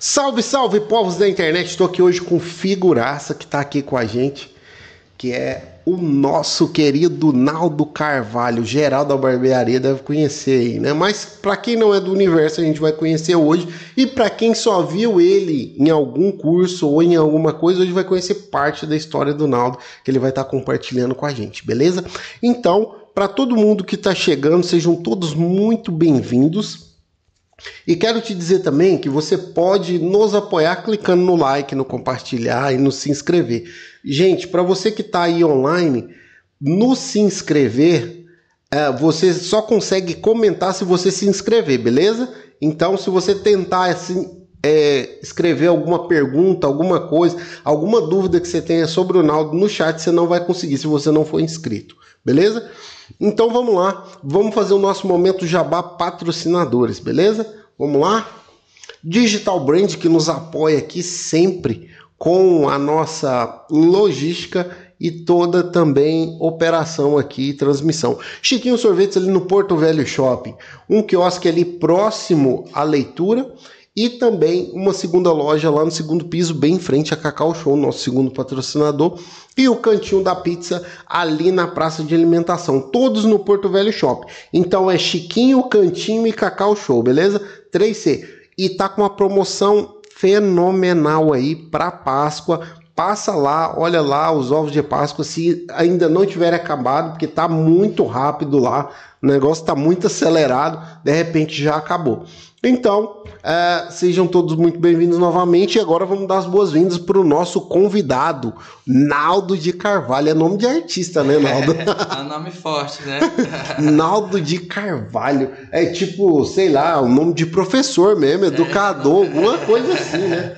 Salve, salve, povos da internet! Estou aqui hoje com figuraça que está aqui com a gente, que é o nosso querido Naldo Carvalho, geral da barbearia deve conhecer aí, né? Mas para quem não é do universo, a gente vai conhecer hoje. E para quem só viu ele em algum curso ou em alguma coisa, hoje vai conhecer parte da história do Naldo que ele vai estar tá compartilhando com a gente, beleza? Então, para todo mundo que está chegando, sejam todos muito bem-vindos. E quero te dizer também que você pode nos apoiar clicando no like, no compartilhar e no se inscrever. Gente, para você que está aí online, no se inscrever, é, você só consegue comentar se você se inscrever, beleza? Então, se você tentar assim, é, escrever alguma pergunta, alguma coisa, alguma dúvida que você tenha sobre o Naldo no chat, você não vai conseguir se você não for inscrito, beleza? Então vamos lá, vamos fazer o nosso momento jabá patrocinadores, beleza? Vamos lá? Digital Brand que nos apoia aqui sempre com a nossa logística e toda também operação aqui, transmissão. Chiquinho Sorvetes ali no Porto Velho Shopping, um quiosque ali próximo à leitura e também uma segunda loja lá no segundo piso, bem em frente a Cacau Show, nosso segundo patrocinador, e o cantinho da pizza ali na praça de alimentação, todos no Porto Velho Shopping. Então é Chiquinho, Cantinho e Cacau Show, beleza? 3C. E tá com uma promoção fenomenal aí para Páscoa. Passa lá, olha lá os ovos de Páscoa se ainda não tiver acabado, porque tá muito rápido lá. O negócio tá muito acelerado, de repente já acabou. Então, é, sejam todos muito bem-vindos novamente. E agora vamos dar as boas-vindas para o nosso convidado, Naldo de Carvalho. É nome de artista, né, Naldo? É, é um nome forte, né? Naldo de Carvalho. É tipo, sei lá, o nome de professor mesmo, educador, é. alguma coisa assim, né?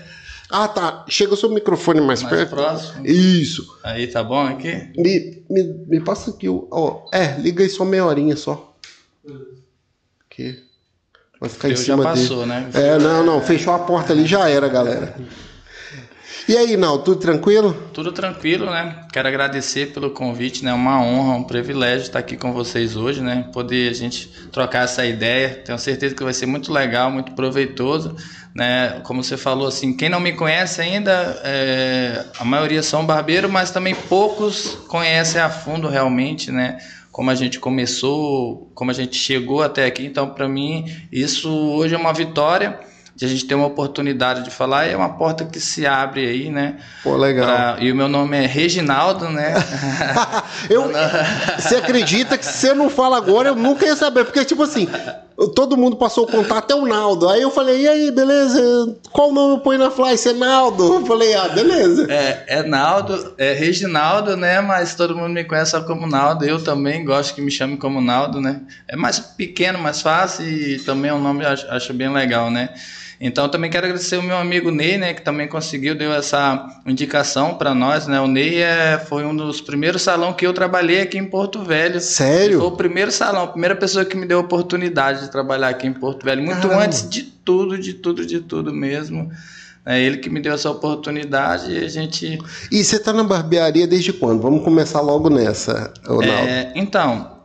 Ah, tá. Chega o seu microfone mais, mais perto. próximo. Isso. Aí tá bom aqui? Me, me, me passa aqui o. Ó, é, liga aí só meia horinha só. Aqui. Vai ficar em cima já passou, dele. né? É, não, não. Fechou a porta ali, já era, galera. E aí, Nal, tudo tranquilo? Tudo tranquilo, né? Quero agradecer pelo convite, né? Uma honra, um privilégio estar aqui com vocês hoje, né? Poder a gente trocar essa ideia. Tenho certeza que vai ser muito legal, muito proveitoso, né? Como você falou, assim, quem não me conhece ainda, é... a maioria são barbeiro, mas também poucos conhecem a fundo realmente, né? Como a gente começou, como a gente chegou até aqui. Então, para mim, isso hoje é uma vitória de a gente ter uma oportunidade de falar, é uma porta que se abre aí, né? Pô, legal. Pra... E o meu nome é Reginaldo, né? eu... Você acredita que se você não fala agora, eu nunca ia saber, porque, tipo assim, todo mundo passou o contato, até o Naldo. Aí eu falei, e aí, beleza? Qual nome eu ponho na Fly? Você é Naldo? Eu falei, ah, beleza. É, é Naldo, é Reginaldo, né? Mas todo mundo me conhece só como Naldo. Eu também gosto que me chamem como Naldo, né? É mais pequeno, mais fácil e também é um nome acho, acho bem legal, né? Então também quero agradecer o meu amigo Ney, né, que também conseguiu, deu essa indicação para nós, né? O Ney é, foi um dos primeiros salão que eu trabalhei aqui em Porto Velho. Sério? Foi o primeiro salão, a primeira pessoa que me deu a oportunidade de trabalhar aqui em Porto Velho, muito Caramba. antes de tudo, de tudo, de tudo mesmo. É ele que me deu essa oportunidade e a gente. E você está na barbearia desde quando? Vamos começar logo nessa, Ronaldo. É, então,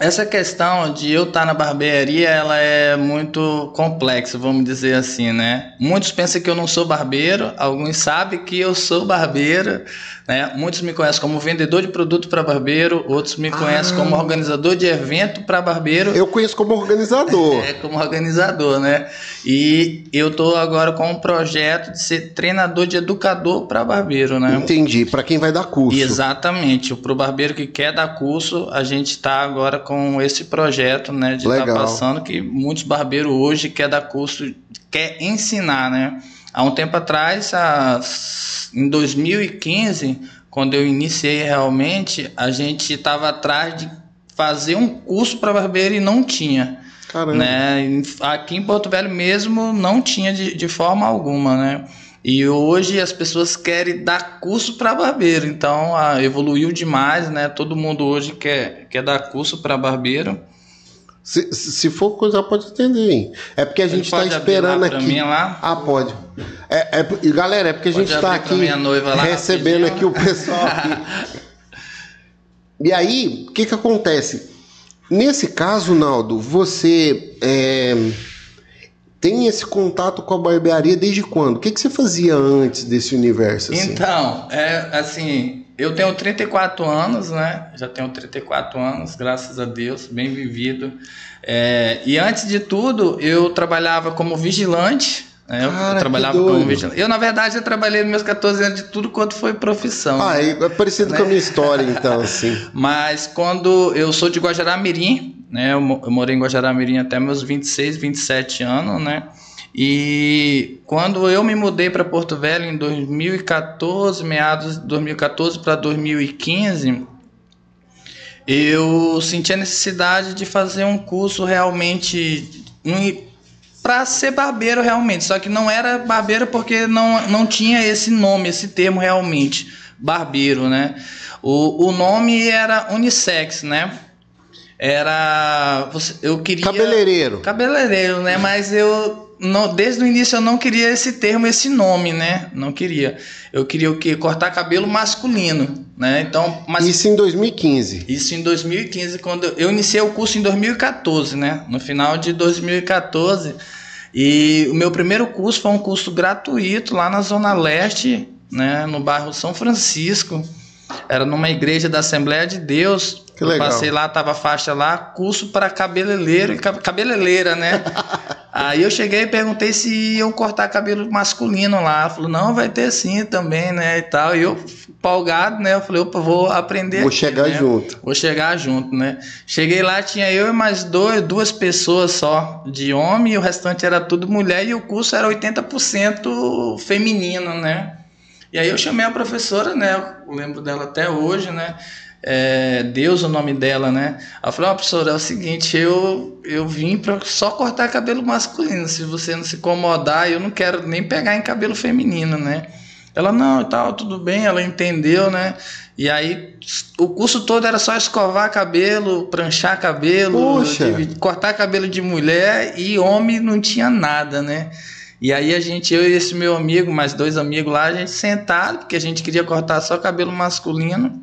essa questão de eu estar na barbearia, ela é muito complexa, vamos dizer assim, né? Muitos pensam que eu não sou barbeiro, alguns sabem que eu sou barbeiro, né? Muitos me conhecem como vendedor de produto para barbeiro, outros me conhecem ah. como organizador de evento para barbeiro. Eu conheço como organizador. é, como organizador, né? E eu tô agora com um projeto de ser treinador de educador para barbeiro, né? Entendi, para quem vai dar curso. Exatamente, para o barbeiro que quer dar curso, a gente está agora com esse projeto, né, de estar tá passando que muitos barbeiros hoje quer dar curso, quer ensinar, né? Há um tempo atrás, a, em 2015, quando eu iniciei realmente, a gente estava atrás de fazer um curso para barbeiro e não tinha. Caramba. Né? Aqui em Porto Velho mesmo não tinha de, de forma alguma, né? E hoje as pessoas querem dar curso para barbeiro, então ah, evoluiu demais, né? Todo mundo hoje quer, quer dar curso para barbeiro. Se, se for coisa, pode atender. É porque a gente está esperando aqui. Mim lá? Ah, pode. É, é, galera, é porque a gente está aqui recebendo aqui o pessoal. Aqui. e aí, o que, que acontece? Nesse caso, Naldo, você é, tem esse contato com a barbearia desde quando? O que, que você fazia antes desse universo? Assim? Então, é assim, eu tenho 34 anos, né? Já tenho 34 anos, graças a Deus, bem vivido. É, e antes de tudo, eu trabalhava como vigilante. Né? Cara, eu trabalhava como vigilante. Eu, na verdade, eu trabalhei nos meus 14 anos de tudo quanto foi profissão. Ah, né? é parecido né? com a minha história, então, assim. Mas quando eu sou de Guajará-Mirim, né? Eu, morei em Guajará-Mirim até meus 26, 27 anos, né? E quando eu me mudei para Porto Velho em 2014, meados de 2014 para 2015, eu senti a necessidade de fazer um curso realmente para ser barbeiro realmente, só que não era barbeiro porque não, não tinha esse nome, esse termo realmente, barbeiro, né? O, o nome era unissex, né? Era eu queria cabeleireiro. Cabeleireiro, né? Mas eu não, desde o início eu não queria esse termo, esse nome, né? Não queria. Eu queria o quê? Cortar cabelo masculino, né? Então, mas Isso em 2015. Isso em 2015, quando eu, eu iniciei o curso em 2014, né? No final de 2014. E o meu primeiro curso foi um curso gratuito lá na Zona Leste, né, no bairro São Francisco. Era numa igreja da Assembleia de Deus. Que legal. Eu passei lá, tava faixa lá, curso para cabeleireiro e cabeleireira, né? Aí eu cheguei e perguntei se iam cortar cabelo masculino lá. Falou, não, vai ter sim também, né? E tal. E eu, empolgado, né? Eu falei, opa, vou aprender. Vou aqui, chegar né? junto. Vou chegar junto, né? Cheguei lá, tinha eu e mais dois, duas pessoas só de homem, e o restante era tudo mulher, e o curso era 80% feminino, né? E aí eu chamei a professora, né? Eu lembro dela até hoje, né? É, Deus o nome dela, né? Ela falou, oh, professora, é o seguinte, eu, eu vim para só cortar cabelo masculino, se você não se incomodar, eu não quero nem pegar em cabelo feminino, né? Ela, não, e tal, tudo bem, ela entendeu, né? E aí, o curso todo era só escovar cabelo, pranchar cabelo, de, cortar cabelo de mulher e homem não tinha nada, né? E aí a gente, eu e esse meu amigo, mais dois amigos lá, a gente sentado, porque a gente queria cortar só cabelo masculino.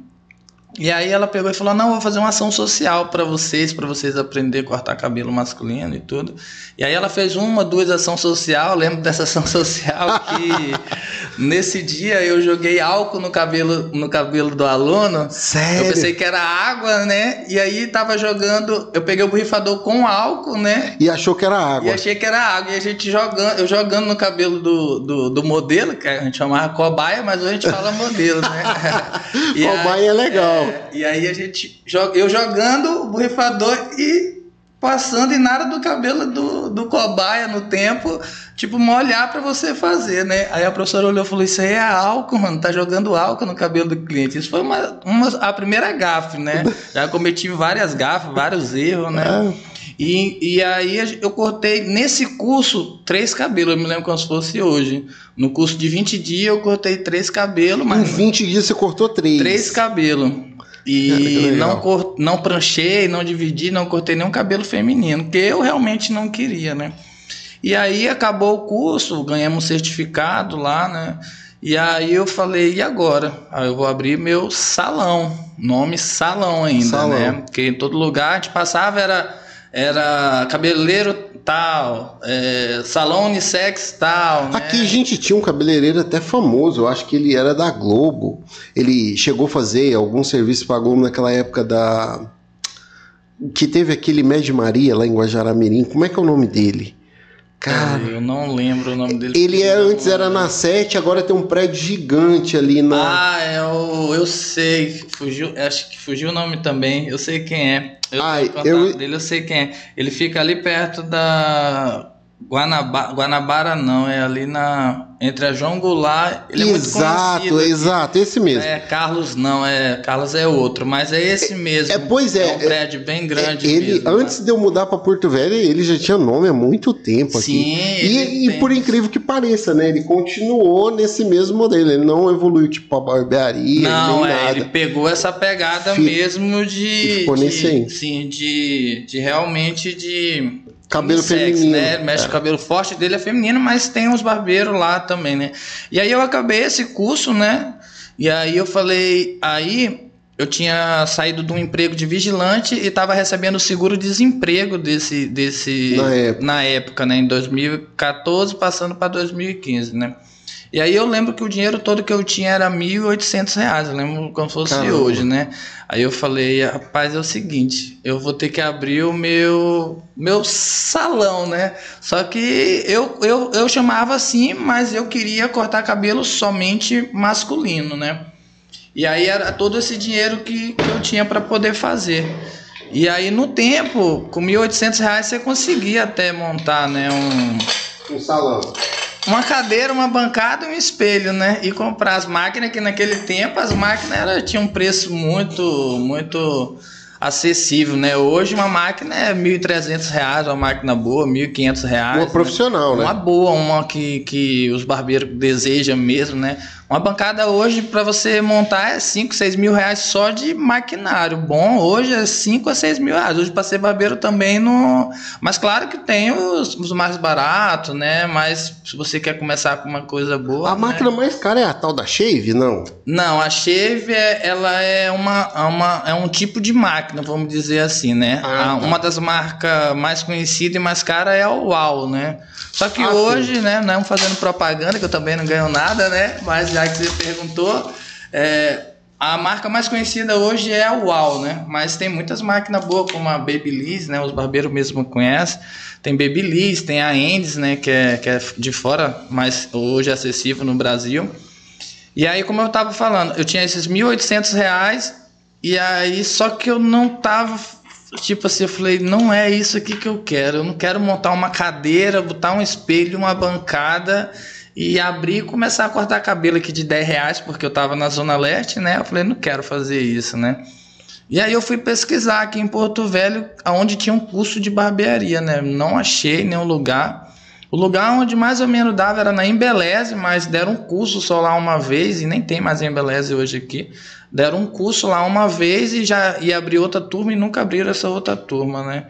E aí ela pegou e falou: "Não, vou fazer uma ação social para vocês, para vocês aprender a cortar cabelo masculino e tudo". E aí ela fez uma, duas ação social, lembro dessa ação social que nesse dia eu joguei álcool no cabelo no cabelo do aluno. Sério? Eu pensei que era água, né? E aí tava jogando, eu peguei o borrifador com álcool, né? E achou que era água. E achei que era água. E a gente jogando, eu jogando no cabelo do, do, do modelo, que a gente chamava cobaia, mas hoje a gente fala modelo, né? cobaia é legal. É, e aí a gente eu jogando o borrifador e passando e nada do cabelo do, do cobaia no tempo, tipo, molhar para você fazer, né? Aí a professora olhou e falou: Isso aí é álcool, mano, tá jogando álcool no cabelo do cliente. Isso foi uma, uma a primeira gafe, né? Já cometi várias gafes, vários erros, né? É. E, e aí eu cortei nesse curso três cabelos, eu me lembro como se fosse hoje. No curso de 20 dias eu cortei três cabelos, mas. Em 20 dias você cortou três? Três cabelos. E não, cor, não pranchei, não dividi, não cortei nenhum cabelo feminino, que eu realmente não queria, né? E aí acabou o curso, ganhamos um certificado lá, né? E aí eu falei, e agora? Aí eu vou abrir meu salão, nome salão ainda, salão. né? Porque em todo lugar a gente passava era era cabeleireiro tal, é, salão unissex tal. Né? Aqui a gente tinha um cabeleireiro até famoso, eu acho que ele era da Globo. Ele chegou a fazer algum serviço para a Globo naquela época da. Que teve aquele Med Maria lá em Guajaramirim. Como é que é o nome dele? Cara, eu não lembro o nome dele. Ele é, antes era na 7, agora tem um prédio gigante ali na. Ah, é o. Eu sei. Fugiu. Acho que fugiu o nome também. Eu sei quem é. Eu Ai, eu... dele, eu sei quem é. Ele fica ali perto da. Guanabara, Guanabara não, é ali na entre a João Goulart, ele exato, é muito exato, esse mesmo. É Carlos não, é Carlos é outro, mas é esse mesmo. É, pois é, é um prédio bem grande. Ele mesmo, antes né? de eu mudar para Porto Velho, ele já tinha nome há muito tempo Sim, aqui. E, e por incrível que pareça, né, ele continuou nesse mesmo modelo, ele não evoluiu tipo a barbearia, não, nem é, nada. ele pegou essa pegada mesmo de, ficou de, nesse aí. sim, de, de realmente de cabelo feminino. Né? Mexe é. o cabelo forte dele é feminino, mas tem uns barbeiros lá também, né? E aí eu acabei esse curso, né? E aí eu falei, aí eu tinha saído de um emprego de vigilante e estava recebendo seguro-desemprego desse, desse Na época. na época, né, em 2014, passando para 2015, né? E aí eu lembro que o dinheiro todo que eu tinha era 1.800 reais, eu lembro como se fosse Caramba. hoje, né? Aí eu falei, rapaz, é o seguinte, eu vou ter que abrir o meu meu salão, né? Só que eu, eu, eu chamava assim, mas eu queria cortar cabelo somente masculino, né? E aí era todo esse dinheiro que, que eu tinha para poder fazer. E aí no tempo, com 1.800 reais você conseguia até montar, né, um Um salão. Uma cadeira, uma bancada e um espelho, né? E comprar as máquinas, que naquele tempo as máquinas era, tinham um preço muito, muito acessível, né? Hoje uma máquina é 1.300 reais, uma máquina boa, 1.500 reais, Uma né? profissional, né? Uma boa, uma que, que os barbeiros desejam mesmo, né? Uma bancada hoje para você montar é 5, 6 mil reais só de maquinário. Bom, hoje é 5 a 6 mil reais. Hoje para ser barbeiro também não. Mas claro que tem os, os mais baratos, né? Mas se você quer começar com uma coisa boa. A né? máquina mais cara é a tal da Shave, não? Não, a Shave é, ela é, uma, é uma, é um tipo de máquina, vamos dizer assim, né? Ah, A- tá. Uma das marcas mais conhecidas e mais cara é a UAU, né? Só que Ah, hoje, né, não fazendo propaganda, que eu também não ganho nada, né? Mas já que você perguntou, é, a marca mais conhecida hoje é a UAU, né? Mas tem muitas máquinas boas, como a Babyliss, né? Os barbeiros mesmo conhecem. Tem Babyliss, tem a Endes, né? Que é, que é de fora, mas hoje é acessível no Brasil. E aí, como eu tava falando, eu tinha esses 1.800 reais e aí só que eu não tava tipo assim, eu falei, não é isso aqui que eu quero. Eu não quero montar uma cadeira, botar um espelho, uma bancada e abrir e começar a cortar cabelo aqui de 10 reais, porque eu tava na Zona Leste, né? Eu falei, não quero fazer isso, né? E aí eu fui pesquisar aqui em Porto Velho, onde tinha um curso de barbearia, né? Não achei nenhum lugar. O lugar onde mais ou menos dava era na Embeleze, mas deram um curso só lá uma vez, e nem tem mais Embeleze hoje aqui. Deram um curso lá uma vez e já ia abrir outra turma e nunca abriram essa outra turma, né?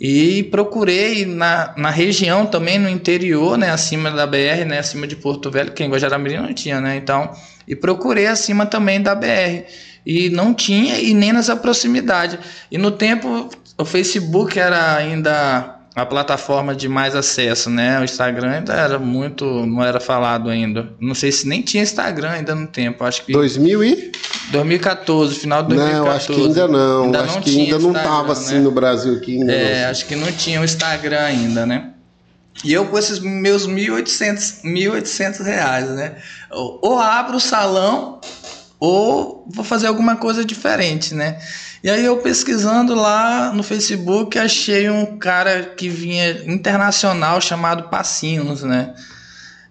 E procurei na, na região também, no interior, né? Acima da BR, né? Acima de Porto Velho, que em Guajaramirim não tinha, né? Então, e procurei acima também da BR. E não tinha, e nem nessa proximidade. E no tempo, o Facebook era ainda a plataforma de mais acesso, né? O Instagram ainda era muito, não era falado ainda. Não sei se nem tinha Instagram ainda no tempo. Acho que 2000 e? 2014, final de 2014. Não, acho que ainda não. Ainda acho não que tinha ainda não Instagram, tava assim né? no Brasil aqui ainda É, não. acho que não tinha o Instagram ainda, né? E eu com esses meus 1.800, 1.800 reais, né? Ou, ou abro o salão ou vou fazer alguma coisa diferente, né? E aí eu pesquisando lá no Facebook achei um cara que vinha internacional chamado Passinhos, né?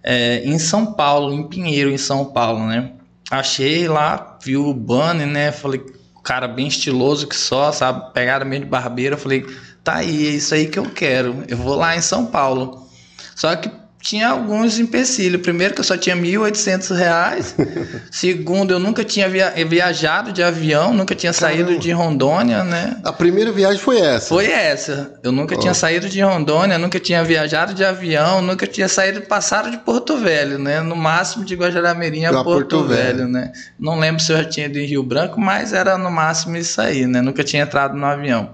É, em São Paulo, em Pinheiro, em São Paulo, né? Achei lá, vi o banner, né? Falei, cara bem estiloso que só, sabe? Pegada meio de barbeiro. Falei, tá aí, é isso aí que eu quero. Eu vou lá em São Paulo. Só que tinha alguns empecilhos. Primeiro que eu só tinha 1.800 reais. Segundo, eu nunca tinha via- viajado de avião, nunca tinha saído Caramba. de Rondônia, né? A primeira viagem foi essa. Foi essa. Eu nunca Ó. tinha saído de Rondônia, nunca tinha viajado de avião, nunca tinha saído passado de Porto Velho, né? No máximo de Guajaramirim a Pra Porto, Porto Velho. Velho, né? Não lembro se eu já tinha ido em Rio Branco, mas era no máximo isso aí, né? Nunca tinha entrado no avião.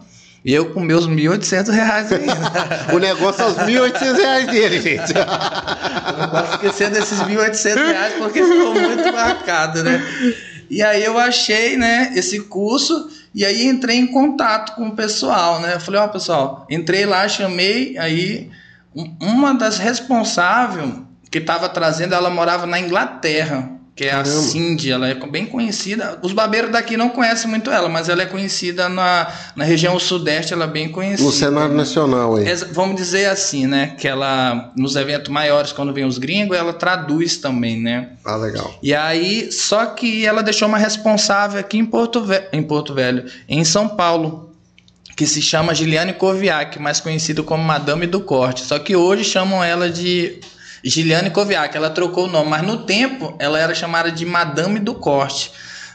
E eu com meus 1.800 reais ainda. O negócio é os 1.800 reais dele, gente. Não posso esquecer desses 1.800 reais porque ficou muito marcado, né? E aí eu achei, né, esse curso e aí entrei em contato com o pessoal, né? Eu falei, ó, pessoal, entrei lá, chamei, aí um- uma das responsáveis que estava trazendo, ela morava na Inglaterra, que é a Caramba. Cindy, ela é bem conhecida. Os barbeiros daqui não conhecem muito ela, mas ela é conhecida na, na região sudeste, ela é bem conhecida. No cenário nacional aí. Exa- Vamos dizer assim, né? Que ela, nos eventos maiores, quando vem os gringos, ela traduz também, né? Ah, legal. E aí, só que ela deixou uma responsável aqui em Porto, Ve- em Porto Velho, em São Paulo, que se chama Giliane Koviak, mais conhecida como Madame do Corte. Só que hoje chamam ela de Giliane Koviak. Ela trocou o nome, mas no tempo ela era chamada de Madame do Corte.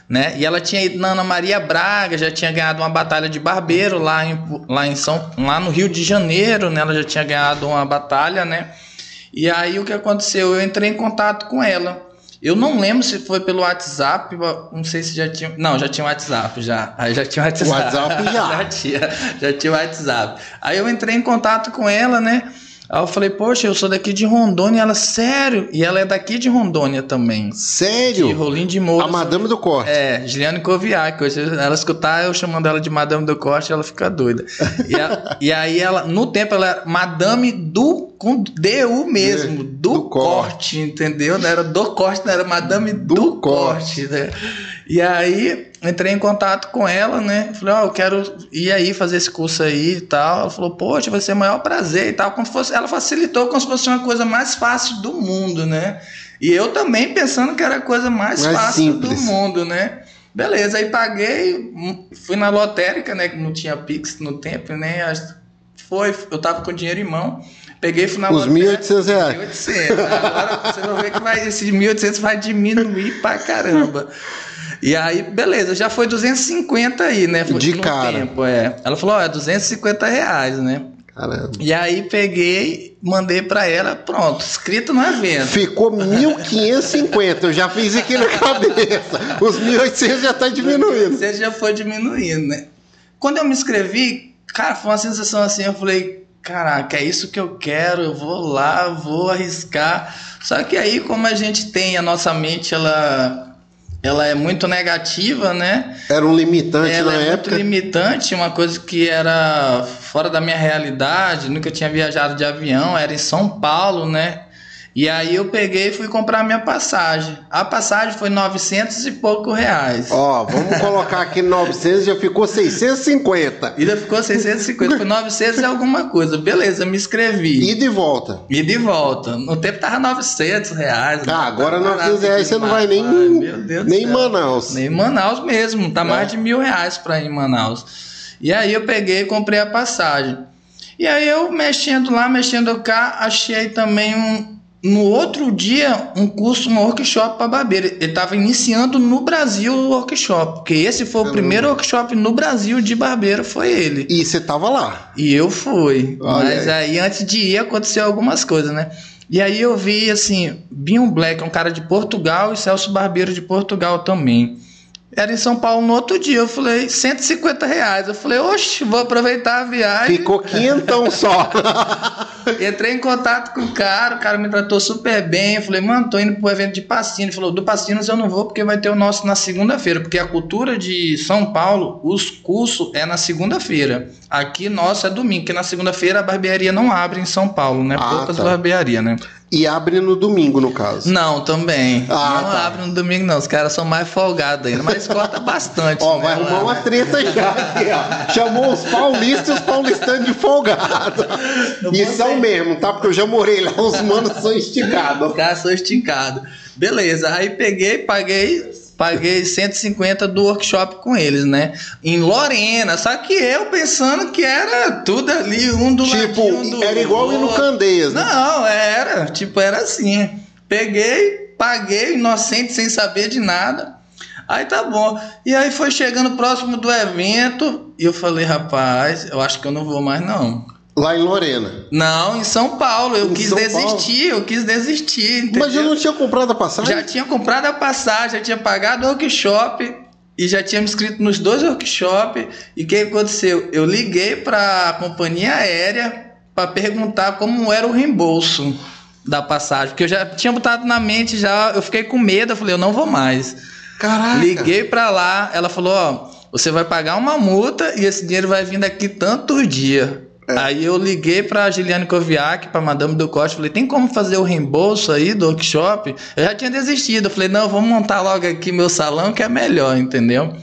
Né? E ela tinha ido na Ana Maria Braga, já tinha ganhado uma batalha de barbeiro lá, em, lá, em São, lá no Rio de Janeiro, né? Ela já tinha ganhado uma batalha, né? E aí o que aconteceu? Eu entrei em contato com ela. Eu não lembro se foi pelo WhatsApp, não sei se já tinha. Não, já tinha WhatsApp, já. Aí já tinha WhatsApp. WhatsApp já. já tinha, já tinha WhatsApp. Aí eu entrei em contato com ela, né? Aí eu falei, poxa, eu sou daqui de Rondônia. Ela, sério? E ela é daqui de Rondônia também. Sério? De Rolim de Moura. A Madame do Corte. É, Giliane Coviac. Hoje ela escutar eu chamando ela de Madame do Corte, ela fica doida. E, a, e aí ela, no tempo, ela era Madame do, com DU mesmo, do, do corte. corte. entendeu? Não era do corte, não era Madame do, Do corte, né? E aí entrei em contato com ela, né? Falei, ó, eu quero ir aí fazer esse curso aí e tal. Ela falou, poxa, vai ser o maior prazer e tal. Como se fosse, ela facilitou como se fosse uma coisa mais fácil do mundo, né? E eu também pensando que era a coisa mais, Mais fácil simples. do mundo, né? Beleza, aí paguei, hum, fui na lotérica, né? Que não tinha Pix no tempo, né? Foi, eu tava com dinheiro em mão. Peguei e fui na Os lotérica. 1.800 reais. 1.800. Agora você vai ver que vai, esse 1.800 vai diminuir pra caramba. E aí, beleza, já foi 250 aí, né? Foi De cara. Tempo, é. Ela falou, ó, é 250 reais, né? Caramba. E aí peguei, mandei pra ela, pronto, escrito no evento. Ficou 1.550. Eu já fiz aqui na cabeça. Os 1.800 já tá diminuindo. Você já foi diminuindo, né? Quando eu me inscrevi, cara, foi uma sensação assim, eu falei, caraca, é isso que eu quero, eu vou lá, vou arriscar. Só que aí, como a gente tem, a nossa mente, ela, ela é muito negativa, né? Era um limitante ela na é época. muito limitante, uma coisa que era fora da minha realidade, nunca tinha viajado de avião, era em São Paulo, né? E aí eu peguei e fui comprar minha passagem. A passagem foi 900 e pouco reais. Ó, vamos colocar aqui 900, já ficou 650. Ainda ficou 650, foi 900 e alguma coisa. Beleza, me inscrevi. E de volta. E de volta. No tempo tava 900 reais. Ah, agora Tava 900 reais você não vai nem, Ai, nem em. Manaus. Nem em Manaus mesmo, tá É. mais de mil reais pra ir em Manaus. E aí eu peguei e comprei a passagem. E aí eu mexendo lá, mexendo cá, achei também um. No outro dia, um curso, um workshop para barbeiro. Ele estava iniciando no Brasil o workshop, porque esse foi o Caramba. primeiro workshop no Brasil de barbeiro, foi ele. E você tava lá. E eu fui. Olha Mas aí. antes de ir, aconteceu algumas coisas, né? E aí eu vi, assim, Binho Black, um cara de Portugal, e Celso Barbeiro de Portugal também. Era em São Paulo no outro dia. Eu falei, 150 reais. Eu falei, oxe, vou aproveitar a viagem. Ficou quinhentão só. Entrei em contato com o cara, o cara me tratou super bem. Eu falei, mano, tô indo pro evento de Passinos. Ele falou, do Passinos eu não vou porque vai ter o nosso na segunda-feira. Porque a cultura de São Paulo, os cursos é na segunda-feira. Aqui, nosso é domingo, porque na segunda-feira a barbearia não abre em São Paulo, né? Ah, Poucas tá. barbearias, né? E abre no domingo, no caso. Não, também. Ah, não tá. abre no domingo, não. Os caras são mais folgados ainda. Mas corta bastante. Ó, né, vai lá, arrumar uma né? treta já aqui, ó. Chamou os paulistas e os paulistanos de folgado. Não E são mesmo, tá? Porque eu já morei lá, os manos são esticados. Os caras são esticados. Beleza, aí peguei, paguei, paguei 150 do workshop com eles, né? Em Lorena, só que eu pensando que era tudo ali, um do Tipo, ladinho do era igual ir no. Candeias, né? Não, era, tipo, era assim. Peguei, paguei, inocente, sem saber de nada. Aí tá bom. E aí foi chegando próximo do evento, e eu falei, rapaz, eu acho que eu não vou mais, não. Lá em Lorena. Não, em São Paulo, eu Em quis São desistir, eu quis desistir. Entendeu? Mas eu não tinha comprado a passagem? Já tinha comprado a passagem, já tinha pagado o workshop e já tinha me inscrito nos dois workshops. E o que aconteceu? Eu liguei para a companhia aérea para perguntar como era o reembolso da passagem, porque eu já tinha botado na mente já, eu fiquei com medo, eu falei, eu não vou mais. Caraca. Liguei para lá, ela falou, ó, você vai pagar uma multa e esse dinheiro vai vir daqui tantos dias. É. Aí eu liguei pra Giliane Koviak, pra Madame do Costa, falei, tem como fazer o reembolso aí do workshop? Eu já tinha desistido, eu falei, não, vamos montar logo aqui meu salão que é melhor, entendeu?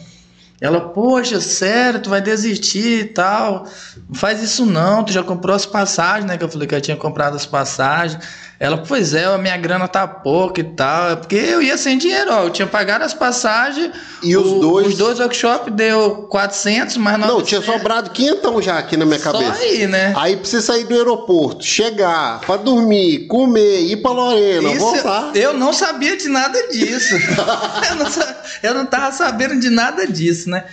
Ela, poxa, sério, tu vai desistir e tal. Não faz isso não, tu já comprou as passagens, né? Que eu falei que eu tinha comprado as passagens. Ela, pois é, a minha grana tá pouca e tal. É porque eu ia sem dinheiro, ó. Eu tinha pagado as passagens. E os o- dois- Os dois workshops deu 400, mas Não, tinha sobrado quinhentão já aqui na minha Só cabeça. aí, né? Aí pra você sair do aeroporto, chegar, pra dormir, comer, ir pra Lorena, Isso, voltar. eu não sabia de nada disso. eu, não, eu não tava sabendo de nada disso, né?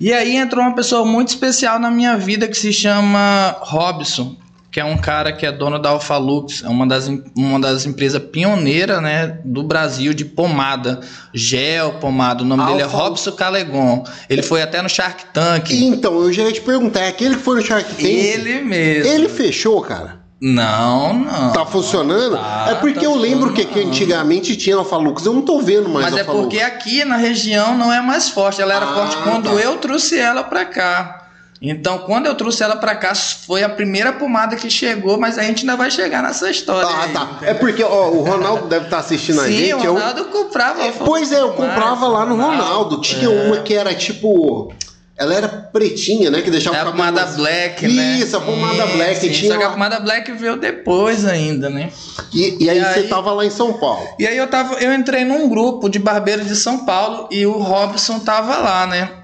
E aí entrou uma pessoa muito especial na minha vida que se chama Robson. Que é um cara que é dono da Alphalux, é uma das, uma das empresas pioneiras né, do Brasil de pomada, gel, pomada. O nome dele é Robson Calegon. Ele foi até no Shark Tank. Então, eu já ia te perguntar, é aquele que foi no Shark Tank? Ele mesmo. Ele fechou, cara? Não, não. Tá funcionando? Tá, é porque tá eu lembro que, que antigamente tinha Alphalux. Eu não tô vendo mais Mas é porque aqui na região não é mais forte. Ela era ah, forte quando tá. eu trouxe ela pra cá. Então, quando eu trouxe ela para cá, foi a primeira pomada que chegou, mas a gente ainda vai chegar nessa história. Ah, aí, tá. É porque ó, o Ronaldo deve estar tá assistindo Sim, a gente. Sim, o Ronaldo eu... comprava. É, pois é, eu comprava lá no Ronaldo. Tinha é. uma que era tipo. Ela era pretinha, né? Que deixava é a pomada mais... black, né? Isso, a pomada sim, black. Sim, tinha só que a pomada black veio depois ainda, né? E, e, aí, e aí você tava lá em São Paulo. E aí eu tava, eu entrei num grupo de barbeiros de São Paulo e o Robson tava lá, né?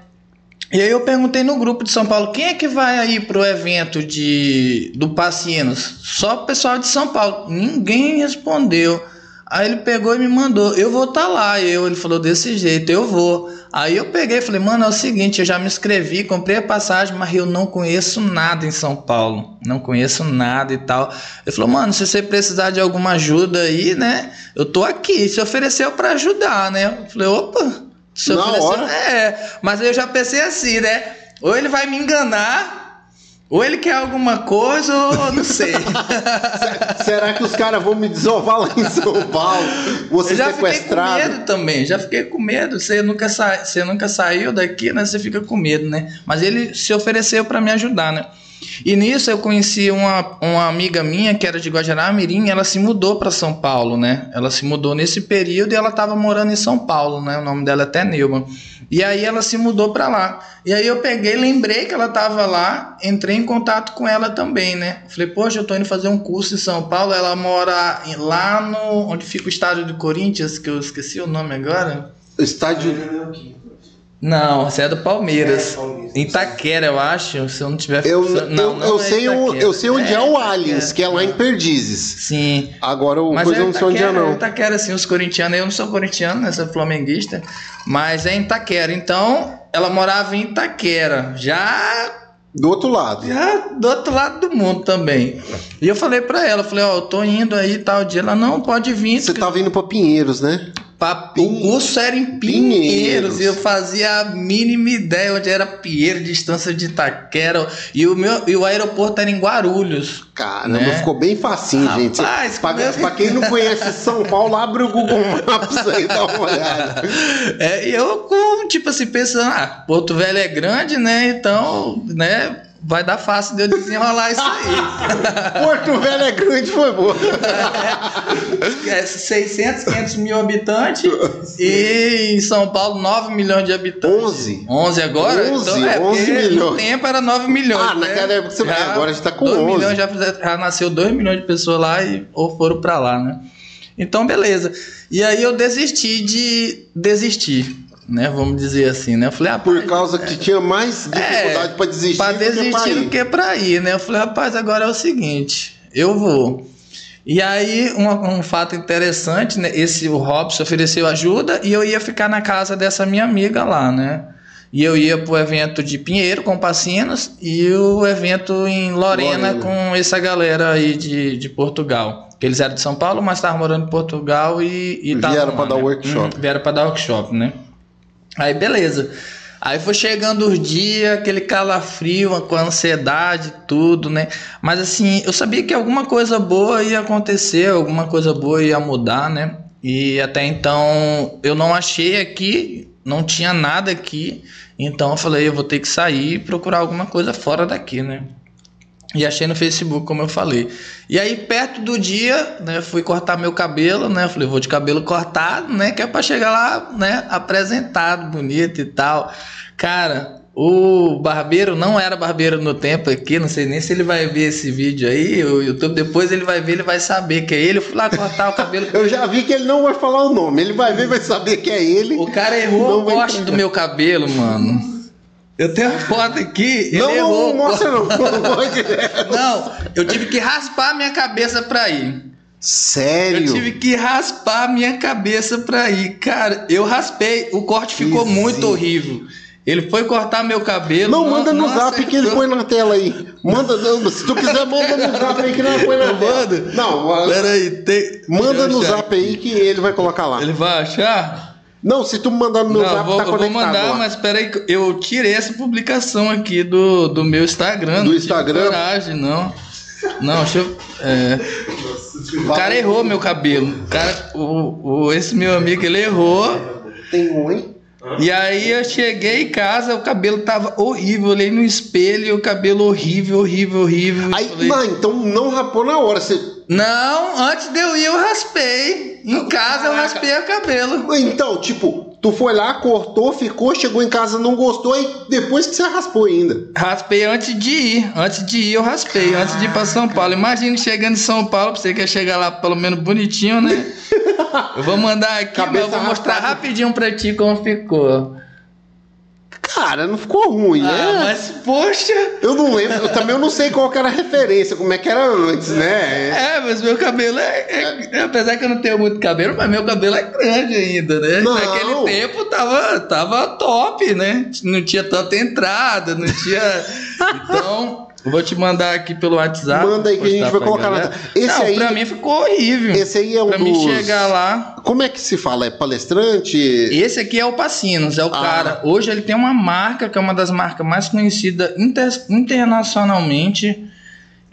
E aí eu perguntei no grupo de São Paulo, quem é que vai aí pro evento de do Pacinos? Só o pessoal de São Paulo. Ninguém respondeu. Aí ele pegou e me mandou, eu vou estar tá lá. Eu, ele falou desse jeito, eu vou. Aí eu peguei e falei, mano, é o seguinte, eu já me inscrevi, comprei a passagem, mas eu não conheço nada em São Paulo. Não conheço nada e tal. Ele falou, mano, se você precisar de alguma ajuda aí, né? Eu tô aqui. Se ofereceu para ajudar, né? Eu falei, opa, se Na hora? É, mas eu já pensei assim, né? Ou ele vai me enganar, ou ele quer alguma coisa, ou não sei. Será que os caras vão me desovar lá em São Paulo? Você eu já sequestrado? fiquei com medo também, já fiquei com medo. Você nunca, sa... você nunca saiu daqui, né? Você fica com medo, né? Mas ele se ofereceu para me ajudar, né? E nisso eu conheci uma, uma amiga minha que era de Guajará-Mirim, ela se mudou para São Paulo, né? Ela se mudou nesse período e ela estava morando em São Paulo, né? O nome dela é até Neumann. E aí ela se mudou para lá. E aí eu peguei, lembrei que ela estava lá, entrei em contato com ela também, né? Falei, poxa, eu tô indo fazer um curso em São Paulo, ela mora lá no onde fica o estádio do Corinthians, que eu esqueci o nome agora. Estádio não, você é do Palmeiras. É, Palmeiras. Itaquera, eu acho. Se eu não tiver. Eu, não, eu, não eu é sei, o, eu sei onde é, é o Allianz, que é lá em Perdizes. Sim. Agora o mas eu não sei onde é, não. Itaquera, assim, os corintianos. Eu não sou corintiano, né? Sou flamenguista. Mas é em Itaquera. Então, ela morava em Itaquera. Já do outro lado. Já do outro lado do mundo também. E eu falei para ela, falei, ó, oh, eu tô indo aí tal dia. Ela, não, pode vir. Você tá vindo pra Pinheiros, né? Pra, o curso era em Pinheiros, e eu fazia a mínima ideia onde era Pinheiro, distância de Itaquera. E o, meu, e o aeroporto era em Guarulhos. Caramba, né? ficou bem facinho, Rapaz, gente. Pra, meu... pra, quem não conhece São Paulo, abre o Google Maps aí, dá uma olhada. É, e eu, tipo assim, pensando, ah, Porto Velho é grande, né? Então, né? Vai dar fácil de eu desenrolar isso aí. Porto Velho é grande, foi boa. É, 600, 500 mil habitantes e em São Paulo 9 milhões de habitantes. 11? 11 agora? 11, então, é, 11 milhões. No tempo era 9 milhões. Ah, né? naquela época você... Já, agora a gente tá com 2 11. Milhões, já, já nasceu 2 milhões de pessoas lá e, ou foram para lá, né? Então, beleza. E aí eu desisti de desistir né? Vamos dizer assim, né? Eu falei, por causa que tinha mais dificuldade é, para desistir, para desistir do que para ir. ir, né? Eu falei, rapaz, agora é o seguinte, eu vou. E aí um, um, fato interessante, né? Esse o Robson ofereceu ajuda e eu ia ficar na casa dessa minha amiga lá, né? E eu ia pro evento de Pinheiro com Pacinos e o evento em Lorena, Lorena. com essa galera aí de, de Portugal. Que eles eram de São Paulo, mas estavam morando em Portugal e, e vieram para dar né? workshop. Hum, vieram para dar workshop, né? Aí beleza. Aí foi chegando os dias, aquele calafrio com ansiedade, tudo, né? Mas assim, eu sabia que alguma coisa boa ia acontecer, alguma coisa boa ia mudar, né? E até então eu não achei aqui, não tinha nada aqui. Então eu falei, eu vou ter que sair e procurar alguma coisa fora daqui, né? E achei no Facebook, como eu falei. E aí, perto do dia, né, fui cortar meu cabelo, né? Falei, vou de cabelo cortado, né? Que é pra chegar lá, né? Apresentado, bonito e tal. Cara, o barbeiro não era barbeiro no tempo aqui, não sei nem se ele vai ver esse vídeo aí, o YouTube depois ele vai ver, ele vai saber que é ele. Eu fui lá cortar o cabelo. eu já vi que ele não vai falar o nome, ele vai ver, vai saber que é ele. O cara errou o corte do meu cabelo, mano. Eu tenho a foto aqui. Não, não mostra não. não, eu tive que raspar a minha cabeça pra ir. Sério? Eu tive que raspar a minha cabeça pra ir. Cara, eu raspei, o corte ficou muito horrível. Ele foi cortar meu cabelo. Não, manda no zap acertou. que ele põe na tela aí. Manda, se tu quiser, manda no zap aí que não põe na tela. Manda? Não, peraí. Tem... Manda no zap aí que ele vai colocar lá. Ele vai achar? Não, se tu mandar no meu não, zap, vou, tá conectado. Eu vou mandar, lá. mas peraí, eu tirei essa publicação aqui do, do meu Instagram. Do Instagram? Coragem, não. Não, deixa eu. É... O cara errou meu cabelo. O cara, o, o, esse meu amigo, ele errou. Tem um, hein? E aí eu cheguei em casa, o cabelo tava horrível, eu olhei no espelho o cabelo horrível, horrível, horrível. Aí, falei, não, então não rapou na hora, você... Não, antes de eu ir eu raspei. Em casa eu raspei o cabelo. Então, tipo, tu foi lá, cortou, ficou, chegou em casa, não gostou e depois que você raspou ainda. Raspei antes de ir. Antes de ir eu raspei, antes de ir pra São Paulo. Imagina chegando em São Paulo, pra você quer chegar lá pelo menos bonitinho, né? Eu vou mandar aqui, Cabeça mas eu vou mostrar raspada. rapidinho pra ti como ficou. Cara, não ficou ruim, né? Ah, mas poxa! Eu não lembro, eu também eu não sei qual era a referência, como é que era antes, né? É, mas meu cabelo é, é, é, Apesar que eu não tenho muito cabelo, mas meu cabelo é grande ainda, né? Não. Naquele tempo tava, tava top, né? Não tinha tanta entrada, não tinha. Então. Vou te mandar aqui pelo WhatsApp. Manda aí que a gente vai colocar na. Esse Não, aí. Pra mim ficou horrível. Esse aí é um pra dos... mim chegar lá. Como é que se fala? É palestrante? Esse aqui é o Pacinos, é o ah. cara. Hoje ele tem uma marca que é uma das marcas mais conhecidas inter... internacionalmente.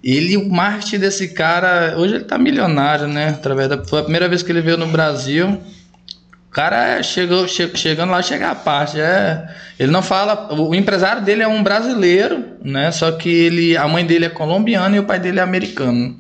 Ele, o marketing desse cara, hoje ele tá milionário, né? Através da, foi a primeira vez que ele veio no Brasil. O cara chegou, che, chegando lá, chega a parte. É, ele não fala. O empresário dele é um brasileiro, né? Só que ele, a mãe dele é colombiana e o pai dele é americano.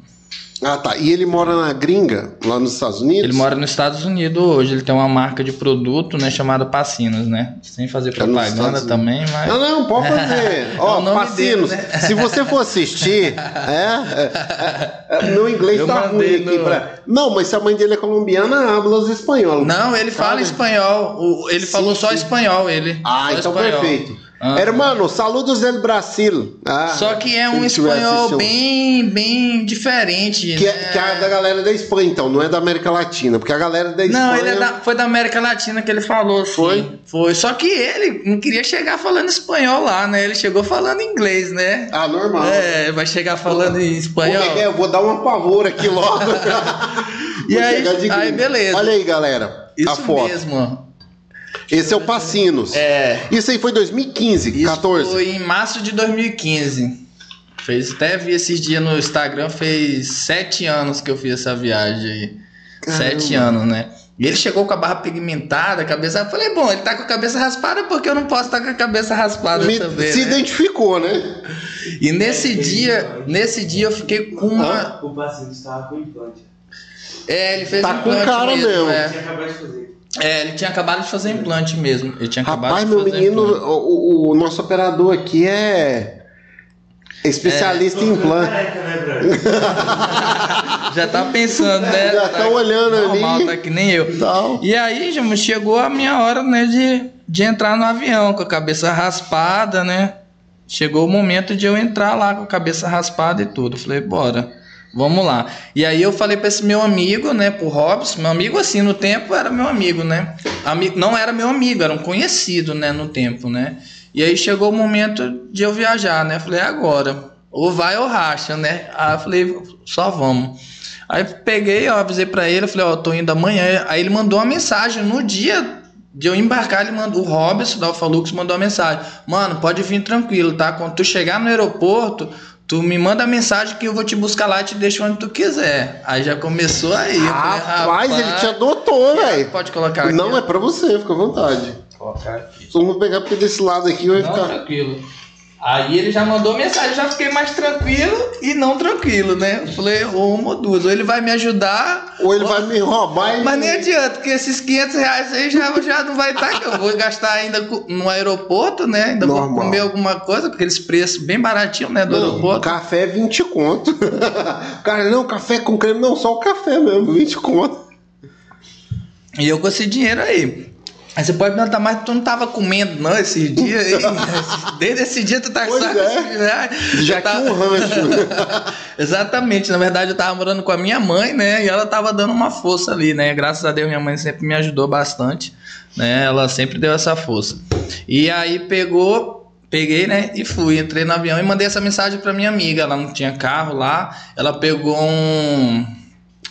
Ah, tá. E ele mora na gringa, lá nos Estados Unidos? Ele mora nos Estados Unidos hoje. Ele tem uma marca de produto, né, chamada Pacinos, né? Sem fazer propaganda é também, mas. Não, não, pode fazer. Ó, é Pacinos, dele, né? se você for assistir, é, é, é no inglês Eu tá ruim aqui no... pra. Não, mas se a mãe dele é colombiana, habla espanhol. Não, ele fala espanhol. Ele sim, falou só espanhol, ele. Ah, só então espanhol. perfeito. Ah. Hermano, saludos del Brasil. Ah, Só que é um espanhol bem, bem diferente. Que, é, né? é, que, é da galera da Espanha, então, não é da América Latina, porque a galera da Espanha. Não, ele é da, foi da América Latina que ele falou, sim. Foi? Foi. Só que ele não queria chegar falando espanhol lá, né? Ele chegou falando inglês, né? Ah, normal. É, vai chegar falando em espanhol. É, eu vou dar uma pavor aqui logo. e aí, aí, beleza. Olha aí, galera. Isso a foto. mesmo. Esse é o Passinos. É. Isso aí foi 2015, Isso 14. Foi em março de 2015. Fez, até vi esses dias no Instagram, fez sete anos que eu fiz essa viagem aí. Caramba. Sete anos, né? E ele chegou com a barra pigmentada, a cabeça. Eu falei, bom, ele tá com a cabeça raspada porque eu não posso estar tá com a cabeça raspada Me, também. Se né? identificou, né? E nesse dia, nesse dia eu fiquei com uma. O paciente estava com implante. É, ele fez tá implante. Tá com cara mesmo. mesmo. É. de fazer. É, ele tinha acabado de fazer implante mesmo. Ele tinha Rapaz, meu menino, o, o, nosso operador aqui é especialista é. em implante. Né, já tá pensando, né? Já tá, tá olhando normal, ali. Tá que nem eu. E aí, já chegou a minha hora, né, de, de entrar no avião com a cabeça raspada, né? Chegou o momento de eu entrar lá com a cabeça raspada e tudo. Falei, bora. Vamos lá. E aí eu falei para esse meu amigo, né, pro Robson, meu amigo assim, no tempo era meu amigo, né? Amigo, não era meu amigo, era um conhecido, né, no tempo, né? E aí chegou o momento de eu viajar, né? Falei, agora, ou vai ou racha, né? Aí eu falei, só vamos. Aí peguei, ó, avisei para ele, falei, ó, tô indo amanhã. Aí ele mandou uma mensagem no dia de eu embarcar, ele mandou, o Robson da Alfalux mandou uma mensagem. Mano, pode vir tranquilo, tá? Quando tu chegar no aeroporto, Tu me manda mensagem que eu vou te buscar lá e te deixo onde tu quiser. Aí já começou aí. Rapaz, falei, rapaz ele te adotou, velho. Pode colocar aqui. Não, é pra você, fica à vontade. Colocar aqui. Só vou pegar porque desse lado aqui vai Não, ficar. tranquilo. Aí ele já mandou mensagem, já fiquei mais tranquilo e não tranquilo, né? Eu falei, uma ou duas. Ou ele vai me ajudar. Ou ele ou... vai me roubar. E... Mas nem adianta, porque esses 500 reais aí já, já não vai estar, que eu vou gastar ainda no aeroporto, né? Ainda Normal. vou comer alguma coisa, com aqueles preços bem baratinhos, né? Do não, aeroporto. Café 20 conto. Cara, não, café com creme, não, só o café mesmo, 20 conto. E eu com esse dinheiro aí. Aí você pode perguntar, mas tu não tava comendo, não, esses dias? Desde esse dia tu tá com é. né? Já tava... um rancho. Exatamente. Na verdade, eu tava morando com a minha mãe, né? E ela tava dando uma força ali, né? Graças a Deus, minha mãe sempre me ajudou bastante, né? Ela sempre deu essa força. E aí pegou, peguei, né? E fui. Entrei no avião e mandei essa mensagem pra minha amiga. Ela não tinha carro lá. Ela pegou um.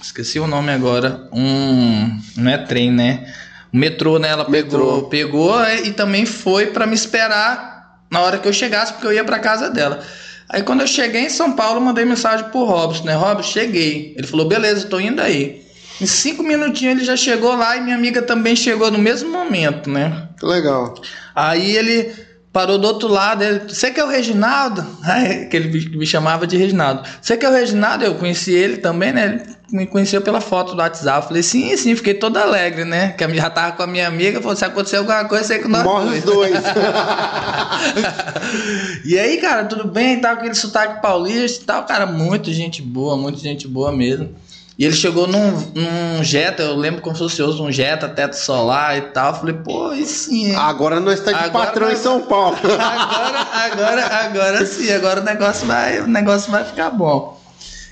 Esqueci o nome agora. Um. Não é trem, né? O metrô, né? Ela pegou, Metrô. pegou é, e também foi pra me esperar na hora que eu chegasse, porque eu ia pra casa dela. Aí quando eu cheguei em São Paulo, mandei mensagem pro Robson, né? Robson, cheguei. Ele falou, beleza, tô indo aí. Em cinco minutinhos ele já chegou lá e minha amiga também chegou no mesmo momento, né? Que legal. Aí ele parou do outro lado, ele, você que é o Reginaldo? Aí, que ele me- chamava de Reginaldo. Você que é o Reginaldo? Eu conheci ele também, né? Ele me conheceu pela foto do WhatsApp. Eu Falei, sim, sim, fiquei todo alegre, né? Que eu já tava com a minha amiga, falou, se acontecer alguma coisa, sei que nós Morre os dois. dois. E aí, cara, tudo bem? Tava com aquele sotaque paulista e tal, cara, muito gente boa, muito gente boa mesmo. E ele chegou num, num Jetta, eu lembro como se fosse hoje, um Jetta, teto solar e tal. Eu Falei, pô, e sim, hein? Agora nós está de Agora patrão em São Paulo. Agora, agora, agora sim, agora o negócio vai, o negócio vai ficar bom.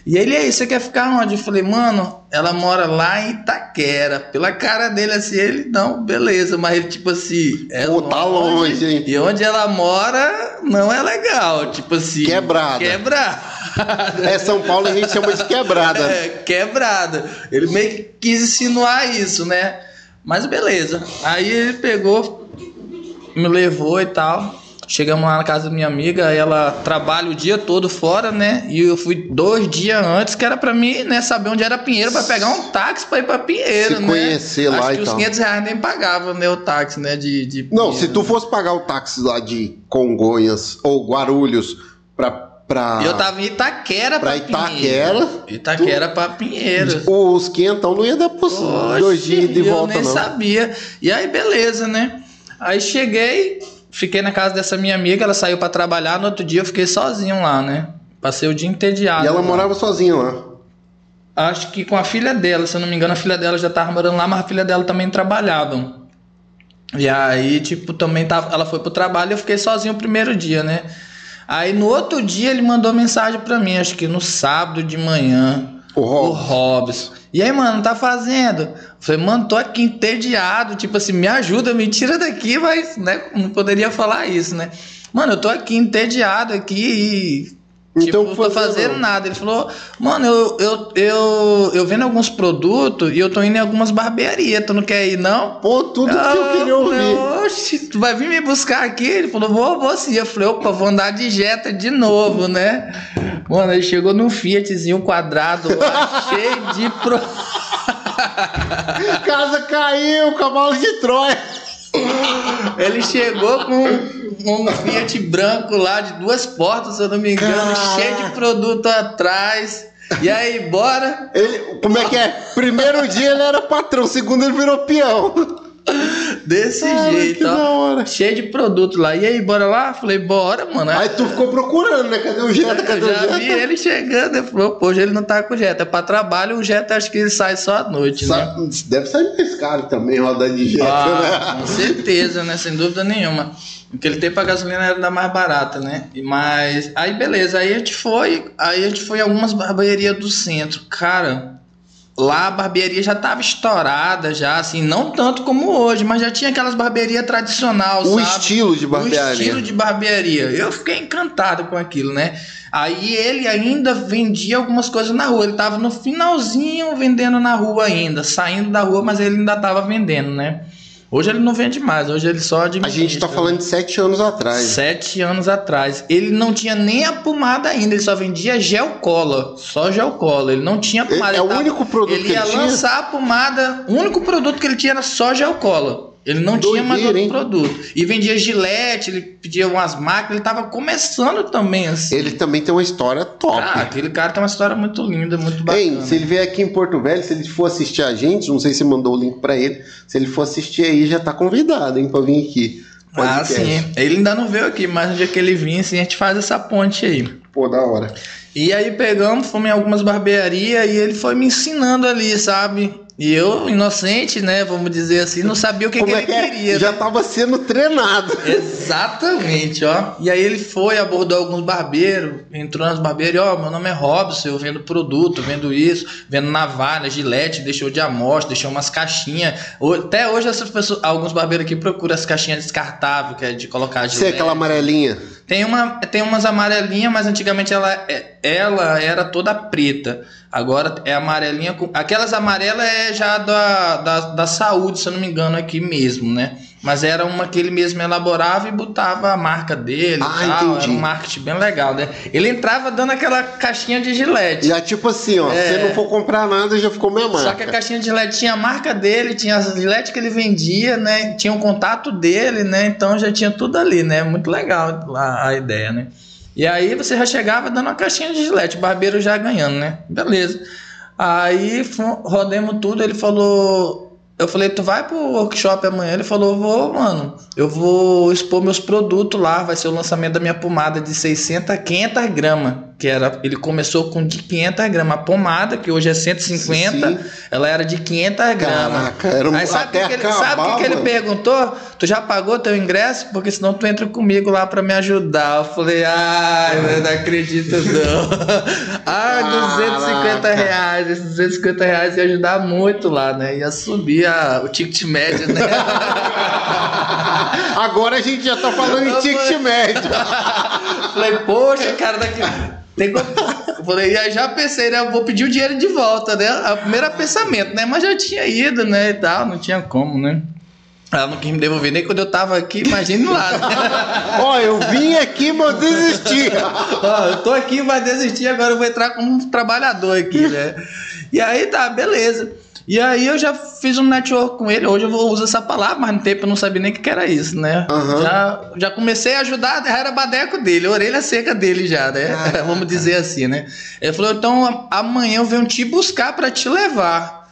E ele aí, você quer ficar onde? Eu falei, mano, ela mora lá em Itaquera. Pela cara dele assim, ele, não, beleza, mas ele tipo assim, é Pô, tá longe, hein? E onde ela mora não é legal, tipo assim. Quebrada. Quebrada. É São Paulo a gente chama de quebrada. É, quebrada. Ele meio que quis insinuar isso, né? Mas beleza. Aí ele pegou, me levou e tal. Chegamos lá na casa da minha amiga, ela trabalha o dia todo fora, né? E eu fui dois dias antes, que era pra mim, né, saber onde era Pinheiro, pra pegar um táxi pra ir pra Pinheiro, Se né? conhecer lá Acho e que os tal. 500 reais nem pagava, né, o táxi, né, de... de Não, se tu fosse pagar o táxi lá de Congonhas ou Guarulhos pra. Pra Eu tava em Itaquera pra pra, Itaquera, Pinheiro. Itaquera pra Pinheiro. Os quentão não ia dar por Oxe, dois dias de eu volta, nem não. sabia. E aí, beleza, né? Aí cheguei, fiquei na casa dessa minha amiga, ela saiu pra trabalhar, no outro dia eu fiquei sozinho lá, né? Passei o dia entediado. E ela lá. morava sozinha lá. Acho que com a filha dela, se eu não me engano, a filha dela já tava morando lá, mas a filha dela também trabalhava. E aí, tipo, também tava, ela foi pro trabalho e eu fiquei sozinho o primeiro dia, né? Aí no outro dia ele mandou mensagem pra mim, acho que no sábado de manhã. O O Rob. Hobbs. E aí, mano, tá fazendo? Eu falei, mano, tô aqui entediado. Tipo assim, me ajuda, me tira daqui, mas, né? Não poderia falar isso, né? Mano, eu tô aqui entediado aqui e. Então, tipo, tô fazendo não? nada. Ele falou, mano, eu, eu, eu, eu vendo alguns produtos e eu tô indo em algumas barbearias. Tu não quer ir, não? Pô, tudo que eu queria ouvir. Oxe, tu vai vir me buscar aqui? Ele falou, vou, vou sim. Eu falei, opa, vou andar de Jetta de novo, né? Mano, ele chegou num Fiatzinho quadrado lá, cheio de pro... Casa caiu, cavalo de Troia. Ele chegou com um Fiat branco lá de duas portas, se eu não me engano, Caraca. cheio de produto atrás. E aí, bora? Ele, como é que é? Primeiro dia ele era patrão, segundo ele virou peão. Desse Cara, jeito, que da ó. hora. Cheio de produto lá. E aí, bora lá? Falei, bora, mano. Aí tu ficou procurando, né? Cadê o Jetta? Cadê Eu o já Jetta? vi ele chegando, ele falou, pô, hoje ele não tá com o Jetta. É pra trabalho, o Jetta acho que ele sai só à noite, né? Deve sair mais caro também rodar de Jetta, Ah, né? com certeza, né? Sem dúvida nenhuma. Naquele tempo a gasolina era da mais barata, né? E Mas aí beleza, aí a gente foi, aí a gente foi em algumas barbearias do centro. Cara, lá a barbearia já tava estourada, já, assim, não tanto como hoje, mas já tinha aquelas barbearias tradicional, O sabe? estilo de O barbearia. estilo de barbearia. Eu fiquei encantado com aquilo, né? Aí ele ainda vendia algumas coisas na rua. Ele tava no finalzinho vendendo na rua ainda, saindo da rua, mas ele ainda tava vendendo, né? Hoje ele não vende mais, hoje ele só A administra. gente tá falando de sete anos atrás. Sete anos atrás. Ele não tinha nem a pomada ainda, ele só vendia gel cola. Só gel cola. Ele não tinha pomada. É ele o único produto Ele que ia ele tinha? lançar a pomada. O único produto que ele tinha era só gel cola. Ele não tinha mais Doideira, outro hein? produto. E vendia gilete, ele pedia umas máquinas, ele tava começando também assim. Ele também tem uma história top. Ah, aquele cara tem uma história muito linda, muito bacana. Hein, se ele vier aqui em Porto Velho, se ele for assistir a gente, não sei se mandou o link pra ele, se ele for assistir aí, já tá convidado, hein, pra vir aqui. Ah, sim. Ele ainda não veio aqui, mas no dia que ele vir, assim, a gente faz essa ponte aí. Pô, da hora. E aí pegamos, fomos em algumas barbearias e ele foi me ensinando ali, sabe? E eu, inocente, né, vamos dizer assim, não sabia o que, que é ele é? queria. Já né? tava sendo treinado. Exatamente, ó. E aí ele foi, abordou alguns barbeiros, entrou nos barbeiros, e, ó, meu nome é Robson, eu vendo produto, vendo isso, vendo navalha, gilete, deixou de amostra, deixou umas caixinhas. Até hoje essas pessoas, alguns barbeiros aqui procuram as caixinhas descartáveis, que é de colocar Você é gilete. aquela amarelinha. Tem, uma, tem umas amarelinhas, mas antigamente ela, é- ela era toda preta. Agora é amarelinha com. Aquelas amarelas é já da, da, da saúde, se eu não me engano, aqui mesmo, né? Mas era uma que ele mesmo elaborava e botava a marca dele Ah, tal. entendi. Era um marketing bem legal, né? Ele entrava dando aquela caixinha de gilete. Já tipo assim, ó. É. Se não for comprar nada, já ficou minha marca. Só que a caixinha de gilete tinha a marca dele, tinha as gilete que ele vendia, né? Tinha o contato dele, né? Então já tinha tudo ali, né? Muito legal a, a ideia, né? E aí você já chegava dando uma caixinha de gilete, o barbeiro já ganhando, né? Beleza. Aí rodemos tudo, ele falou. Eu falei, tu vai pro workshop amanhã? Ele falou, vou, mano. Eu vou expor meus produtos lá. Vai ser o lançamento da minha pomada de 600 a 500 gramas. Que era, ele começou com de 500 gramas. A pomada, que hoje é 150, Sim. ela era de 500 gramas. Caraca, era um- Aí sabe o até que, ele, sabe o que que ele perguntou? Tu já pagou teu ingresso? Porque senão tu entra comigo lá pra me ajudar. Eu falei, ai, eu não acredito não. ah, 250 Caraca. reais. Esses 250 reais ia ajudar muito lá, né? Ia subir a- o ticket médio, né? Agora a gente já tá falando em ticket médio. falei, poxa, cara, daqui. Tem como... Eu falei, e aí já pensei, né? Eu vou pedir o dinheiro de volta, né? O primeiro pensamento, né? Mas já tinha ido, né? E tal, não tinha como, né? Ela não quis me devolver nem quando eu tava aqui, imagine lá. Né? Ó, eu vim aqui, mas desisti. Ó, eu tô aqui, vai desistir, agora eu vou entrar como um trabalhador aqui, né? E aí tá, beleza. E aí eu já fiz um network com ele, hoje eu vou usar essa palavra, mas no tempo eu não sabia nem o que era isso, né? Aham. Já, já comecei a ajudar, era badeco dele, orelha seca dele já, né? Caraca. Vamos dizer assim, né? Ele falou, então amanhã eu venho te buscar pra te levar.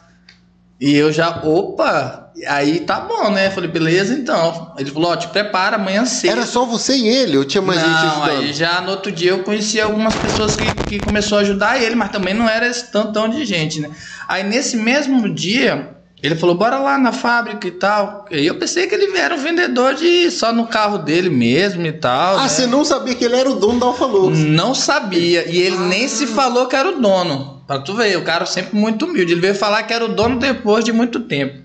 E eu já, opa, aí tá bom, né? Falei, beleza então. Ele falou, ó, te prepara amanhã cedo. Era só você e ele, eu tinha mais gente Não, ajudando. aí já no outro dia eu conheci algumas pessoas que, que começou a ajudar ele, mas também não era esse tantão de gente, né? Aí nesse mesmo dia, ele falou, bora lá na fábrica e tal. E eu pensei que ele era um vendedor de só no carro dele mesmo e tal. Ah, né? você não sabia que ele era o dono da Alfalux. Não sabia. E ele nem se falou que era o dono. Pra tu ver, o cara sempre muito humilde. Ele veio falar que era o dono depois de muito tempo.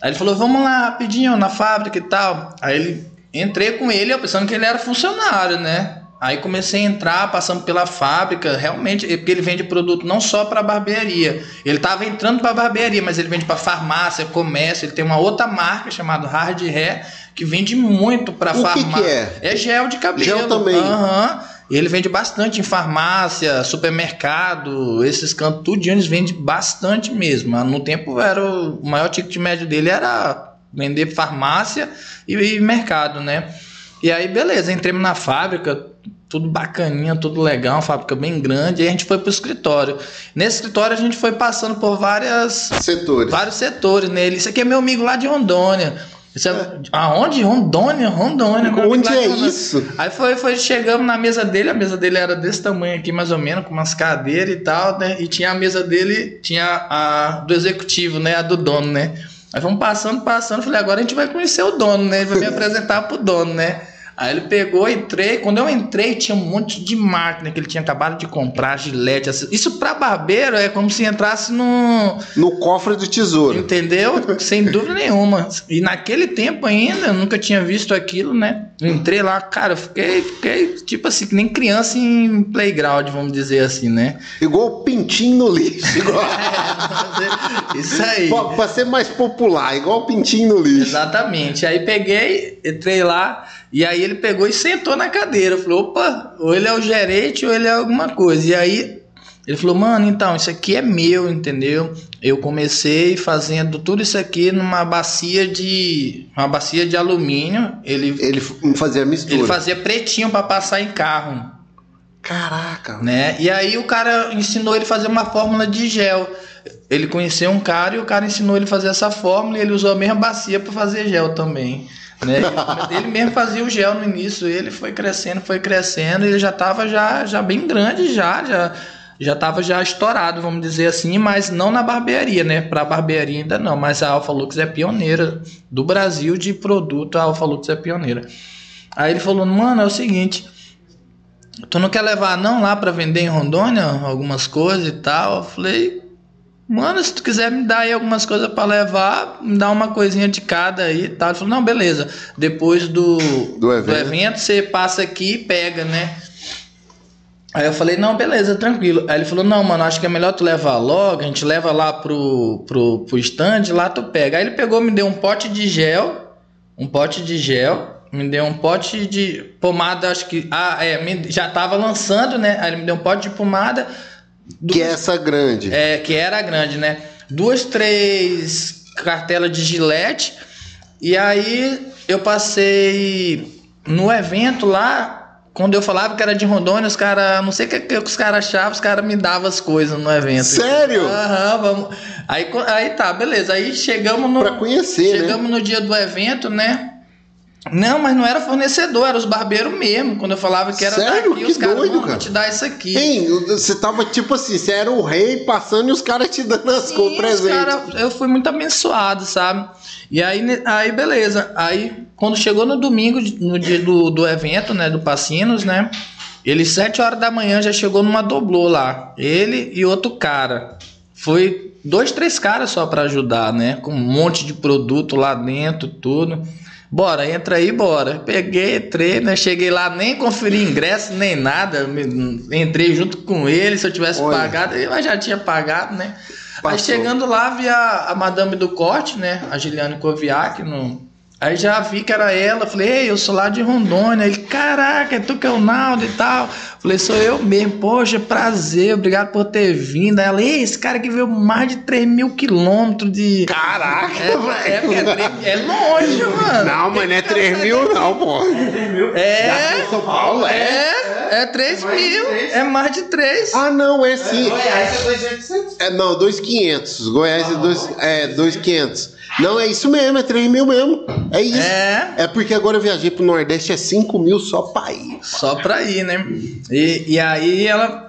Aí ele falou, vamos lá rapidinho na fábrica e tal. Aí ele entrei com ele, eu pensando que ele era funcionário, né? Aí comecei a entrar, passando pela fábrica, realmente, porque ele vende produto não só para barbearia. Ele estava entrando para barbearia, mas ele vende para farmácia, comércio. Ele tem uma outra marca chamada Hard Hair que vende muito para O que farmácia. que é? É gel de cabelo. Gel também. Aham. E ele vende bastante em farmácia, supermercado, esses cantos, tudo eles vendem bastante mesmo. No tempo era o, o maior ticket médio dele era vender farmácia e, e mercado, né? E aí, beleza, entramos na fábrica, tudo bacaninha, tudo legal, uma fábrica bem grande, e a gente foi pro escritório. Nesse escritório a gente foi passando por várias Setores. vários setores nele. Isso aqui é meu amigo lá de Rondônia. Isso é, Aonde? Rondônia, Rondônia. Onde é Rondônia. isso? Aí foi, foi, chegamos na mesa dele, a mesa dele era desse tamanho aqui, mais ou menos, com umas cadeiras e tal, né? E tinha a mesa dele, tinha a do executivo, né? A do dono, né? Aí vamos passando, passando, falei, agora a gente vai conhecer o dono, né? Ele vai me apresentar pro dono, né? Aí ele pegou, entrei. Quando eu entrei, tinha um monte de máquina que ele tinha acabado de comprar, gilete. assim. Isso pra barbeiro é como se entrasse num, No cofre do tesouro. Entendeu? Sem dúvida nenhuma. E naquele tempo ainda, eu nunca tinha visto aquilo, né? Eu entrei lá, cara, eu fiquei, fiquei tipo assim, que nem criança em playground, vamos dizer assim, né? Igual pintinho no lixo. Igual... Isso aí. pra, pra ser mais popular, igual pintinho no lixo. Exatamente. Aí peguei, entrei lá, e aí ele pegou e sentou na cadeira. Eu falei, opa, ou ele é o gerente ou ele é alguma coisa. E aí ele falou, mano, então, isso aqui é meu, entendeu? Eu comecei fazendo tudo isso aqui numa bacia de. uma bacia de alumínio. Ele, Ele fazia mistura. ele fazia pretinho para passar em carro. Caraca. né? E aí o cara ensinou ele a fazer uma fórmula de gel. Ele conheceu um cara e o cara ensinou ele a fazer essa fórmula e ele usou a mesma bacia para fazer gel também. Né? ele mesmo fazia o gel no início, ele foi crescendo, foi crescendo, ele já estava já, já bem grande já, já já estava já estourado, vamos dizer assim, mas não na barbearia, né? Para barbearia ainda não, mas a Alfa Lux é pioneira do Brasil de produto, a Alfa Lux é pioneira. Aí ele falou: "Mano, é o seguinte, tu não quer levar não lá para vender em Rondônia algumas coisas e tal?" Eu falei: Mano, se tu quiser me dar aí algumas coisas para levar, me dá uma coisinha de cada aí e tal. Ele falou, não, beleza. Depois do, Do evento. do evento, você passa aqui e pega, né? Aí eu falei, não, beleza, tranquilo. Aí ele falou, não, mano, acho que é melhor tu levar logo, a gente leva lá pro, pro, pro stand, lá tu pega. Aí ele pegou, me deu um pote de gel, um pote de gel, me deu um pote de pomada, acho que. Ah, é, me- já tava lançando, né? Aí ele me deu um pote de pomada. Que é essa grande. É, que era grande, né? Duas, três cartelas de gilete. E aí eu passei no evento lá. Quando eu falava que era de Rondônia, os caras. Não sei o que, que os caras achavam, os caras me davam as coisas no evento. Sério? Aham, vamos. Aí, aí tá, beleza. Aí chegamos no. Pra conhecer, né? Chegamos no dia do evento, né? Não, mas não era fornecedor, era os barbeiros mesmo. Quando eu falava que era Sério? daqui, Que os caras, não, cara. te dar isso aqui. Hein, você tava tipo assim, você era o rei passando e os caras te dando as Sim, coisas presentes. cara, eu fui muito abençoado, sabe? E aí, aí beleza. Aí, quando chegou no domingo, no dia do, do evento, né, do Passinos, né? Ele, sete horas da manhã, já chegou numa doblô lá. Ele e outro cara. Foi dois, três caras só pra ajudar, né? Com um monte de produto lá dentro, tudo. Bora, entra aí, bora. Peguei, entrei, né? Cheguei lá, nem conferi ingresso, nem nada. Entrei junto com ele. Se eu tivesse Olha. pagado, eu já tinha pagado, né? Aí Passou. chegando lá, vi a, a madame do corte, né? A Giliane Koviak. No... Aí já vi que era ela. Falei, ei, eu sou lá de Rondônia. Ele, caraca, é tu que é o Naldo e tal. Falei, sou eu mesmo. Poxa, prazer, obrigado por ter vindo. Aí ela, ei, esse cara que veio mais de 3 mil quilômetros de. Caraca, É, é, é, é longe, mano. Não, mas não é 3 mil não, pô. É, São Paulo, é? É, é 3 mil. É mais de 3. Ah, não, é sim. Goiás é 2.800. É, não, 2,500. Goiás é 2 é, 2,500. Não, é isso mesmo, é 3 mil mesmo. É isso. É. É porque agora eu viajei pro Nordeste, é 5 mil só pra ir. Só pra ir, né? E, e aí ela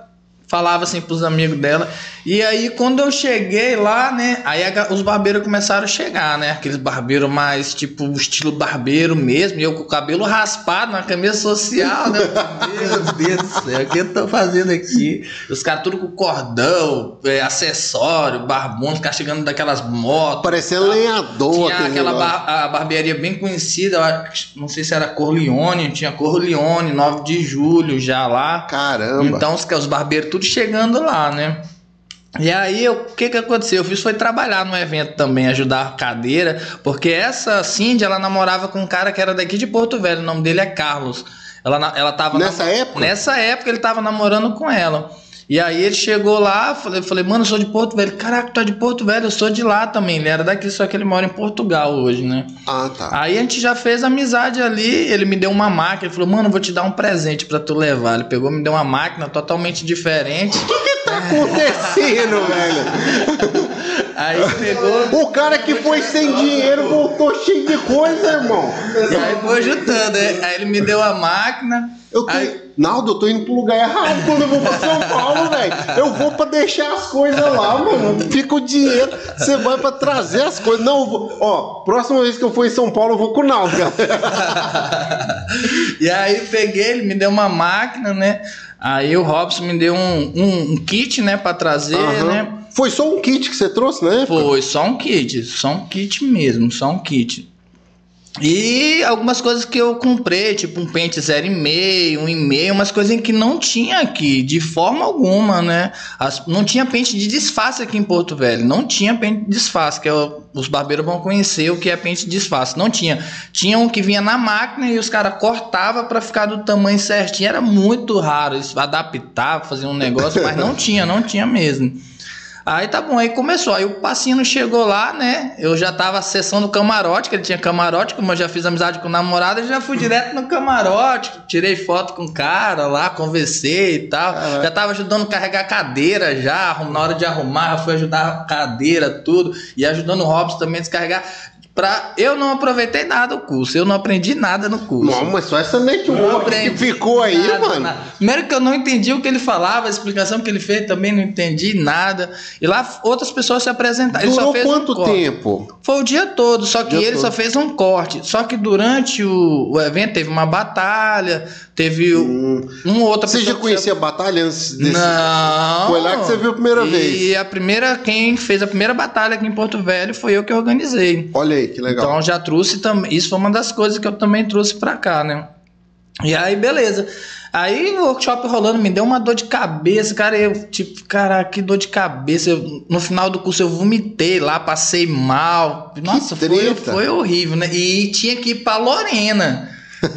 falava assim pros amigos dela. E aí quando eu cheguei lá, né? Aí a os barbeiros começaram a chegar, né? Aqueles barbeiros mais tipo estilo barbeiro mesmo. E eu com o cabelo raspado na camisa social, né? Meu Deus do céu, o que eu tô fazendo aqui? Os caras tudo com cordão, é, acessório, barbão, os caras chegando daquelas motos. Parecendo lenhador Tinha aquele aquela bar- a barbearia bem conhecida, não sei se era Corleone, tinha Corleone, 9 de julho já lá. Caramba. Então os, os barbeiros tudo chegando lá, né? E aí, o que que aconteceu? Eu fiz foi trabalhar no evento também, ajudar a cadeira, porque essa Cindy, ela namorava com um cara que era daqui de Porto Velho, o nome dele é Carlos. Ela, na- ela tava Nessa nam- época? Nessa época ele tava namorando com ela. E aí ele chegou lá, falei, falei, mano, eu sou de Porto Velho. Caraca, tu é de Porto Velho, eu sou de lá também. Ele era daqui, só que ele mora em Portugal hoje, né? Ah, tá. Aí a gente já fez amizade ali, ele me deu uma máquina, ele falou, mano, eu vou te dar um presente pra tu levar. Ele pegou, me deu uma máquina totalmente diferente. O que tá acontecendo, velho? Aí pegou, O cara que foi sem dinheiro voltou cheio de coisa, irmão. e aí foi ajudando, né? Aí ele me deu a máquina. Eu tô... Aí- Naldo, eu tô indo pro lugar errado quando eu vou pra São Paulo, velho. Eu vou pra deixar as coisas lá, mano. Fica o dinheiro, você vai pra trazer as coisas. Não, vou... ó, próxima vez que eu for em São Paulo, eu vou com o Naldo, cara. E aí peguei, ele me deu uma máquina, né? Aí o Robson me deu um, um, um kit, né, pra trazer, Aham. né? Foi só um kit que você trouxe, né? Foi só um kit, só um kit mesmo, só um kit. E algumas coisas que eu comprei, tipo um pente 0,5, um e meio, umas coisas que não tinha aqui, de forma alguma, né? As- não tinha pente de disfarce aqui em Porto Velho, não tinha pente de disfarce, que é o- os barbeiros vão conhecer o que é pente de disfarce, não tinha. Tinha um que vinha na máquina e os caras cortavam para ficar do tamanho certinho, era muito raro, isso adaptar, fazer um negócio, mas não tinha, não tinha mesmo. Aí tá bom, aí começou. Aí o Passino chegou lá, né? Eu já tava acessando o camarote, que ele tinha camarote, como eu já fiz amizade com o namorado, eu já fui direto no camarote, tirei foto com o cara lá, conversei e tal. Já tava ajudando a carregar a cadeira já, na hora de arrumar, já fui ajudar a cadeira, tudo, e ajudando o Robson também a descarregar. Pra... Eu não aproveitei nada o curso, eu não aprendi nada no curso. Não, mas só essa network que ficou aí, nada, mano. Nada. Primeiro que eu não entendi o que ele falava, a explicação que ele fez também não entendi nada. E lá outras pessoas se apresentaram. Ele Durou só fez quanto um tempo? Foi o dia todo, só que Dia ele todo. só fez um corte. Só que durante o, o evento teve uma batalha, teve Hum. um outra Você já pessoa que conhecia a batalha antes desse? Não. Foi lá que você viu a primeira e vez. E a primeira, quem fez a primeira batalha aqui em Porto Velho foi eu que organizei. Olha aí, que legal. Então já trouxe também. Isso foi uma das coisas que eu também trouxe pra cá, né? E aí, beleza. Aí o workshop rolando me deu uma dor de cabeça, cara. Eu, tipo, cara, que dor de cabeça. Eu, no final do curso eu vomitei lá, passei mal. Nossa, foi, foi horrível, né? E tinha que ir pra Lorena. Né?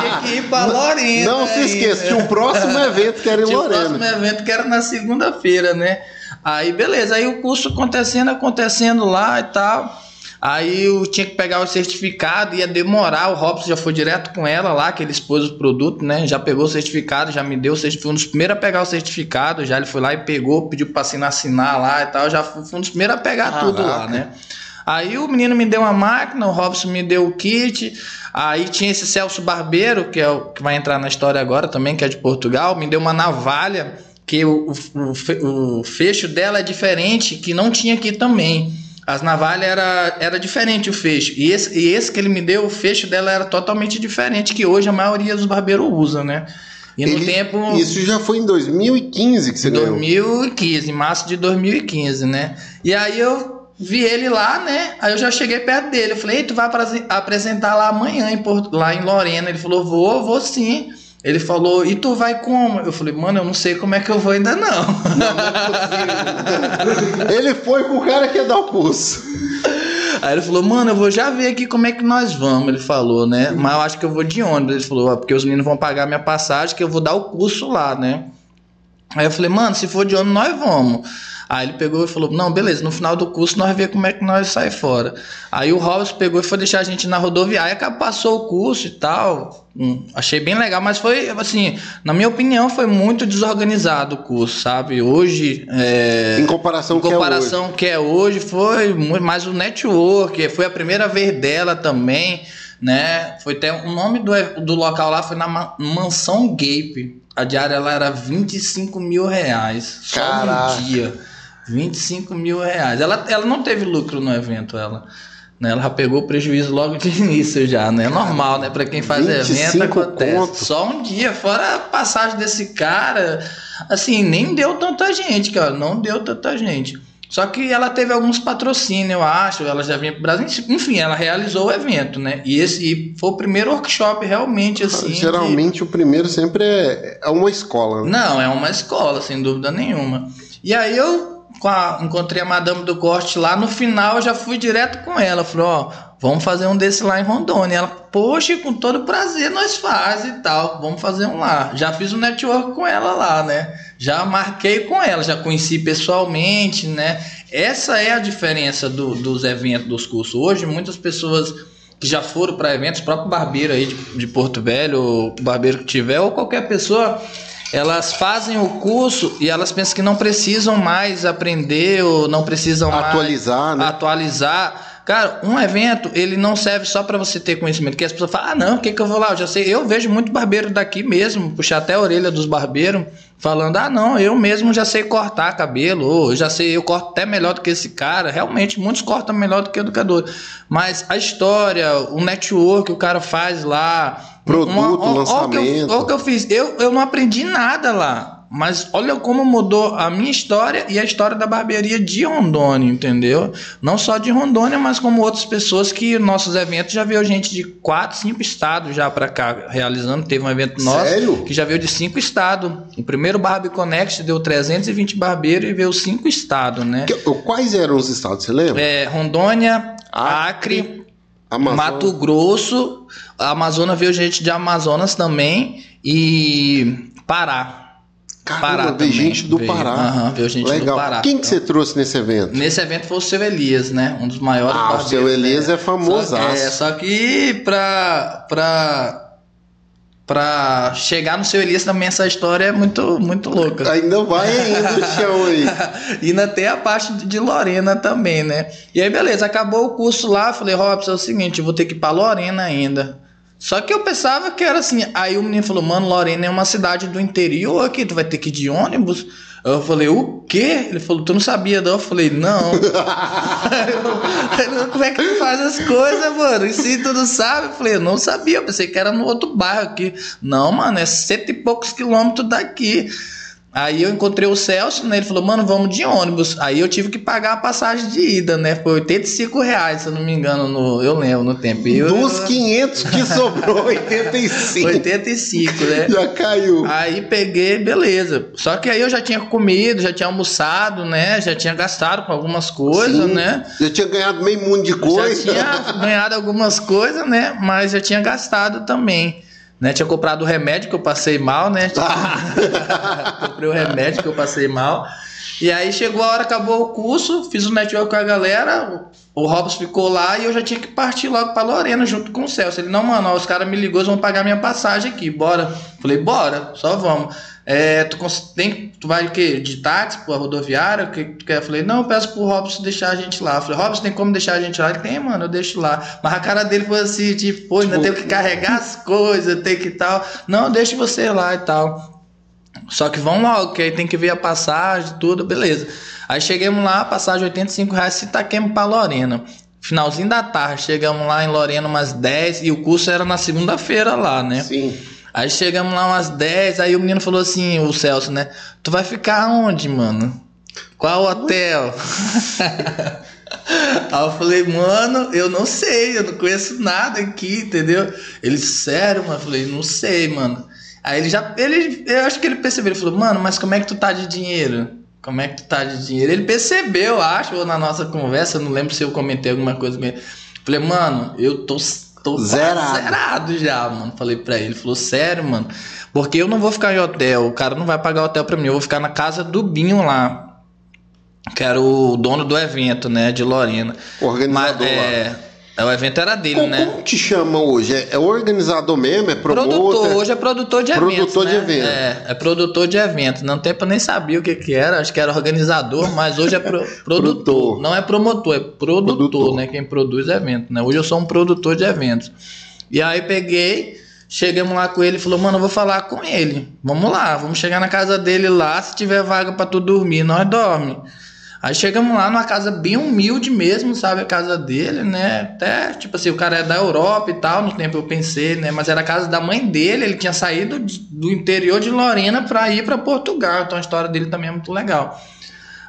Tinha que ir pra Lorena. Não se ainda. esqueça, tinha um próximo evento que era em Tinha o Lorena. próximo evento que era na segunda-feira, né? Aí, beleza. Aí o curso acontecendo, acontecendo lá e tal. Aí eu tinha que pegar o certificado, ia demorar. O Robson já foi direto com ela lá, que ele expôs o produto, né? Já pegou o certificado, já me deu o certificado. Foi um dos primeiros a pegar o certificado. Já ele foi lá e pegou, pediu pra assinar, assinar lá e tal. Já foi foi um dos primeiros a pegar tudo lá, Caraca. né? Aí o menino me deu uma máquina, o Robson me deu o kit. Aí tinha esse Celso Barbeiro, que é o que vai entrar na história agora também, que é de Portugal, me deu uma navalha, que o, o, o fe- o fecho dela é diferente, que não tinha aqui também. As navalhas era, era diferente o fecho. E esse, e esse que ele me deu, o fecho dela era totalmente diferente, que hoje a maioria dos barbeiros usa, né? E no Ele- tempo. Isso já foi em 2015 que você ganhou. 2015, em março de 2015, né? E aí eu vi ele lá, né? Aí eu já cheguei perto dele. Eu falei, Ei, tu vai apresen- apresentar lá amanhã em Porto, lá em Lorena. Ele falou, vou, vou sim. Ele falou, e tu vai como? Eu falei, mano, eu não sei como é que eu vou ainda não. Ele foi com o cara que ia dar o curso. Aí ele falou, mano, eu vou já ver aqui como é que nós vamos. Ele falou, né? Mas eu acho que eu vou de ônibus. Ele falou, "Ah, porque os meninos vão pagar minha passagem, que eu vou dar o curso lá, né? Aí eu falei, mano, se for de ônibus, nós vamos. Aí ele pegou e falou, não, beleza, no final do curso nós vemos como é que nós sai fora. Aí o Robson pegou e foi deixar a gente na rodoviária, acabou- passou o curso e tal. Hum, achei bem legal, mas foi, assim, na minha opinião, foi muito desorganizado o curso, sabe? Hoje, é, Em comparação em com o que é hoje. comparação que é hoje, foi muito mais o network, foi a primeira vez dela também, né? Foi até o nome do, do local lá foi na Ma- Mansão Gape. A diária lá era 25 mil reais. Só Caraca. no dia. 25 mil reais. Ela, ela não teve lucro no evento, ela. Né? Ela pegou prejuízo logo de início já, né? Normal, né? Pra quem faz 25 evento acontece. conto. Só um dia, fora a passagem desse cara, assim, nem deu tanta gente, cara. Não deu tanta gente. Só que ela teve alguns patrocínios, eu acho. Ela já vinha pro Brasil. Enfim, ela realizou o evento, né? E esse foi o primeiro workshop realmente, assim. que- Geralmente o primeiro sempre é, é uma escola. né? não, é uma escola, sem dúvida nenhuma. E aí eu com a- encontrei a madame do corte lá, no final já fui direto com ela. Falei, ó, vamos fazer um desse lá em Rondônia. Ela, poxa, com todo prazer nós faz e tal, vamos fazer um lá. Já fiz um network com ela lá, né? Já marquei com ela, já conheci pessoalmente, né? Essa é a diferença do- dos eventos, dos cursos. Hoje, muitas pessoas que já foram para eventos, próprio barbeiro aí de, de Porto Velho, barbeiro que tiver, ou qualquer pessoa, elas fazem o curso e elas pensam que não precisam mais aprender ou não precisam mais Atualizar, né? atualizar. Cara, um evento, ele não serve só para você ter conhecimento. Que as pessoas falam, ah, não, o que, que eu vou lá? Eu já sei. Eu vejo muito barbeiro daqui mesmo, puxar até a orelha dos barbeiros, falando, ah, não, eu mesmo já sei cortar cabelo, ou eu já sei, eu corto até melhor do que esse cara. Realmente, muitos cortam melhor do que o educador. Mas a história, o network que o cara faz lá. Produto, eu- lançamento. ó o que eu fiz. Eu, eu não aprendi nada lá. Mas olha como mudou a minha história e a história da barbearia de Rondônia, entendeu? Não só de Rondônia, mas como outras pessoas que nossos eventos já veio gente de quatro, cinco estados já para cá realizando. Teve um evento nosso Sério? que já veio de cinco estados. O primeiro Barbe Connect deu 320 barbeiros e veio cinco estados, né? Que- quais eram os estados, você lembra? É, Rondônia, Acre, Acre, Amazonas. Mato Grosso, a Amazonas veio gente de Amazonas também e Pará. Caramba, Pará veio também, gente do veio. Pará. Veio gente Legal. do Pará. Quem que você trouxe nesse evento? Nesse evento foi o seu Elias, né? Um dos maiores Ah, o seu Elias né? é famoso. Só, é, só que pra, pra, pra chegar no seu Elias também essa história é muito, muito louca. Ainda vai ainda o chão aí. e ainda tem a parte de Lorena também, né? E aí, beleza, acabou o curso lá, falei, Robson, é o seguinte, vou ter que ir pra Lorena ainda. Só que eu pensava que era assim. Aí o menino falou, mano, Lorena é uma cidade do interior aqui, tu vai ter que ir de ônibus. Eu falei, o quê? Ele falou, tu não sabia não? Eu falei, não. Como é que tu faz as coisas, mano? E se tu não sabe? Eu falei, eu não sabia, eu pensei que era no outro bairro aqui. Não, mano, é cento e poucos quilômetros daqui. Aí eu encontrei o Celso, né? Ele falou, mano, vamos de ônibus. Aí eu tive que pagar a passagem de ida, né? Foi 85 reais, se eu não me engano, no, eu lembro no tempo. Eu, Dos 500 que sobrou, 85. 85, né? Já caiu. Aí peguei, beleza. Só que aí eu já tinha comido, já tinha almoçado, né? Já tinha gastado com algumas coisas, Sim, né? Já tinha ganhado meio mundo de coisa. Já tinha ganhado algumas coisas, né? Mas já tinha gastado também. Né? Tinha comprado o remédio que eu passei mal, né? Comprei o remédio que eu passei mal. E aí chegou a hora, acabou o curso, fiz o network com a galera, o Robson ficou lá e eu já tinha que partir logo pra Lorena junto com o Celso. Ele, não, mano, ó, os caras me ligou, eles vão pagar minha passagem aqui, bora. Falei, bora, só vamos. É, tu, tem, tu vai o quê? De táxi pra rodoviária? O que tu quer? Eu falei, não, eu peço pro Robson deixar a gente lá. Eu falei, Robson, tem como deixar a gente lá? Ele tem, mano, eu deixo lá. Mas a cara dele foi assim, tipo, pô, ainda tenho que carregar as coisas, tem que tal. Não, deixa você lá e tal. Só que vão logo, que aí tem que ver a passagem, tudo, beleza. Aí chegamos lá, passagem 85 reais, se taquemos pra Lorena. Finalzinho da tarde, chegamos lá em Lorena umas 10 e o curso era na segunda-feira lá, né? Sim. Aí chegamos lá umas 10, aí o menino falou assim, o Celso, né? Tu vai ficar onde, mano? Qual hotel? aí eu falei, mano, eu não sei, eu não conheço nada aqui, entendeu? Ele, sério, mano? Eu falei, não sei, mano. Aí ele já, ele, eu acho que ele percebeu, ele falou, mano, mas como é que tu tá de dinheiro? Como é que tu tá de dinheiro? Ele percebeu, acho, ou na nossa conversa, não lembro se eu comentei alguma coisa mesmo. Falei, mano, eu tô tô Zerado. zerado já, mano. Falei pra ele, ele falou, sério, mano. Porque eu não vou ficar em hotel, o cara não vai pagar hotel pra mim, eu vou ficar na casa do Binho lá. Que era o dono do evento, né, de Lorena. Organizador Mas, é, é, o evento era dele, Como, né? como te chama hoje? É, é organizador mesmo? É promotor? Produtor, hoje é produtor de eventos. Produtor de né? evento. É, é produtor de eventos. Não tempo eu nem sabia o que, que era, acho que era organizador, mas hoje é pro- produtor. Produtor. Não é promotor, é produtor, Produtor. né? Quem produz evento, né? Hoje eu sou um produtor de eventos. E aí peguei, chegamos lá com ele e falou, mano, eu vou falar com ele. Vamos lá, vamos chegar na casa dele lá, se tiver vaga pra tu dormir, nós dorme. Aí chegamos lá numa casa bem humilde mesmo, sabe? A casa dele, né? Até, tipo assim, o cara é da Europa e tal, no tempo eu pensei, né? Mas era a casa da mãe dele, ele tinha saído do interior de Lorena pra ir pra Portugal. Então a história dele também é muito legal.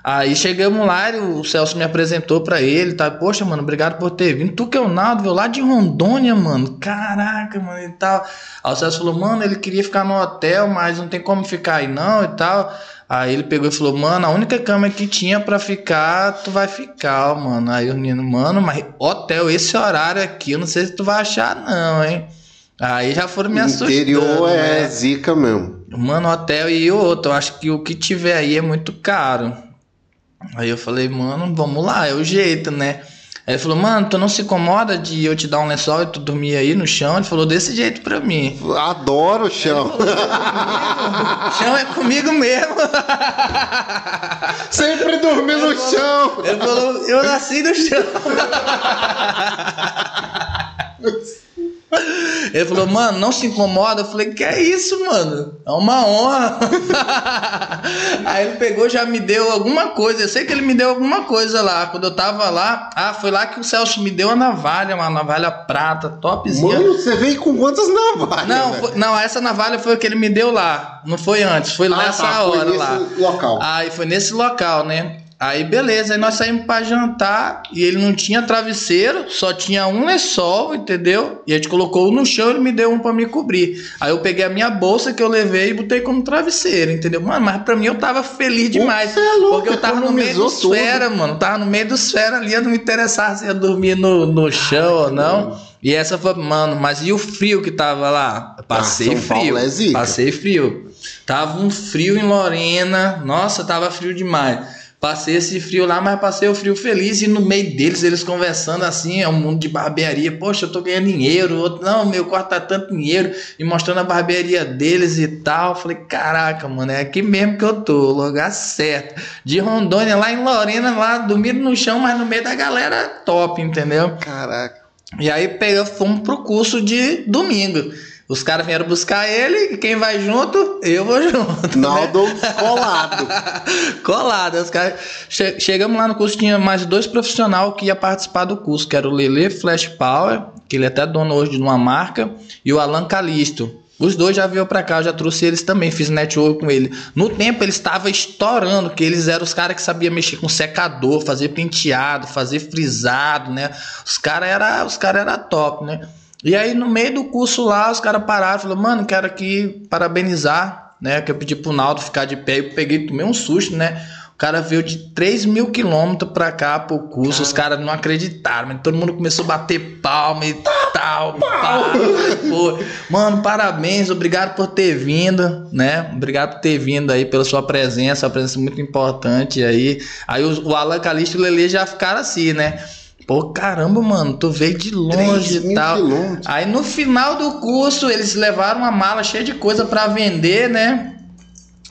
Aí chegamos lá, e o Celso me apresentou pra ele, tá? Poxa, mano, obrigado por ter vindo. Tu que é o Naldo, veio lá de Rondônia, mano. Caraca, mano, e tal. Aí o Celso falou, mano, ele queria ficar no hotel, mas não tem como ficar aí não e tal. Aí ele pegou e falou, mano, a única cama que tinha pra ficar, tu vai ficar, ó, mano. Aí o menino, mano, mas hotel, esse horário aqui, eu não sei se tu vai achar não, hein. Aí já foram me assustando. Interior é né? zica mesmo. Mano, hotel e outro, eu acho que o que tiver aí é muito caro. Aí eu falei, mano, vamos lá, é o jeito, né? Aí ele falou, mano, tu não se incomoda de eu te dar um lençol e tu dormir aí no chão? Ele falou desse jeito pra mim. Adoro o chão. O chão é comigo mesmo. Sempre dormi no chão. Ele falou, eu nasci no chão. Ele falou, mano, não se incomoda. Eu falei, que é isso, mano? É uma honra. Aí ele pegou, já me deu alguma coisa. Eu sei que ele me deu alguma coisa lá. Quando eu tava lá, ah, foi lá que o Celso me deu a navalha, uma navalha prata, topzinha. Mano, você veio com quantas navalhas? não, foi- não, essa navalha foi a que ele me deu lá. Não foi antes, foi Ah, nessa tá, foi hora nesse lá. local. Aí foi nesse local, né? Aí beleza, aí nós saímos pra jantar e ele não tinha travesseiro, só tinha um lençol, entendeu? E a gente colocou um no chão e ele me deu um pra me cobrir. Aí eu peguei a minha bolsa que eu levei e botei como travesseiro, entendeu? Mano, mas pra mim eu tava feliz demais. É louco, porque eu tava no meio dos tudo. fera, mano. Tava no meio dos fera ali, eu não me interessava se ia dormir no, no chão ou não. E essa foi, mano, mas e o frio que tava lá? Eu Passei Ah, frio. é. Passei frio. Tava um frio em Lorena. Nossa, tava frio demais. Passei esse frio lá, mas passei o frio feliz e no meio deles, eles conversando assim, é um mundo de barbearia. Poxa, eu tô ganhando dinheiro. Outro, não, meu quarto tá tanto dinheiro. E mostrando a barbearia deles e tal. Falei, caraca, mano, é aqui mesmo que eu tô, lugar certo. De Rondônia, lá em Lorena, lá dormindo no chão, mas no meio da galera top, entendeu? Caraca. E aí pegamos, fomos pro curso de domingo. Os caras vieram buscar ele e quem vai junto, eu vou junto. Né? Naldo né? colado. colado. Os caras... Che chegamos lá no curso, tinha mais dois profissionais que ia participar do curso, que era o Lele Flash Power, que ele é até dono hoje de uma marca, e o Alan Calisto. Os dois já veio para cá, eu já trouxe eles também, fiz network com ele. No tempo eles estavam estourando, que eles eram os caras que sabiam mexer com secador, fazer penteado, fazer frisado, né? Os caras era, os cara era top, né? E aí, no meio do curso lá, os caras pararam e falaram, mano, quero aqui parabenizar, né? Que eu pedi pro Naldo ficar de pé. Eu peguei, tomei um susto, né? O cara veio de 3 mil quilômetros pra cá pro curso, cara. os caras não acreditaram, mas todo mundo começou a bater palma e tal. Pô, mano, parabéns, obrigado por ter vindo, né? Obrigado por ter vindo aí pela sua presença, a presença muito importante aí. Aí o, o Alan Calixto e o Lele já ficaram assim, né? Pô, caramba, mano, tu veio de longe e tal. Quilômetros. Aí no final do curso, eles levaram uma mala cheia de coisa para vender, né?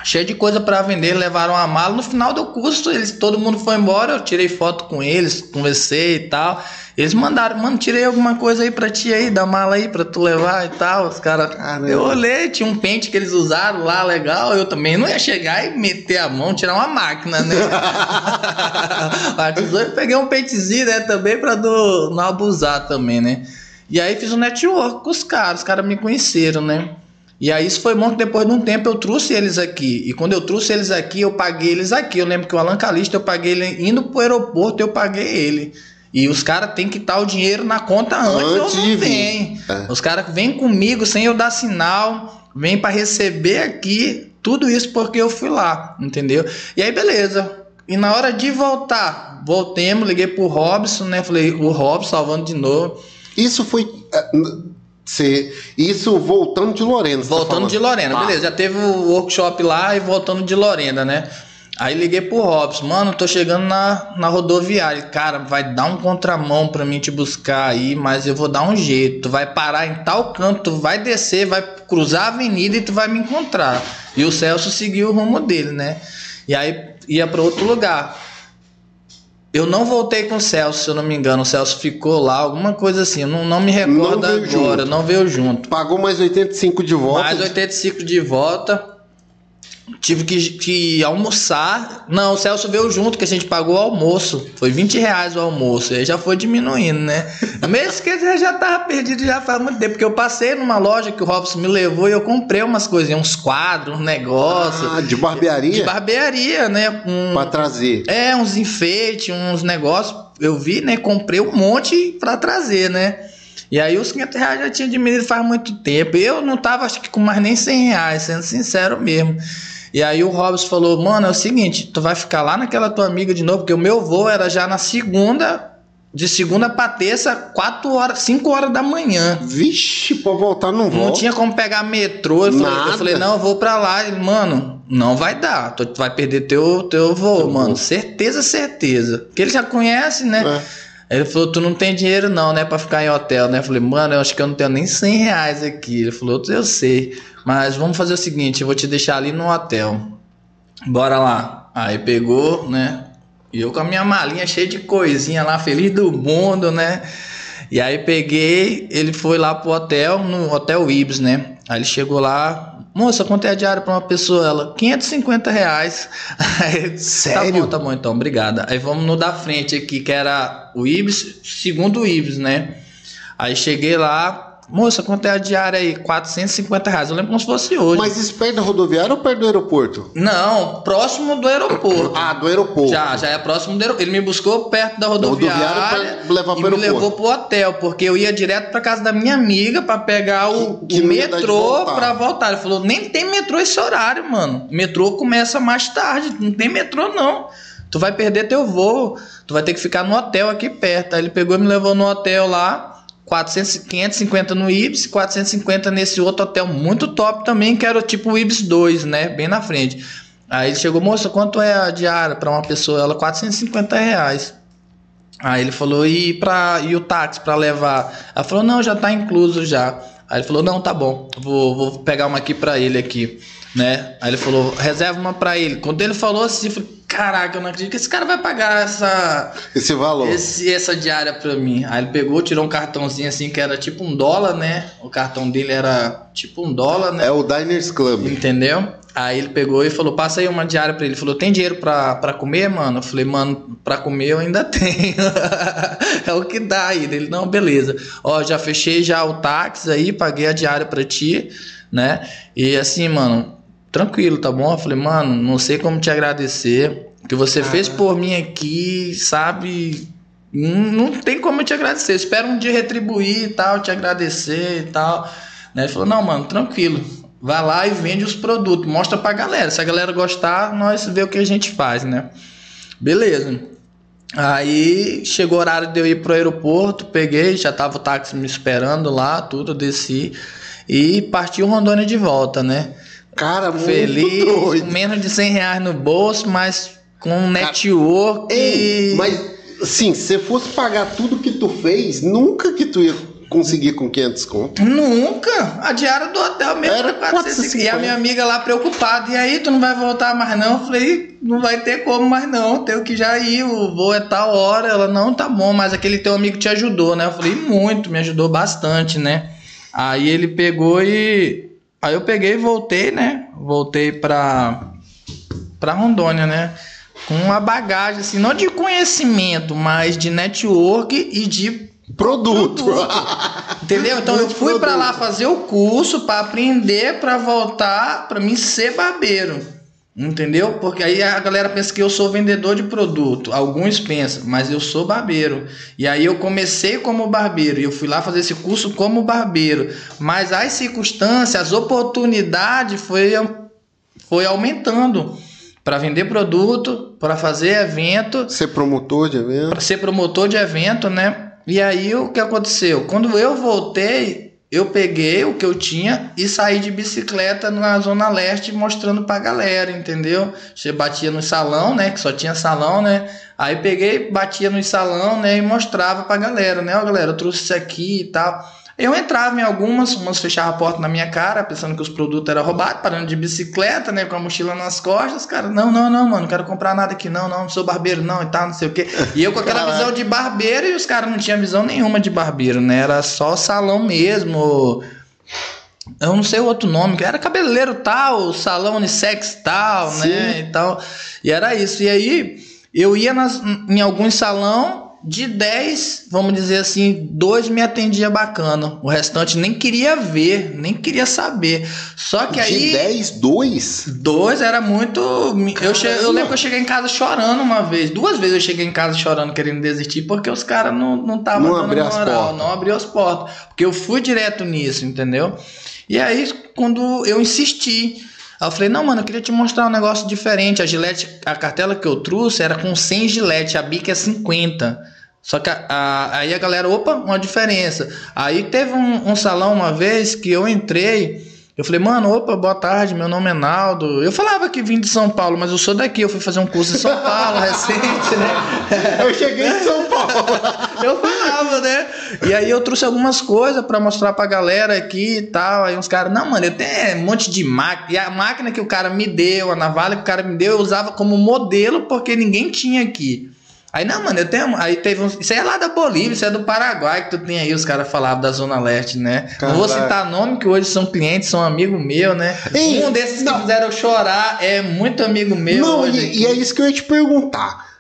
Cheia de coisa para vender, levaram uma mala. No final do curso, eles, todo mundo foi embora. Eu tirei foto com eles, conversei e tal. Eles mandaram, mano, tirei alguma coisa aí pra ti aí, da mala aí pra tu levar e tal. Os caras. Eu olhei, tinha um pente que eles usaram lá, legal. Eu também não ia chegar e meter a mão, tirar uma máquina, né? Eu peguei um pentezinho, né, também pra do, não abusar também, né? E aí fiz um network com os caras, os caras me conheceram, né? E aí isso foi que depois de um tempo eu trouxe eles aqui. E quando eu trouxe eles aqui, eu paguei eles aqui. Eu lembro que o Alan Calista, eu paguei ele indo pro aeroporto, eu paguei ele. E os caras têm que estar o dinheiro na conta antes, antes ou não vem. É. Os caras vêm comigo sem eu dar sinal, vêm para receber aqui, tudo isso porque eu fui lá, entendeu? E aí, beleza. E na hora de voltar, voltemos, liguei pro Robson, né? Falei, o Robson salvando de novo. Isso foi. É, isso voltando de Lorena. Tá voltando tá de Lorena, ah. beleza. Já teve o workshop lá e voltando de Lorena, né? Aí liguei pro Robson, mano, tô chegando na, na rodoviária. Cara, vai dar um contramão pra mim te buscar aí, mas eu vou dar um jeito. Tu vai parar em tal canto, tu vai descer, vai cruzar a avenida e tu vai me encontrar. E o Celso seguiu o rumo dele, né? E aí ia para outro lugar. Eu não voltei com o Celso, se eu não me engano. O Celso ficou lá, alguma coisa assim. Eu não, não me recordo não agora, junto. não veio junto. Pagou mais 85 de volta. Mais 85 de volta. Tive que, que almoçar. Não, o Celso veio junto, que a gente pagou o almoço. Foi 20 reais o almoço. Aí já foi diminuindo, né? Mesmo que eu já tava perdido já faz muito tempo. Porque eu passei numa loja que o Robson me levou e eu comprei umas coisinhas, uns quadros, um negócio. Ah, de barbearia? De barbearia, né? Um, pra trazer. É, uns enfeites, uns negócios. Eu vi, né? Comprei um monte pra trazer, né? E aí os 500 reais já tinha diminuído faz muito tempo. Eu não tava, acho que com mais nem 100 reais, sendo sincero mesmo. E aí o Robson falou, mano, é o seguinte, tu vai ficar lá naquela tua amiga de novo, porque o meu voo era já na segunda, de segunda pra terça, 4 horas, 5 horas da manhã. Vixe, pra voltar não vou. Não tinha como pegar metrô. Eu falei, eu falei, não, eu vou pra lá. Ele, mano, não vai dar. Tu vai perder teu, teu voo, mano. Certeza, certeza. Porque ele já conhece, né? É. Ele falou, tu não tem dinheiro não, né, pra ficar em hotel, né? Eu falei, mano, eu acho que eu não tenho nem 100 reais aqui. Ele falou, eu sei. Mas vamos fazer o seguinte, eu vou te deixar ali no hotel. Bora lá. Aí pegou, né? E eu com a minha malinha cheia de coisinha lá, feliz do mundo, né? E aí peguei, ele foi lá pro hotel, no Hotel Ibis, né? Aí ele chegou lá, moça, quanto é a diária pra uma pessoa? Ela, 550 reais. Aí, Sério? Tá bom, tá bom, então, obrigada. Aí vamos no da frente aqui, que era o Ibis, segundo o Ibis, né? Aí cheguei lá, Moça, quanto é a diária aí? 450 reais. Eu lembro como se fosse hoje. Mas isso perto da rodoviária ou perto do aeroporto? Não, próximo do aeroporto. ah, do aeroporto. Já, já é próximo do aeroporto. Ele me buscou perto da rodoviária, rodoviária pra levar pro e aeroporto. me levou pro hotel, porque eu ia direto pra casa da minha amiga pra pegar o, que, que o metrô pra voltar. Ele falou, nem tem metrô esse horário, mano. Metrô começa mais tarde, não tem metrô não. Tu vai perder teu voo, tu vai ter que ficar no hotel aqui perto. Aí ele pegou e me levou no hotel lá 400, 550 no Ibis, 450 nesse outro hotel muito top também, que era tipo o Ibis 2, né? Bem na frente. Aí ele chegou, moça, quanto é a diária para uma pessoa? Ela, 450 reais. Aí ele falou, e, pra, e o táxi para levar? Ela falou, não, já tá incluso já. Aí ele falou, não, tá bom, vou, vou pegar uma aqui para ele aqui, né? Aí ele falou, reserva uma para ele. Quando ele falou assim, eu falei, caraca, eu não acredito que esse cara vai pagar essa... Esse valor. Esse, essa diária pra mim. Aí ele pegou, tirou um cartãozinho assim, que era tipo um dólar, né? O cartão dele era tipo um dólar, né? É o Diners Club. Entendeu? Aí ele pegou e falou: passa aí uma diária pra ele. Ele falou: tem dinheiro pra, pra comer, mano? Eu falei: mano, pra comer eu ainda tenho. é o que dá aí. Ele: não, beleza. Ó, já fechei já o táxi aí, paguei a diária pra ti, né? E assim, mano, tranquilo, tá bom? Eu falei: mano, não sei como te agradecer. O que você ah. fez por mim aqui, sabe? Não, tem como eu te agradecer. Eu espero um dia retribuir e tal, te agradecer e tal. Né? Ele falou: não, mano, tranquilo vai lá e vende os produtos, mostra pra galera. Se a galera gostar, nós vê o que a gente faz, né? Beleza. Aí chegou o horário de eu ir pro aeroporto, peguei, já tava o táxi me esperando lá, tudo, desci e partiu Rondônia de volta, né? Cara, muito Feliz, doido. com menos de 100 reais no bolso, mas com um network. Ei, mas, sim, se fosse pagar tudo que tu fez, nunca que tu ia conseguir com 500 conto? Nunca! A diária do hotel mesmo era 450. E a minha amiga lá preocupada, e aí, tu não vai voltar mais não? Eu falei, não vai ter como mais não, tenho que já ir, o voo é tal hora. Ela, não, tá bom, mas aquele teu amigo te ajudou, né? Eu falei, muito, me ajudou bastante, né? Aí ele pegou e... Aí eu peguei e voltei, né? Voltei pra, pra Rondônia, né? Com uma bagagem, assim, não de conhecimento, mas de network e de Produto. produto. Entendeu? Então Muito eu fui para lá fazer o curso para aprender para voltar para mim ser barbeiro. Entendeu? Porque aí a galera pensa que eu sou vendedor de produto. Alguns pensam, mas eu sou barbeiro. E aí eu comecei como barbeiro e eu fui lá fazer esse curso como barbeiro. Mas as circunstâncias, as oportunidades foi, foi aumentando para vender produto, para fazer evento, ser promotor de evento, para ser promotor de evento, né? E aí o que aconteceu? Quando eu voltei, eu peguei o que eu tinha e saí de bicicleta na Zona Leste mostrando pra galera, entendeu? Você batia no salão, né? Que só tinha salão, né? Aí peguei, batia no salão, né? E mostrava pra galera, né? Ó, galera, eu trouxe isso aqui e tal. Eu entrava em algumas, umas fechava a porta na minha cara, pensando que os produtos eram roubados, parando de bicicleta, né, com a mochila nas costas, cara, não, não, não, mano, não quero comprar nada aqui, não, não, não sou barbeiro, não, e tal, não sei o quê. E eu com aquela visão de barbeiro e os caras não tinham visão nenhuma de barbeiro, né, era só salão mesmo. Eu não sei o outro nome, que era cabeleireiro tal, salão unissex tal, né, Sim. né, e tal. E era isso. E aí eu ia nas, em alguns salão de 10, vamos dizer assim, dois me atendia bacana. O restante nem queria ver, nem queria saber. Só que de aí. De 10, dois? Dois era muito. Eu, che... eu lembro que eu cheguei em casa chorando uma vez. Duas vezes eu cheguei em casa chorando, querendo desistir, porque os caras não estavam não dando moral, não abriu as portas. Porque eu fui direto nisso, entendeu? E aí, quando eu insisti. Aí eu falei, não, mano, eu queria te mostrar um negócio diferente. A gilete, a cartela que eu trouxe era com 100 gilete, a bica é 50. Só que a, a, aí a galera, opa, uma diferença. Aí teve um, um, salão uma vez que eu entrei, eu falei, mano, opa, boa tarde, meu nome é Naldo. Eu falava que vim de São Paulo, mas eu sou daqui, eu fui fazer um curso em São Paulo recente, né? Eu cheguei em São Paulo. eu falava, né? E aí eu trouxe algumas coisas para mostrar pra galera aqui e tal. Aí uns caras, não, mano, eu tenho um monte de máquina. E a máquina que o cara me deu, a navalha que o cara me deu, eu usava como modelo porque ninguém tinha aqui. Aí, não, mano, eu tenho. Aí teve uns. Isso é lá da Bolívia, isso é do Paraguai que tu tem aí, os caras falavam da Zona Leste, né? Não vou citar nome, que hoje são clientes, são amigos meus, né? Ei, um desses não. que fizeram chorar é muito amigo meu. Não, e, e, é isso que eu ia te perguntar.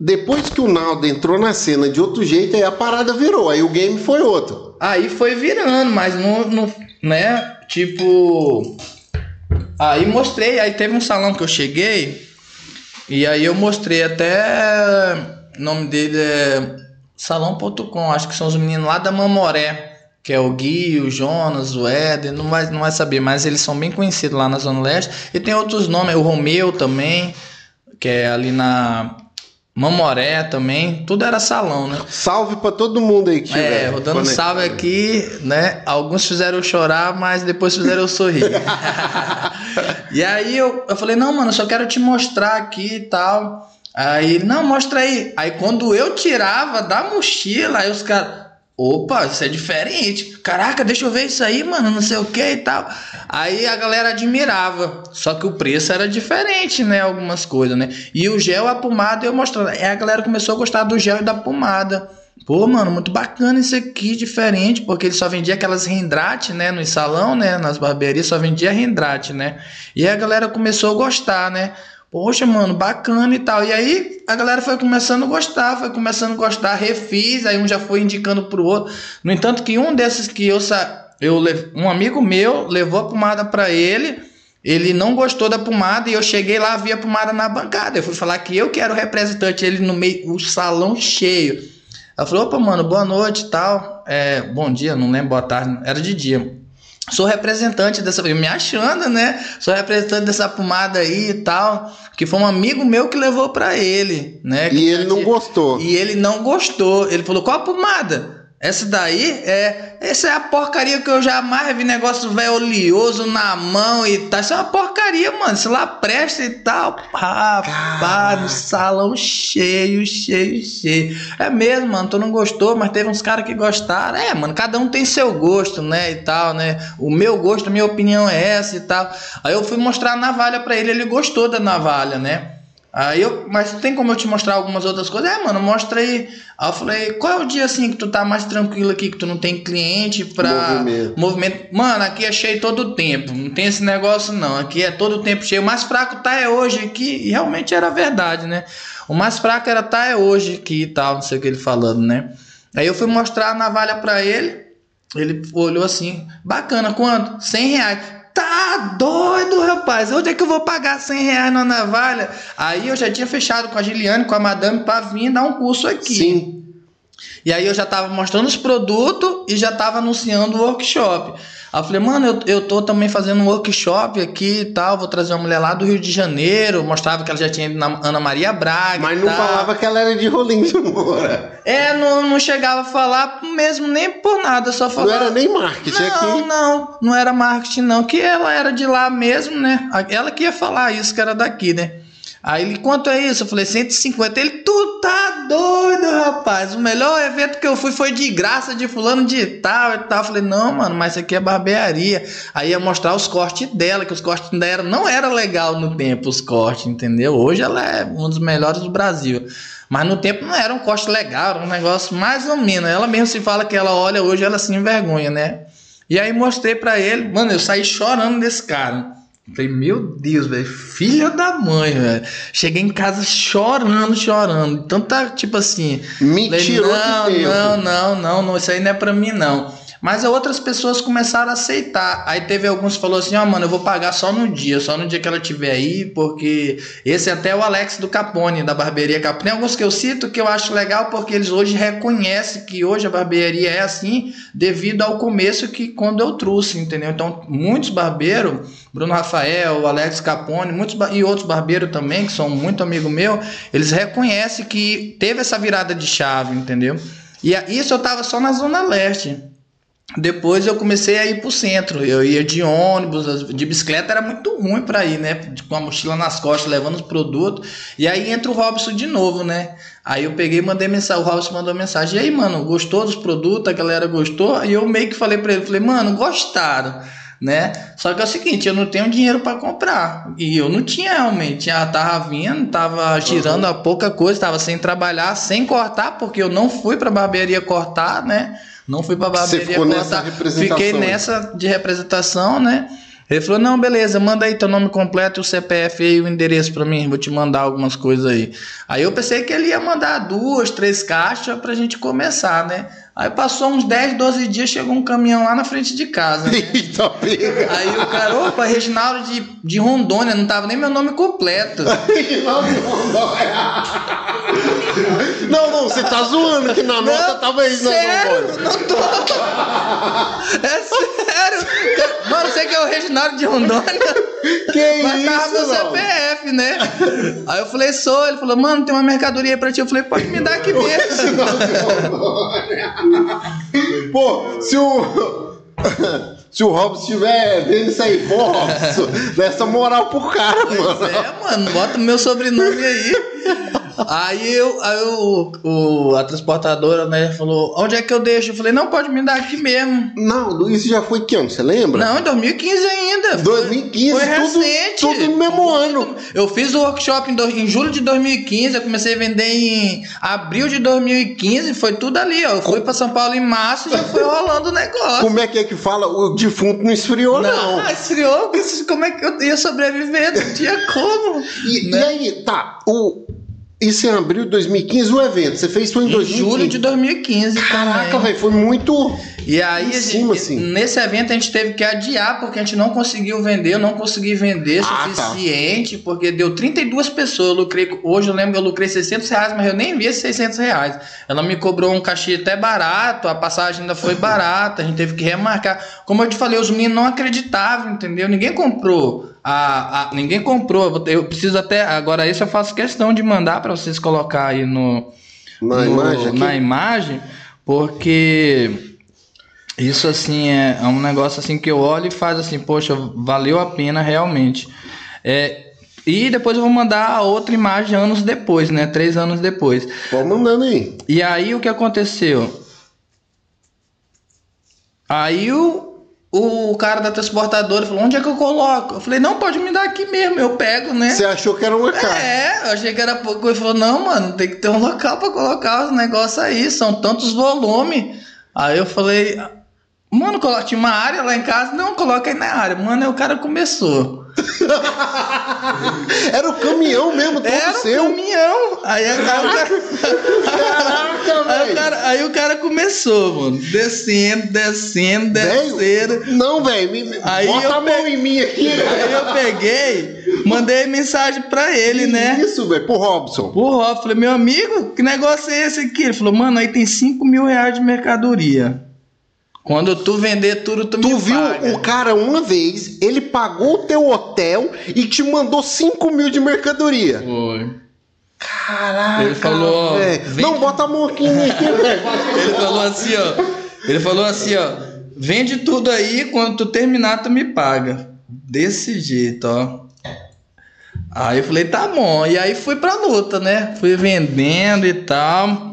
Depois que o Naldo entrou na cena de outro jeito, aí a parada virou, aí o game foi outro. Aí foi virando, mas não. não né? Tipo. Aí mostrei, aí teve um salão que eu cheguei. E aí eu mostrei até. O nome dele é Salão.com, acho que são os meninos lá da Mamoré, que é o Gui, o Jonas, o Éder, não vai, não vai saber, mas eles são bem conhecidos lá na Zona Leste. E tem outros nomes, o Romeu também, que é ali na. Mamoré também, tudo era salão, né? Salve pra todo mundo aí que É, vou dando salve aqui, né? Alguns fizeram eu chorar, mas depois fizeram eu sorrir. e aí eu, eu falei, não, mano, só quero te mostrar aqui e tal. Aí, não, mostra aí. Aí quando eu tirava da mochila, aí os caras, Opa, isso é diferente. Caraca, deixa eu ver isso aí, mano, não sei o que e tal. Aí a galera admirava. Só que o preço era diferente, né? Algumas coisas, né? E o gel, a pomada, eu mostrando. Aí a galera começou a gostar do gel e da pomada. Pô, mano, muito bacana isso aqui, diferente, porque ele só vendia aquelas rendrate, né, no salão, né, nas barbearias só vendia rendrate, né? E a galera começou a gostar, né? Poxa, mano, bacana e tal. E aí a galera foi começando a gostar, foi começando a gostar, refiz, aí um já foi indicando pro outro. No entanto, que um desses que eu eu um amigo meu levou a pomada para ele, ele não gostou da pomada e eu cheguei lá, vi a pomada na bancada. Eu fui falar que eu que era o representante, ele no meio, o salão cheio. Ela falou: opa, mano, boa noite e tal. É, bom dia, não lembro, boa tarde, era de dia sou representante dessa, me achando, né? Sou representante dessa pomada aí e tal, que foi um amigo meu que levou para ele, né? E ele não gostou. E ele não gostou. Ele falou: "Qual a pomada?" Essa daí é. Essa é a porcaria que eu jamais vi negócio velho oleoso na mão e tal. Isso é uma porcaria, mano. Se lá presta e tal. Rapaz, no salão cheio, cheio, cheio. É mesmo, mano. Tu não gostou, mas teve uns caras que gostaram. É, mano, cada um tem seu gosto, né? E tal, né? O meu gosto, a minha opinião é essa e tal. Aí eu fui mostrar a navalha pra ele, ele gostou da navalha, né? Aí eu, mas tem como eu te mostrar algumas outras coisas? É, mano, mostra aí. Aí eu falei, qual é o dia assim que tu tá mais tranquilo aqui, que tu não tem cliente pra movimento? movimento? Mano, aqui é cheio todo o tempo, não tem esse negócio não. Aqui é todo o tempo cheio. O mais fraco tá é hoje aqui, e realmente era verdade, né? O mais fraco era tá é hoje aqui e tal, não sei o que ele falando, né? Aí eu fui mostrar a navalha pra ele, ele olhou assim, bacana, quanto? 100 reais. Tá doido, rapaz. Onde é que eu vou pagar 100 reais na navalha? Aí eu já tinha fechado com a Giliane, com a madame, para vir dar um curso aqui. Sim. E aí eu já tava mostrando os produtos e já tava anunciando o workshop. Aí eu falei, mano, eu, eu tô também fazendo um workshop aqui e tal, vou trazer uma mulher lá do Rio de Janeiro, mostrava que ela já tinha ido na Ana Maria Braga. Mas não tal. falava que ela era de Rolim de Moura. É, não, não chegava a falar mesmo nem por nada, só falava. Não era nem marketing não, aqui. Não, não, não era marketing não, que ela era de lá mesmo, né? Ela que ia falar isso, que era daqui, né? Aí ele, quanto é isso? Eu falei, 150. Ele, tu tá doido, rapaz. O melhor evento que eu fui foi de graça de fulano de tal e tal. Eu falei, não, mano, mas isso aqui é barbearia. Aí ia mostrar os cortes dela, que os cortes era, não era legal no tempo, os cortes, entendeu? Hoje ela é um dos melhores do Brasil. Mas no tempo não era um corte legal, era um negócio mais ou menos. Ela mesmo se fala que ela olha hoje, ela se envergonha, né? E aí mostrei para ele, mano, eu saí chorando desse cara. Falei, meu Deus, velho, filha da mãe, velho. Cheguei em casa chorando, chorando. Então tá, tipo assim. Mentira, não, não, não, não, não, isso aí não é pra mim, não. Mas outras pessoas começaram a aceitar. Aí teve alguns que falou assim: "Ó, oh, mano, eu vou pagar só no dia, só no dia que ela tiver aí, porque esse é até o Alex do Capone, da barbearia Capone. Tem alguns que eu cito que eu acho legal porque eles hoje reconhecem que hoje a barbearia é assim devido ao começo que quando eu trouxe, entendeu? Então, muitos barbeiros, Bruno Rafael, Alex Capone, muitos e outros barbeiros também, que são muito amigo meu, eles reconhecem que teve essa virada de chave, entendeu? E isso eu tava só na zona leste. Depois eu comecei a ir pro centro. Eu ia de ônibus, de bicicleta era muito ruim para ir, né? Com a mochila nas costas, levando os produtos. E aí entra o Robson de novo, né? Aí eu peguei e mandei mensagem. O Robson mandou mensagem. E aí, mano, gostou dos produtos? A galera gostou? E eu meio que falei para ele: falei, mano, gostaram né? Só que é o seguinte, eu não tenho dinheiro para comprar. E eu não tinha realmente. Já tava vindo, tava girando uhum. a pouca coisa, tava sem trabalhar, sem cortar, porque eu não fui pra barbearia cortar, né? Não fui pra barbearia cortar. Fiquei nessa de representação, né? Ele falou: Não, beleza, manda aí teu nome completo, o CPF e o endereço para mim, vou te mandar algumas coisas aí. Aí eu pensei que ele ia mandar duas, três caixas pra gente começar, né? Aí passou uns 10, 12 dias, chegou um caminhão lá na frente de casa. Né? aí o cara, opa, Reginaldo de, de Rondônia, não tava nem meu nome completo. Reginaldo de Rondônia. não, não, você tá zoando que na nota tava aí Sério? Não tô. É sério. Mano, você que é o Reginaldo de Rondônia? Que Marcava isso, meu não? CPF, né? Aí eu falei, sou. Ele falou, mano, tem uma mercadoria aí pra ti. Eu falei, pode me dar aqui mesmo. Pô, se o. Se o Robson estiver vendo isso aí, pô, Robson, dá essa moral pro cara, Pois mano. é, mano, bota meu sobrenome aí. Aí, eu, aí o, o, a transportadora, né, falou, onde é que eu deixo? Eu falei, não, pode me dar aqui mesmo. Não, isso já foi que ano? Você lembra? Não, em 2015 ainda. 2015, Foi tudo- recente. tudo no mesmo ano. Eu fiz o workshop em, do- em julho de 2015, eu comecei a vender em abril de 2015, foi tudo ali, ó. Eu fui pra São Paulo em março e já foi rolando o negócio. Como é que é que fala? O defunto não esfriou, não. Não, esfriou, como é que eu ia sobreviver? Não tinha como. E, né? e aí, tá, o, isso em abril de 2015, o evento, você fez foi em, Em 2015. julho de 2015 Caraca, também. velho, foi muito... E aí, Em cima, gente- assim. nesse evento a gente teve que adiar porque a gente não conseguiu vender, eu não consegui vender Ah, tá. suficiente, porque deu 32 pessoas, eu lucrei, hoje eu lembro que eu lucrei 600 reais, mas eu nem vi esses 600 reais. Ela me cobrou um cachê até barato, a passagem ainda foi barata, a gente teve que remarcar. Como eu te falei, os meninos não acreditavam, entendeu? Ninguém comprou. A, a- ninguém comprou. Eu preciso até. Agora, isso eu faço questão de mandar para vocês colocar aí no, Na no- imagem aqui? na imagem, porque isso assim é, é um negócio assim que eu olho e faz assim, poxa, valeu a pena realmente. É, e depois eu vou mandar a outra imagem anos depois, né? Três anos depois. Pode mandando aí. E aí o que aconteceu? Aí o, o cara da transportadora falou: onde é que eu coloco? Eu falei, não, pode me dar aqui mesmo, eu pego, né? Você achou que era uma cara. É, eu achei que era pouco. Ele falou, não, mano, tem que ter um local pra colocar os negócios aí, são tantos volumes. Aí eu falei, mano, coloca tinha uma área lá em casa, não, coloca aí na área. Mano, aí o cara começou. Era o caminhão mesmo, todo Era seu. caminhão. Aí, aí o cara. Caraca, Aí o, cara, aí o cara começou, mano. Descendo, descendo, descendo. Não, velho, bota eu a mão em mim aqui. Aí eu peguei, mandei mensagem pra ele, né? Isso, velho, pro Robson. O Rob, falei, meu amigo, que negócio é esse aqui? Ele falou, mano, aí tem 5 mil reais de mercadoria. Quando tu vender tudo, tu, Tu me viu paga. o cara uma vez, ele pagou o teu hotel e te mandou 5 mil de mercadoria. Foi. Caraca, Ele falou, vem- Não, bota a mão aqui velho. Ele falou assim, ó. Ele falou assim, ó. Vende tudo aí, quando tu terminar, tu me paga. Desse jeito, ó. Aí eu falei, tá bom. E aí fui pra luta, né? Fui vendendo e tal.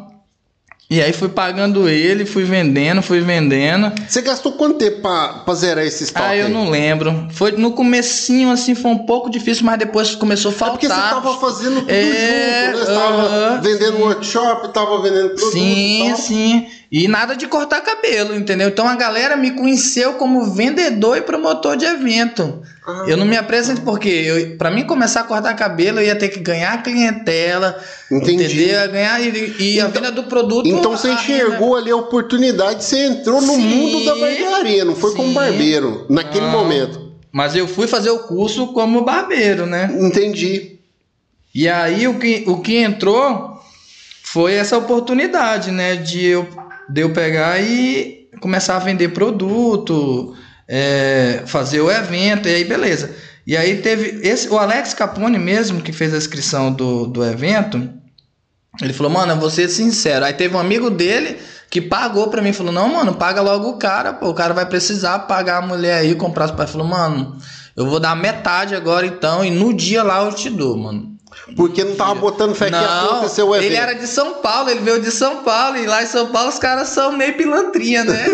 E aí fui pagando ele, fui vendendo, fui vendendo. Você gastou quanto tempo pra, pra zerar esse estoque? Ah, eu aí? não lembro. Foi no comecinho, assim, foi um pouco difícil, mas depois começou a É faltar. porque você tava fazendo tudo É, junto, né? Você tava aham. vendendo workshop, tava vendendo produto e Sim, sim. E nada de cortar cabelo, entendeu? Então a galera me conheceu como vendedor e promotor de evento. Ah. Eu não me apresento porque para mim começar a cortar cabelo eu ia ter que ganhar clientela, Entendi. entendeu? Ganhar e, e a venda do produto. Então você enxergou ali a oportunidade, você entrou no Sim, mundo da barbearia, não foi como sim. barbeiro, naquele Não. momento. Mas eu fui fazer o curso como barbeiro, né? Entendi. E aí o que, o que entrou foi essa oportunidade, né? De eu, de eu pegar e começar a vender produto, é, fazer o evento, e aí beleza. E aí teve esse, o Alex Capone mesmo, que fez a inscrição do, do evento, ele falou, mano, eu vou ser sincero. Aí teve um amigo dele que pagou pra mim, falou, não, mano, paga logo o cara, pô, o cara vai precisar pagar a mulher aí, comprar os pais. Falou, mano, eu vou dar metade agora então, e no dia lá eu te dou, mano. Porque não tava botando fé que ia Não, acontecer o evento. ele era de São Paulo, ele veio de São Paulo, e lá em São Paulo os caras são meio pilantrinha, né?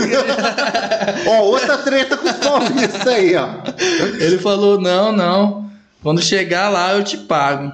Ó, outra treta com o Paulo isso aí, ó. ele falou, não, não, quando chegar lá eu te pago.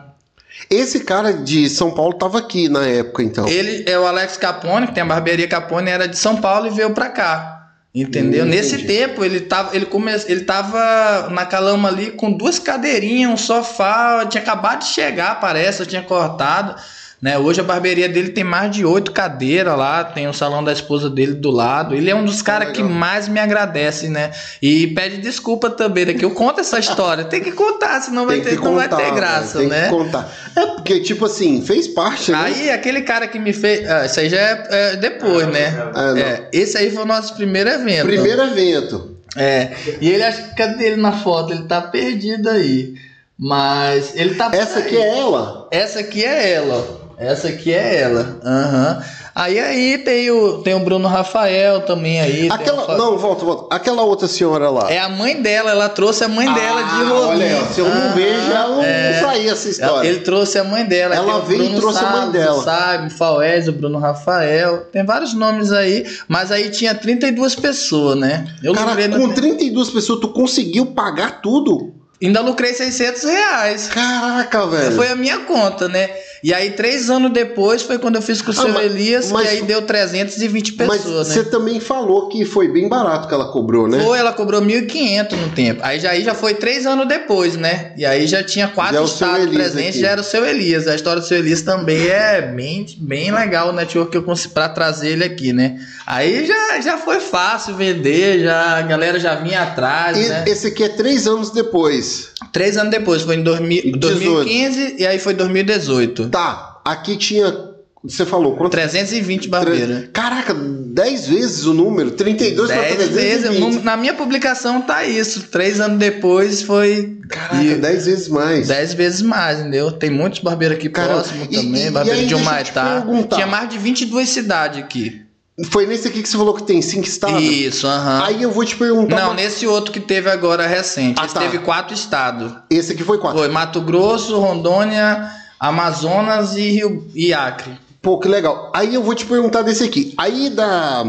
Esse cara de São Paulo tava aqui na época, então. Ele é o Alex Capone, que tem a barbearia Capone, era de São Paulo e veio pra cá. Entendeu? Hum, Nesse entendi. tempo, ele tava, ele, come, ele tava na calama ali com duas cadeirinhas, um sofá, tinha acabado de chegar, parece, eu tinha cortado. Né? Hoje a barbearia dele tem mais de oito cadeiras lá, tem o salão da esposa dele do lado. Ele é um dos caras que mais me agradece, né? E pede desculpa também, né? Que eu conto essa história. Tem que contar, senão vai Tem ter, que não vai contar, ter graça, velho, né? Tem que contar. É porque, tipo assim, fez parte, né? Aí, aquele cara que me fez. Ah, isso aí já é, é depois, né? Ah. É, esse aí foi o nosso primeiro evento. Primeiro evento. É, e ele acha que cadê ele na foto? Ele tá perdido aí. Mas ele tá. Essa aqui é ela? Essa aqui é ela. Essa aqui é ela. Uhum. Aí aí tem o, tem o Bruno Rafael também aí. Aquela, não, volta, volta. Aquela outra senhora lá. É a mãe dela, ela trouxe a mãe ah, dela de Rolim. Olha, se eu não ah, vejo, já não, é, não essa história. Ele trouxe a mãe dela. Ela veio e trouxe a mãe dela. Sabe, Faués, o Bruno Rafael. Tem vários nomes aí, mas aí tinha 32 pessoas, né? Eu Cara, com no... 32 pessoas, tu conseguiu pagar tudo? Ainda lucrei 600 reais. Caraca, velho. Foi a minha conta, né? E aí, três anos depois, foi quando eu fiz com o ah, seu mas, Elias, mas, e aí deu 320 pessoas, mas né? Você também falou que foi bem barato que ela cobrou, né? Foi, ela cobrou 1.500 no tempo. Aí já, aí já foi três anos depois, né? E aí já tinha quatro já é estados presentes, já era o seu Elias. A história do seu Elias também é bem, bem legal o network que eu consegui pra trazer ele aqui, né? Aí já, já foi fácil vender, já, a galera já vinha atrás, e, né? Esse aqui é três anos depois. Três anos depois, foi em 2000, 2015 e aí foi 2018. Tá, aqui tinha. Você falou quanto? 320 barbeiros. Caraca, 10 vezes o número? 32 para 320. vezes. Na minha publicação tá isso. Três anos depois foi. Caraca, 10 vezes mais. 10 vezes mais, entendeu? Tem muitos barbeiros aqui próximos também. E, barbeiro e aí, de Humaitá. Tinha mais de 22 cidades aqui. Foi nesse aqui que você falou que tem cinco estados? Isso, aham. Uhum. Aí eu vou te perguntar. Não, uma... nesse outro que teve agora recente. Ah, esse tá. teve quatro estados. Esse aqui foi quatro. Foi Mato Grosso, Rondônia, Amazonas e, Rio... e Acre. Pô, que legal. Aí eu vou te perguntar desse aqui. Aí da,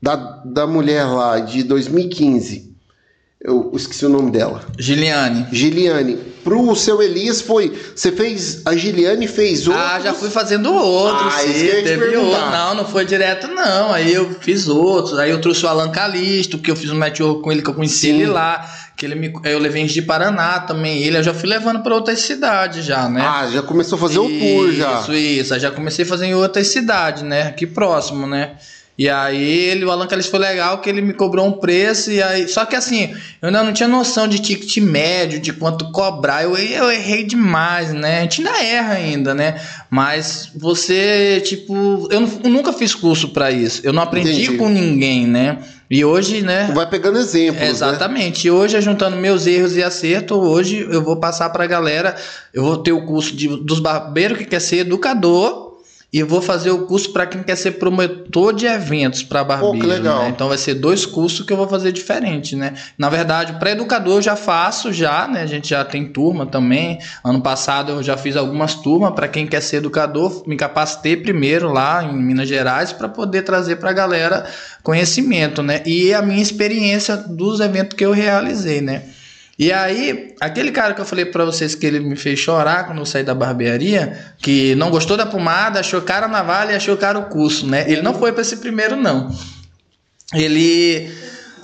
da, da mulher lá de 2015, eu esqueci o nome dela. Giliane. Giliane. Pro seu Elias foi. Você fez. A Giliane fez outro. Ah, já fui fazendo outros. Ah, sim, teve outro. Não, não foi direto, não. Aí eu fiz outros. Aí eu trouxe o Alan Calisto, que eu fiz um match com ele, que eu conheci sim. ele lá. Que ele me, eu levei de Paraná também. Ele eu já fui levando para outras cidades já, né? Ah, já começou a fazer isso, o tour já. Isso, isso. Já comecei a fazer em outras cidades, né? Aqui próximo, né? E aí ele, o Alan Calixto foi legal que ele me cobrou um preço e aí, só que assim, eu ainda não tinha noção de ticket médio, de quanto cobrar. Eu, eu errei demais, né? A gente ainda erra ainda, né? Mas você, tipo, eu, eu nunca fiz curso para isso. Eu não aprendi Entendi. com ninguém, né? E hoje, né? Tu vai pegando exemplos. Né? Exatamente. Né? E hoje, juntando meus erros e acertos, hoje eu vou passar para a galera. Eu vou ter o curso de, dos barbeiros que quer ser educador e eu vou fazer o curso para quem quer ser promotor de eventos para barbeiro. Né? Então vai ser dois cursos que eu vou fazer diferente, né? Na verdade, para educador eu já faço já, né? A gente já tem turma também. Ano passado eu já fiz algumas turmas para quem quer ser educador, me capacitei primeiro lá em Minas Gerais para poder trazer para a galera conhecimento, né? E a minha experiência dos eventos que eu realizei, né? E aí, aquele cara que eu falei para vocês que ele me fez chorar quando eu saí da barbearia, que não gostou da pomada, achou cara a navalha e achou cara o curso, né? Ele não foi para esse primeiro, não. Ele.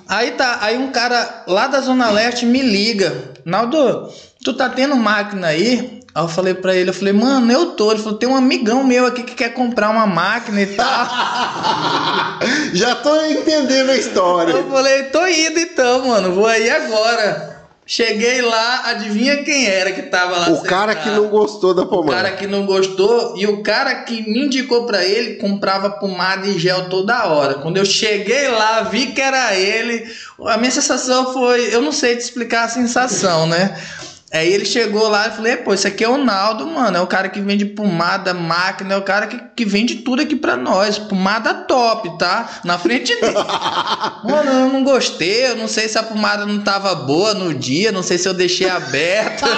Aí tá, aí um cara lá da Zona Leste me liga. Naldo, tu tá tendo máquina aí? Aí eu falei pra ele, eu falei, mano, eu tô. Ele falou, tem um amigão meu aqui que quer comprar uma máquina e tal. Já tô entendendo a história. Eu falei, tô indo então, mano, vou aí agora. Cheguei lá, adivinha quem era que tava lá? O sentado? cara que não gostou da pomada. O cara que não gostou e o cara que me indicou para ele comprava pomada e gel toda hora. Quando eu cheguei lá, vi que era ele. A minha sensação foi, eu não sei te explicar a sensação, né? Aí ele chegou lá e falei, pô, esse aqui é o Naldo, mano. É o cara que vende pomada, máquina, é o cara que, que vende tudo aqui pra nós. Pomada top, tá? Na frente dele. mano, eu não gostei, eu não sei se a pomada não tava boa no dia, não sei se eu deixei aberta.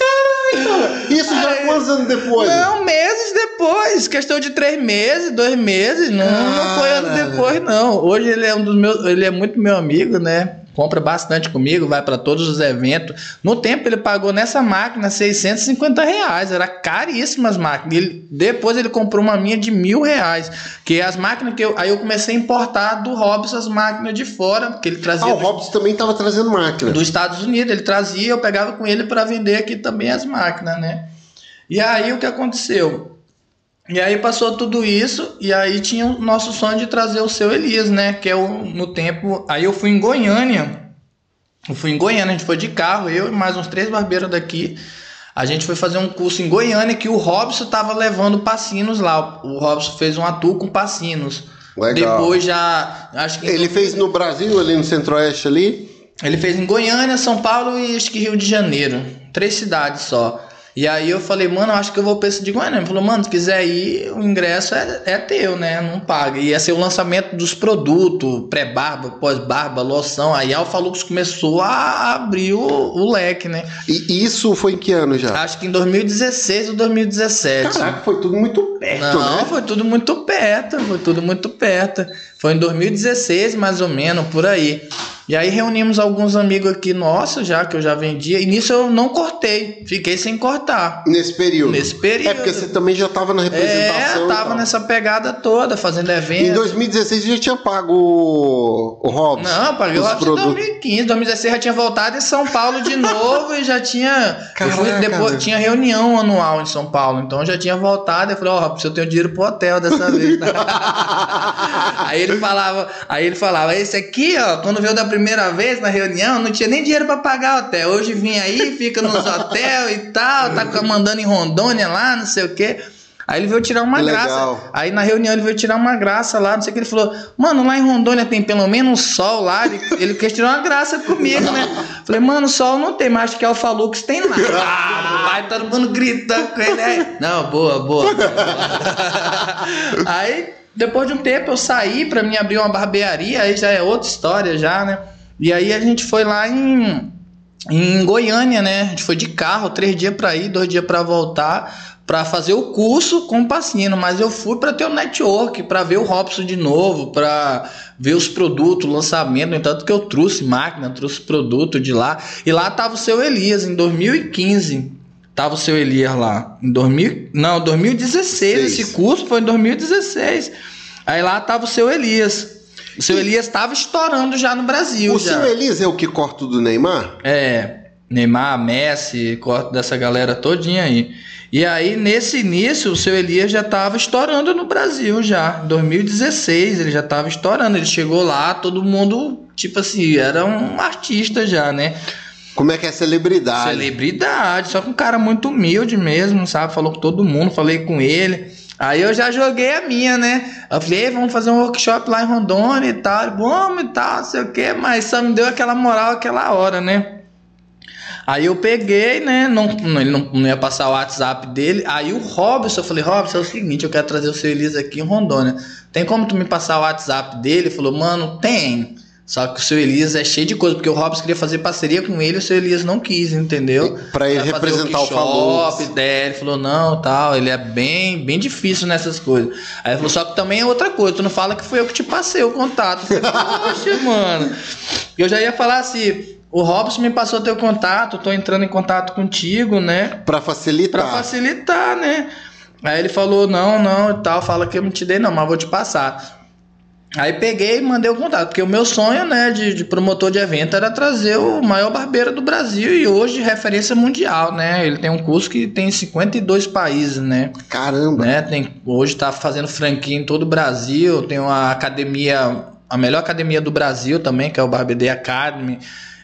Caralho, isso já Aí, quantos anos depois? Não, meses depois. Questão de três meses, dois meses. Não, não foi ano depois, não. Hoje ele é um dos meus. Ele é muito meu amigo, né? Compra bastante comigo, vai para todos os eventos. No tempo ele pagou nessa máquina 650 reais, era caríssimas máquinas. Ele, depois ele comprou uma minha de mil reais, que é as máquinas que eu, aí eu comecei a importar do Robson as máquinas de fora, que ele trazia. Ah, o Robson também estava trazendo máquina. Dos Estados Unidos, ele trazia, eu pegava com ele para vender aqui também as máquinas, né? E aí o que aconteceu? E aí passou tudo isso, e aí tinha o nosso sonho de trazer o seu Elias, né? Que é o, no tempo. Aí eu fui em Goiânia. Eu fui em Goiânia, a gente foi de carro, eu e mais uns três barbeiros daqui. A gente foi fazer um curso em Goiânia que o Robson tava levando passinos lá. O Robson fez um atu com passinos. Legal. Depois já. Acho que Ele fez no Brasil, ali no Centro-Oeste ali? Ele fez em Goiânia, São Paulo e acho que Rio de Janeiro. Três cidades só. E aí eu falei, mano, eu acho que eu vou pra esse de Goiânia. Ele falou, mano, se quiser ir, o ingresso é, é teu, né? Não paga. E ia ser o lançamento dos produtos, pré-barba, pós-barba, loção. Aí a Alfa Lux começou a abrir o, o leque, né? E isso foi em que ano já? Acho que em 2016 ou 2017. Caraca, foi tudo muito perto, Não, né? foi tudo muito perto, foi tudo muito perto. Foi em 2016, mais ou menos, por aí. E aí reunimos alguns amigos aqui nossos já, que eu já vendia. E nisso eu não cortei, fiquei sem cortar. Nesse período. Nesse período. É porque você também já estava na É, representação. e tava nessa pegada toda, fazendo Em evento. 2016 você já tinha pago o, o Hobbs? Não, paguei os lá em produtos. 2015. 2016 já tinha voltado em São Paulo de novo e já tinha. eu fui Caraca, depois, velho. tinha reunião anual em São Paulo. Então eu já tinha voltado. Eu falei, ó, Robson, eu tenho dinheiro pro hotel dessa vez. aí ele falava, aí ele falava, esse aqui, ó, quando veio da primeira vez na reunião, não tinha nem dinheiro pra pagar hotel. Hoje vim aí, fica nos hotéis e tal, tá mandando em Rondônia lá, não sei o quê. Aí ele veio tirar uma Que graça. legal. Aí na reunião ele veio tirar uma graça lá, não sei o que. Ele falou, mano, lá em Rondônia tem pelo menos um sol lá. Ele, ele tirar uma graça comigo, né? Falei, mano, sol não tem, mas acho que Alfa Lux tem lá. Ah, vai todo mundo gritando com ele. Aí, não, boa, boa. aí, depois de um tempo, eu saí pra mim abrir uma barbearia, aí já é outra história já, né? E aí a gente foi lá em, em Goiânia, né? A gente foi de carro, três dias pra ir, dois dias pra voltar para fazer o curso com o Pacino, mas eu fui para ter o network, para ver o Robson de novo, para ver os produtos, o lançamento, no que eu trouxe máquina, trouxe produto de lá, e lá tava o seu Elias em 2015. Tava o seu Elias lá em 2000, não, 2016, Seis. esse curso foi em 2016. Aí lá tava o seu Elias. O seu Elias estava estourando já no Brasil O já. seu Elis é o que corta do Neymar? É, Neymar, Messi, corte dessa galera todinha aí. E aí, nesse início, o seu Elias já estava estourando no Brasil já. Em 2016, ele já estava estourando. Ele chegou lá, todo mundo, tipo assim, era um artista já, né? Como é que é celebridade? Celebridade, só que um cara muito humilde mesmo, sabe? Falou com todo mundo, falei com ele. Aí eu já joguei a minha, né? Eu falei, "Ei, vamos fazer um workshop lá em Rondônia e tal. Vamos e tal, não sei o quê, mas só me deu aquela moral aquela hora, né? Aí eu peguei, né? Não, ele não, não ia passar o WhatsApp dele. Aí o Robson, eu falei, Robson, é o seguinte, eu quero trazer o seu Elias aqui em Rondônia. Tem como tu me passar o WhatsApp dele? Ele falou, mano, tem. Só que o seu Elias é cheio de coisa, porque o Robson queria fazer parceria com ele o seu Elias não quis, entendeu? Pra ele representar o workshop, Falux. ideia. Ele falou, não, tal, ele é bem, bem difícil nessas coisas. Aí ele falou, só que também é outra coisa, tu não fala que fui eu que te passei o contato. Eu falei, Poxa, mano. Eu já ia falar assim, o Robson me passou teu contato, tô entrando em contato contigo, né? Pra facilitar. Pra facilitar, né? Aí ele falou, não, não, e tal, fala que eu não te dei não, mas vou te passar. Aí peguei e mandei o contato, porque o meu sonho, né, de, de promotor de evento era trazer o maior barbeiro do Brasil e hoje referência mundial, né? Ele tem um curso que tem 52 países, né? Caramba. né? Tem, hoje tá fazendo franquia em todo o Brasil, tem uma academia, a melhor academia do Brasil também, que é o Barbede Academy.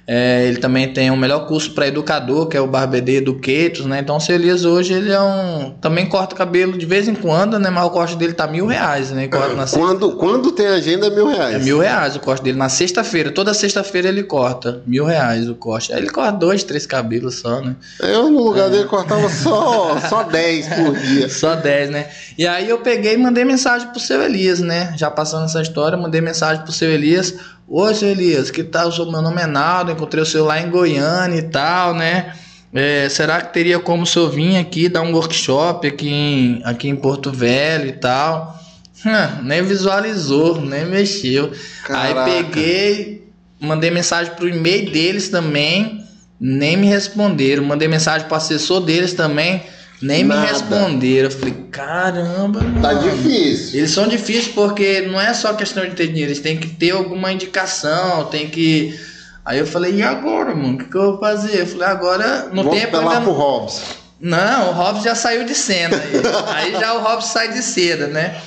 É, ele também tem o melhor curso para educador, que é o Barbede Educators, né? Então o seu Elias hoje ele é um. Também corta cabelo de vez em quando, né? Mas o corte dele tá mil reais, né? Sexta- Quando, quando tem agenda é mil reais. é mil reais o corte dele na sexta-feira. Toda sexta-feira ele corta. Mil reais o corte. Aí ele corta dois, três cabelos só, né? Eu no lugar dele cortava só, só 10 por dia. Só 10, né? E aí eu peguei e mandei mensagem pro seu Elias, né? Já passando essa história, mandei mensagem pro seu Elias. Oi, seu Elias, que tal? Sou- Meu nome é Naldo, encontrei o seu lá em Goiânia e tal, né? É, será que teria como o senhor vir aqui dar um workshop aqui em, aqui em Porto Velho e tal? Hum, nem visualizou, nem mexeu. Caraca. Aí peguei, mandei mensagem pro e-mail deles também, nem me responderam. Mandei mensagem pro assessor deles também, nem Nada. me responderam. Eu falei, caramba, mano. Tá difícil. Eles são difíceis porque não é só questão de ter dinheiro, eles têm que ter alguma indicação, tem que. Aí eu falei, e agora, mano? O que, que eu vou fazer? Eu falei, agora no Vamos tempo apelar ainda pro não. Hobbs. Não, o Robson já saiu de cena. Aí, já o Robson sai de cena, né?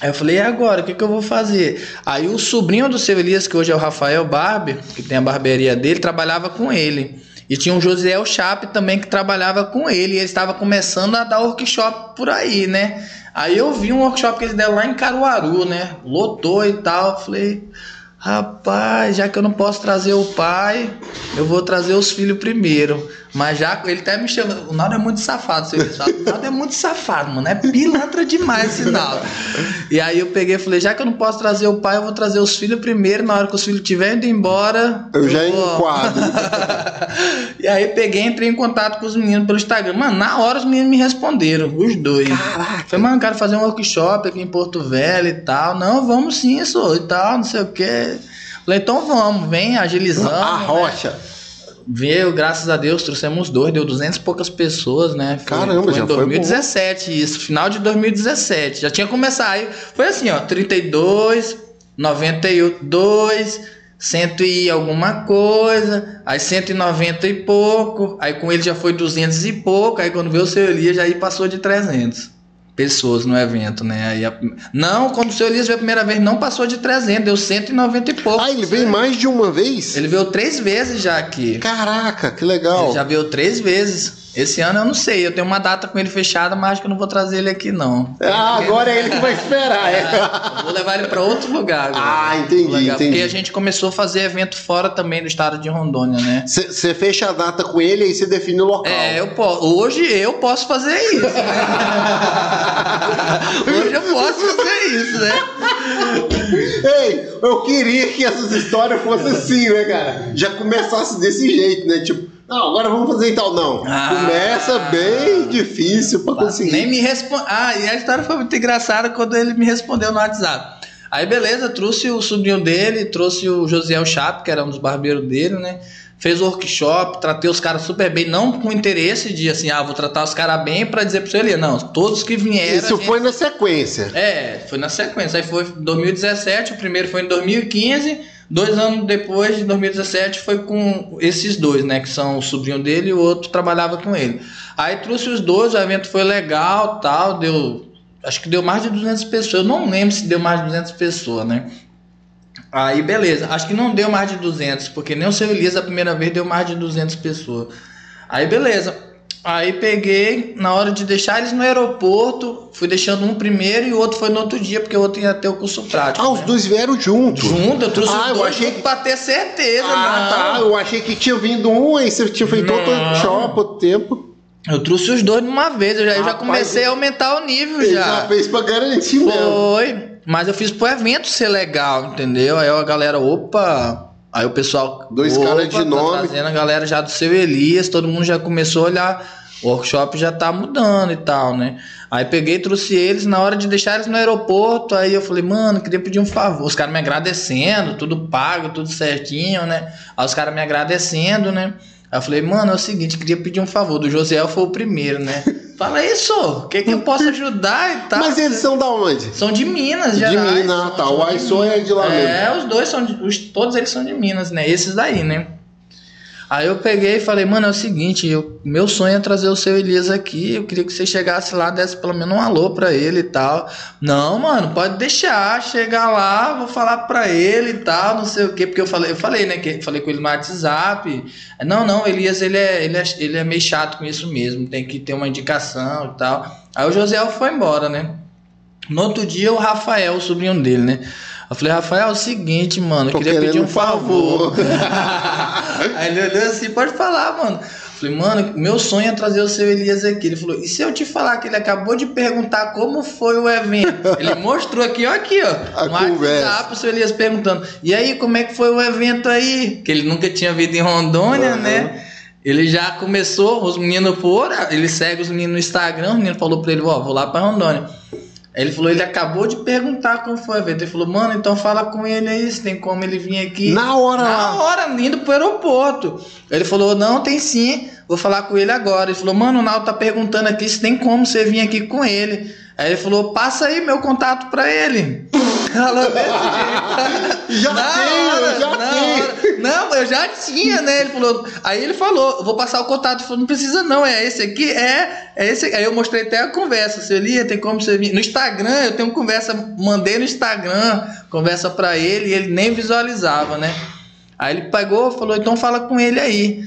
Aí eu falei, e agora? O que, que eu vou fazer? Aí o sobrinho do seu Elias, que hoje é o Rafael Barber, que tem a barbearia dele, trabalhava com ele. E tinha o Josiel Chape também que trabalhava com ele. E ele estava começando a dar workshop por aí, né? Aí eu vi um workshop que eles deram lá em Caruaru, né? Lotou e tal. Falei, rapaz, já que eu não posso trazer o pai, eu vou trazer os filhos primeiro. Mas já ele até me chama. O Naldo é muito safado, você sabe? O Naldo é muito safado, mano. É pilantra demais esse Naldo. E aí eu peguei e falei: já que eu não posso trazer o pai, eu vou trazer os filhos primeiro. Na hora que os filhos estiverem indo embora. Eu, eu já vou... enquadro. e aí peguei entrei em contato com os meninos pelo Instagram. Mano, na hora os meninos me responderam, os dois. Caraca. Falei, mano, quero fazer um workshop aqui em Porto Velho e tal. Não, vamos sim, sou e tal, não sei o quê. Falei, então vamos, vem agilizando. A né? rocha. Né? Veio, graças a Deus, trouxemos dois, deu 200 e poucas pessoas, né? Foi, Caramba, foi já em 2017, foi isso, final de 2017. Já tinha começado aí, foi assim, ó, 32, 92, 100 e alguma coisa, aí 190 e pouco, aí com ele já foi 200 e pouco, aí quando veio o seu Elias já aí passou de 300 pessoas no evento, né? Aí a... Não, quando o seu Elias veio a primeira vez, não passou de 300, deu 190 e pouco. Ah, ele veio mais de uma vez? Ele veio três vezes já aqui. Caraca, que legal. Ele já veio três vezes. Esse ano eu não sei, eu tenho uma data com ele fechada, mas acho que eu não vou trazer ele aqui não. Ah, agora é ele que vai esperar, é. é vou levar ele para outro lugar. Agora. Ah, entendi, entendi. Porque a gente começou a fazer evento fora também do estado de Rondônia, né? Você fecha a data com ele e você define o local. É, eu posso. Hoje eu posso fazer isso. Hoje eu posso fazer isso, né? Ei, eu queria que essas histórias fossem assim, né, cara? Já começasse desse jeito, né? Tipo, não, agora vamos fazer então. Não. Ah, Começa bem difícil para conseguir. Nem me responde. Ah, e a história foi muito engraçada quando ele me respondeu no WhatsApp. Aí, beleza, trouxe o sobrinho dele, trouxe o Josiel Chape, que era um dos barbeiros dele, né? Fez o workshop, tratei os caras super bem, não com interesse de assim, ah, vou tratar os caras bem para dizer pro ele, não, todos que vieram. Isso gente... foi na sequência. É, foi na sequência. Aí foi 2017, o primeiro foi em 2015. Dois anos depois, de 2017, foi com esses dois, né? Que são o sobrinho dele e o outro trabalhava com ele. Aí trouxe os dois, o evento foi legal, tal, deu... Acho que deu mais de 200 pessoas. Eu não lembro se deu mais de 200 pessoas, né? Aí, beleza. Acho que não deu mais de 200, porque nem o seu Elias a primeira vez deu mais de 200 pessoas. Aí, beleza. Aí peguei, na hora de deixar eles no aeroporto, fui deixando um primeiro e o outro foi no outro dia, porque o outro ia ter o curso prático. Ah, né? os dois vieram juntos? Junto, eu trouxe ah, os dois achei que... pra ter certeza, Ah, não. tá, eu achei que tinha vindo um, aí você tinha feito outro show o tempo. Eu trouxe os dois de uma vez, eu já, eu já comecei a aumentar o nível já. já fez pra garantir Foi, mesmo. mas eu fiz pro evento ser legal, entendeu? Aí a galera, opa... Aí o pessoal. Dois caras de tá nome. Trazendo a galera já do seu Elias, todo mundo já começou a olhar. O workshop já tá mudando e tal, né? Aí peguei, trouxe eles, na hora de deixar eles no aeroporto, aí eu falei, mano, queria pedir um favor. Os caras me agradecendo, tudo pago, tudo certinho, né? Aí os caras me agradecendo, né? Aí eu falei, mano, é o seguinte, queria pedir um favor. Do José foi o primeiro, né? Fala isso, o que, que eu posso ajudar e tal. Mas eles são da onde? São de Minas, já. De Minas, tá. O Aisson é de lá mesmo. É, os dois são, de, os, todos eles são de Minas, né? Esses daí, né? Aí eu peguei e falei, mano, é o seguinte, eu, meu sonho é trazer o seu Elias aqui, eu queria que você chegasse lá, desse pelo menos um alô pra ele e tal. Não, mano, pode deixar, chegar lá, vou falar pra ele e tal, não sei o quê, porque eu falei, eu falei, né, que falei com ele no WhatsApp. Não, não, Elias, ele é, ele é, ele é meio chato com isso mesmo, tem que ter uma indicação e tal. Aí o José foi embora, né? No outro dia, o Rafael, o sobrinho dele, né? Eu falei, Rafael, é o seguinte, mano, eu queria pedir um favor. favor. Aí ele olhou assim, pode falar, mano. Eu falei, mano, meu sonho é trazer o seu Elias aqui. Ele falou, e se eu te falar que ele acabou de perguntar como foi o evento? Ele mostrou aqui, ó, aqui, ó. A no WhatsApp, o seu Elias perguntando, e aí, como é que foi o evento aí? Que ele nunca tinha vindo em Rondônia, uhum. né? Ele já começou, os meninos foram, ele segue os meninos no Instagram, o menino falou pra ele, ó, vou lá pra Rondônia. Ele falou, ele acabou de perguntar como foi o evento. Ele falou, mano, então fala com ele aí, se tem como ele vir aqui. Na hora Na hora, indo pro aeroporto. Ele falou, não, tem sim, vou falar com ele agora. Ele falou, mano, o Naldo tá perguntando aqui se tem como você vir aqui com ele. Aí ele falou, passa aí meu contato pra ele. já na tenho, hora, já na tenho. Hora. Não, eu já tinha, né? Ele falou. Aí ele falou, vou passar o contato. Ele falou, não precisa não, é esse aqui, é, é esse. Aí eu mostrei até a conversa. Você lia, tem como você vir. No Instagram, eu tenho conversa, mandei no Instagram, conversa pra ele, e ele nem visualizava, né? Aí ele pegou, falou, então fala com ele aí.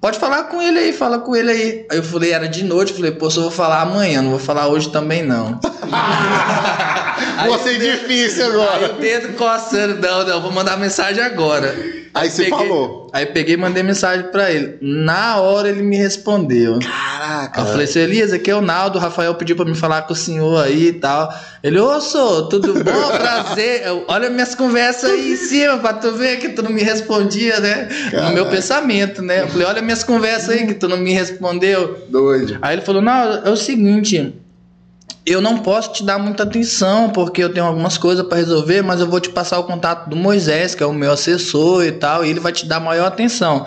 pode falar com ele aí, fala com ele aí. Aí eu falei, era de noite, falei, pô, só vou falar amanhã, não vou falar hoje também não. Você é difícil agora. Aí o dedo coçando, não, não, vou mandar mensagem agora. Aí, você peguei, falou. Aí peguei e mandei mensagem pra ele. Na hora ele me respondeu. Caraca. Aí eu falei assim, Elias, aqui é o Naldo, o Rafael pediu pra me falar com o senhor aí e tal. Ele, ô, sou, tudo bom? Prazer. Eu, Olha minhas conversas aí em cima pra tu ver que tu não me respondia, né? Caraca. No meu pensamento, né? Eu falei, olha minhas conversas aí que tu não me respondeu. Doido. Aí ele falou, não, é o seguinte, eu não posso te dar muita atenção porque eu tenho algumas coisas para resolver, mas eu vou te passar o contato do Moisés, que é o meu assessor e tal, e ele vai te dar maior atenção.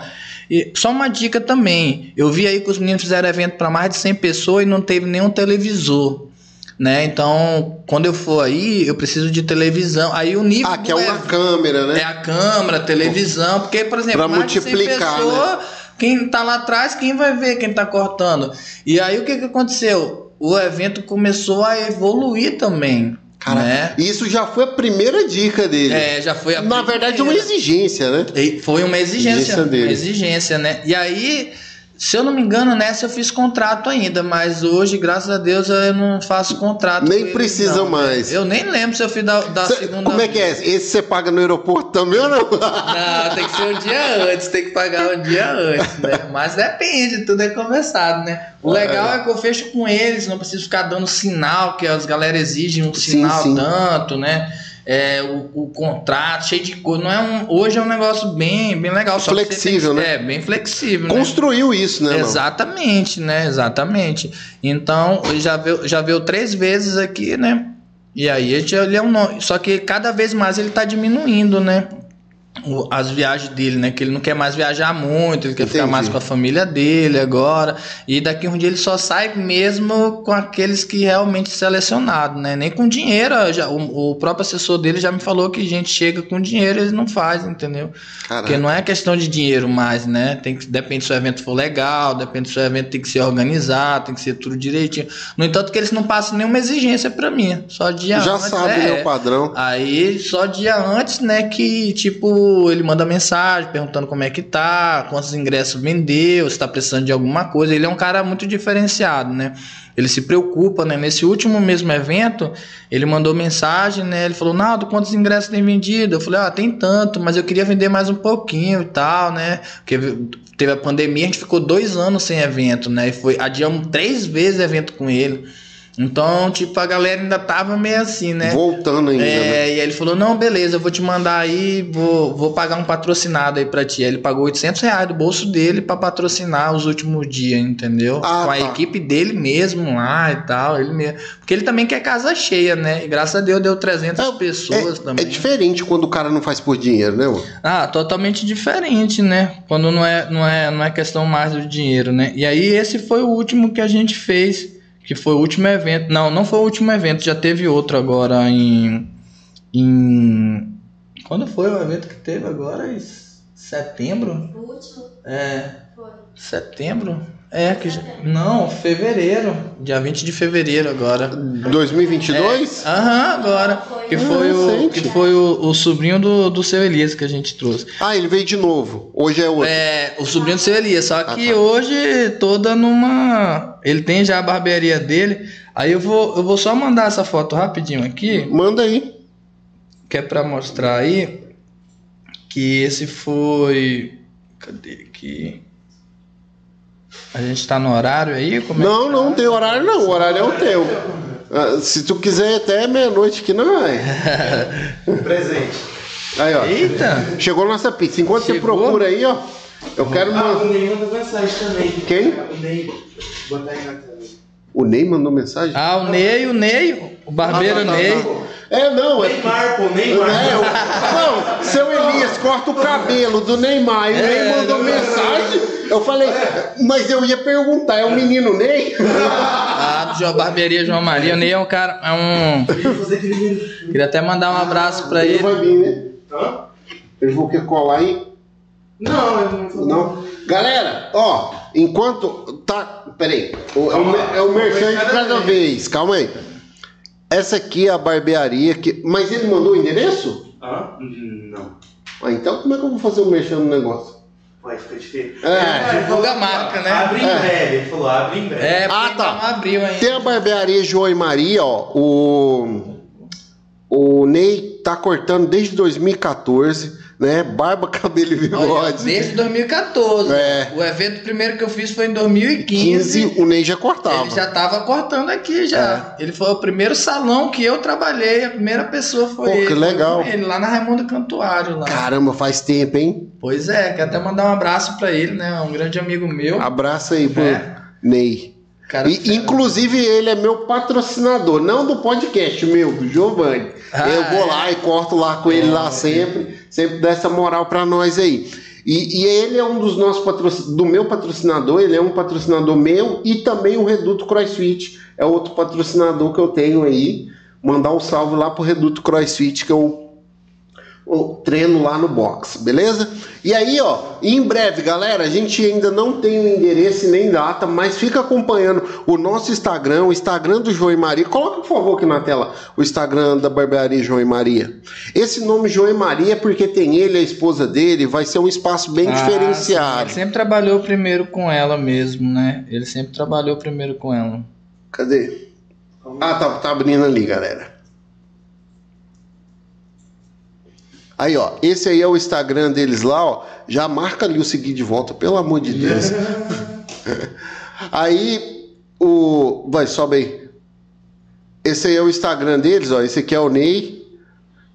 E só uma dica também, eu vi aí que os meninos fizeram evento para mais de 100 pessoas e não teve nenhum televisor. Né? Então, quando eu for aí, eu preciso de televisão. Aí o nível Ah, que é uma câmera, né? é a câmera, televisão, porque, por exemplo, Pra mais de 100 multiplicar, né? pessoas, quem tá lá atrás, quem vai ver quem tá cortando? E aí o que que aconteceu? O evento começou a evoluir também, Cara, né? isso já foi a primeira dica dele. É, já foi a Na verdade, é uma primeira. exigência, né? E Foi uma exigência, Exigência dele. uma exigência, né? E aí, se eu não me engano, nessa eu fiz contrato ainda, mas hoje, graças a Deus, eu não faço contrato. Nem precisa não. mais. Eu nem lembro se eu fiz da, da Cê- segunda como é que é? Esse você paga no aeroporto também ou não? Não, tem que ser um dia antes, tem que pagar um dia antes, né? Mas depende, tudo é conversado, né? O legal é que eu fecho com eles, não preciso ficar dando sinal, que as galera exigem um Sim, sinal sim. tanto, né? É, o, o contrato cheio de coisa. Não é um, hoje é um negócio bem, bem legal. só Flexível, que- né? É, bem flexível. né? Construiu isso, né? Exatamente, né? Exatamente. Então, já veio, já veio três vezes aqui, né? E aí a gente ele é um nome. Só que cada vez mais ele tá diminuindo, né? O- As viagens dele, né? Que ele não quer mais viajar muito, ele quer ficar Entendi. mais com a família dele agora. E daqui um dia ele só sai mesmo com aqueles que realmente selecionados, né? Nem com dinheiro. já- o, o próprio assessor dele já me falou que gente chega com dinheiro eles não fazem, entendeu? Caraca. Porque não é questão de dinheiro mais, né? Tem que, depende se o evento for legal, depende se o evento tem que ser organizado, tem que ser tudo direitinho. No entanto, que eles não passam nenhuma exigência pra mim. Só dia Já antes. sabe, é. né, o padrão. Aí, só dia antes, né, que, tipo, ele manda mensagem perguntando como é que tá, quantos ingressos vendeu, se tá precisando de alguma coisa. Ele é um cara muito diferenciado, né? Ele se preocupa, né? Nesse último mesmo evento, ele mandou mensagem, né? Ele falou, Naldo, quantos ingressos tem vendido? Eu falei, ah, tem tanto, mas eu queria vender mais um pouquinho e tal, né? Porque teve a pandemia, a gente ficou dois anos sem evento, né? E foi, adiamos três vezes evento com ele. Então, tipo, a galera ainda tava meio assim, né? Voltando ainda, né? É, e aí ele falou, não, beleza, eu vou te mandar aí, vou, vou pagar um patrocinado aí pra ti. Aí ele pagou 800 reais do bolso dele pra patrocinar os últimos dias, entendeu? Ah, Com a tá. equipe dele mesmo lá e tal, ele mesmo. Porque ele também quer casa cheia, né? E graças a Deus deu 300 pessoas É, também. é diferente quando o cara não faz por dinheiro, né, mano? Ah, totalmente diferente, né? Quando não é, não é, não é questão mais do dinheiro, né? E aí esse foi o último que a gente fez, que foi o último evento. Não, não foi o último evento, já teve outro agora em em quando foi o evento que teve agora? Em setembro? O último É, foi. setembro? É que já- não, fevereiro, dia 20 de fevereiro agora. 2022? Aham, agora. Que foi, o, que foi o, o sobrinho do, do seu Elias que a gente trouxe. Ah, ele veio de novo. Hoje é outro. É, o sobrinho do seu Elias, só que Ah, tá. hoje toda numa. Ele tem já a barbearia dele. Aí eu vou, eu vou só mandar essa foto rapidinho aqui, Manda aí. que é pra mostrar aí que esse foi. Cadê aqui? A gente tá no horário aí? Como é Não, que não tá? tem horário não. O horário é o teu. Ah, se tu quiser até meia-noite que não é. Presente. Aí, ó. Eita! Chegou nossa pizza. Enquanto você Chegou? procura aí, ó. Eu quero Ah, uma. o Ney mandou mensagem também. Quem? O Ney. Botar aí na tela. O Ney mandou mensagem? Ah, o Ney, o Ney, o barbeiro Ah, tá, tá, Ney. tá. É, não, é. Neymar, pô, É, Neymar. o- não, seu Elias corta o cabelo do Neymar e o Ney É, mandou não- mensagem. Eu falei, mas eu ia perguntar, é o menino Ney? Ah, do João Barbearia João Maria. O Ney é um cara. É um. Queria até mandar um abraço pra Ele ele. vai vir, né? Hã? Eles vão querer colar aí? Não, ele não. Galera, ó, enquanto. Tá. Peraí. O, é, o, é o merchan de cada vez. Calma aí. Essa aqui é a barbearia que. Mas ele mandou o endereço? Hã? Não. Ah, então como é que eu vou fazer o merchan no negócio? Pode ficar difícil. É, divulga a marca, né? Abre em É. breve, ele falou, abre em breve. É, Ah, tá. não abriu ainda. Tem a barbearia João e Maria, ó. O, o Ney tá cortando desde 2014, né? Barba, cabelo e bigode. desde 2014. É. O evento primeiro que eu fiz foi em 2015. 15, o Ney já cortava. Ele já tava cortando aqui já. É. Ele foi o primeiro salão que eu trabalhei, a primeira pessoa foi Pô, que ele. Foi legal. Ele lá na Raimundo Cantuário lá. Caramba, faz tempo, hein? Pois é, quero até mandar um abraço pra ele, né? Um grande amigo meu. Abraço aí pro É. Ney. Cara, E, inclusive, ele é meu patrocinador, não do podcast meu, do Giovanni. Ah, eu vou é? lá e corto lá com ele lá sempre, sempre dá essa moral pra nós aí. E, e ele é um dos nossos patrocinadores, do meu patrocinador, ele é um patrocinador meu e também o Reduto CrossFit é outro patrocinador que eu tenho aí. Mandar um salve lá pro Reduto CrossFit, que eu o treino lá no box, beleza? E aí, ó, em breve, galera, a gente ainda não tem o endereço nem data, mas fica acompanhando o nosso Instagram, o Instagram do João e Maria. Coloca, por favor, aqui na tela o Instagram da barbearia João e Maria. Esse nome João e Maria é porque tem ele, a esposa dele, vai ser um espaço bem Ah, sim, diferenciado. Ele sempre trabalhou primeiro com ela mesmo, né? Ele sempre trabalhou primeiro com ela. Cadê? Ah, tá, tá abrindo ali, galera. Aí, ó, esse aí é o Instagram deles lá, ó. Já marca ali o seguir de volta, pelo amor de Deus. aí, o. Vai, sobe aí. Esse aí é o Instagram deles, ó. Esse aqui é o Ney.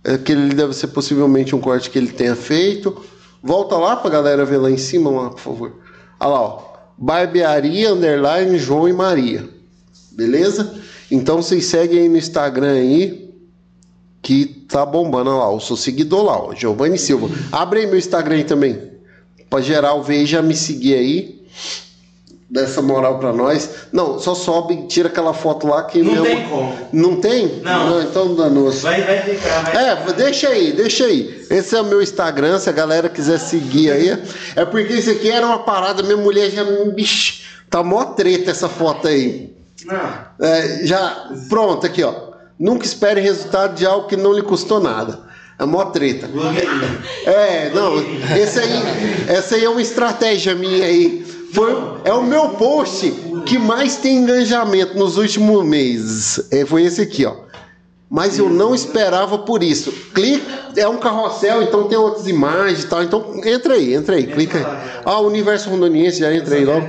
Aquele deve ser possivelmente um corte que ele tenha feito. Volta lá pra galera ver lá em cima, lá, por favor. Olha lá, ó. Barbearia, underline, João e Maria. Beleza? Então vocês seguem aí no Instagram aí. Que tá bombando lá. Eu sou seguidor lá, ó. Giovanni Silva. Abre aí meu Instagram aí também. Pra geral ver já me seguir aí. Dá essa moral pra nós. Não, só sobe e tira aquela foto lá que Não meu- tem como. Não tem? Não. então danou-se. Vai, vai ficar, vai É, deixa aí, deixa aí. Esse é o meu Instagram, se a galera quiser seguir aí. É porque isso aqui era uma parada, minha mulher já. Bicho, tá mó treta essa foto aí. Não. É, já. Pronto, aqui, ó. Nunca espere resultado de algo que não lhe custou nada. É mó treta. É, não, esse aí, essa aí é uma estratégia minha aí. Foi, é o meu post que mais tem engajamento nos últimos meses. É, foi esse aqui, ó. Mas eu não esperava por isso. Clica, é um carrossel, então tem outras imagens e tal. Então entra aí, entra aí, clica aí. Ah, o Universo Rondoniense, já entra aí logo.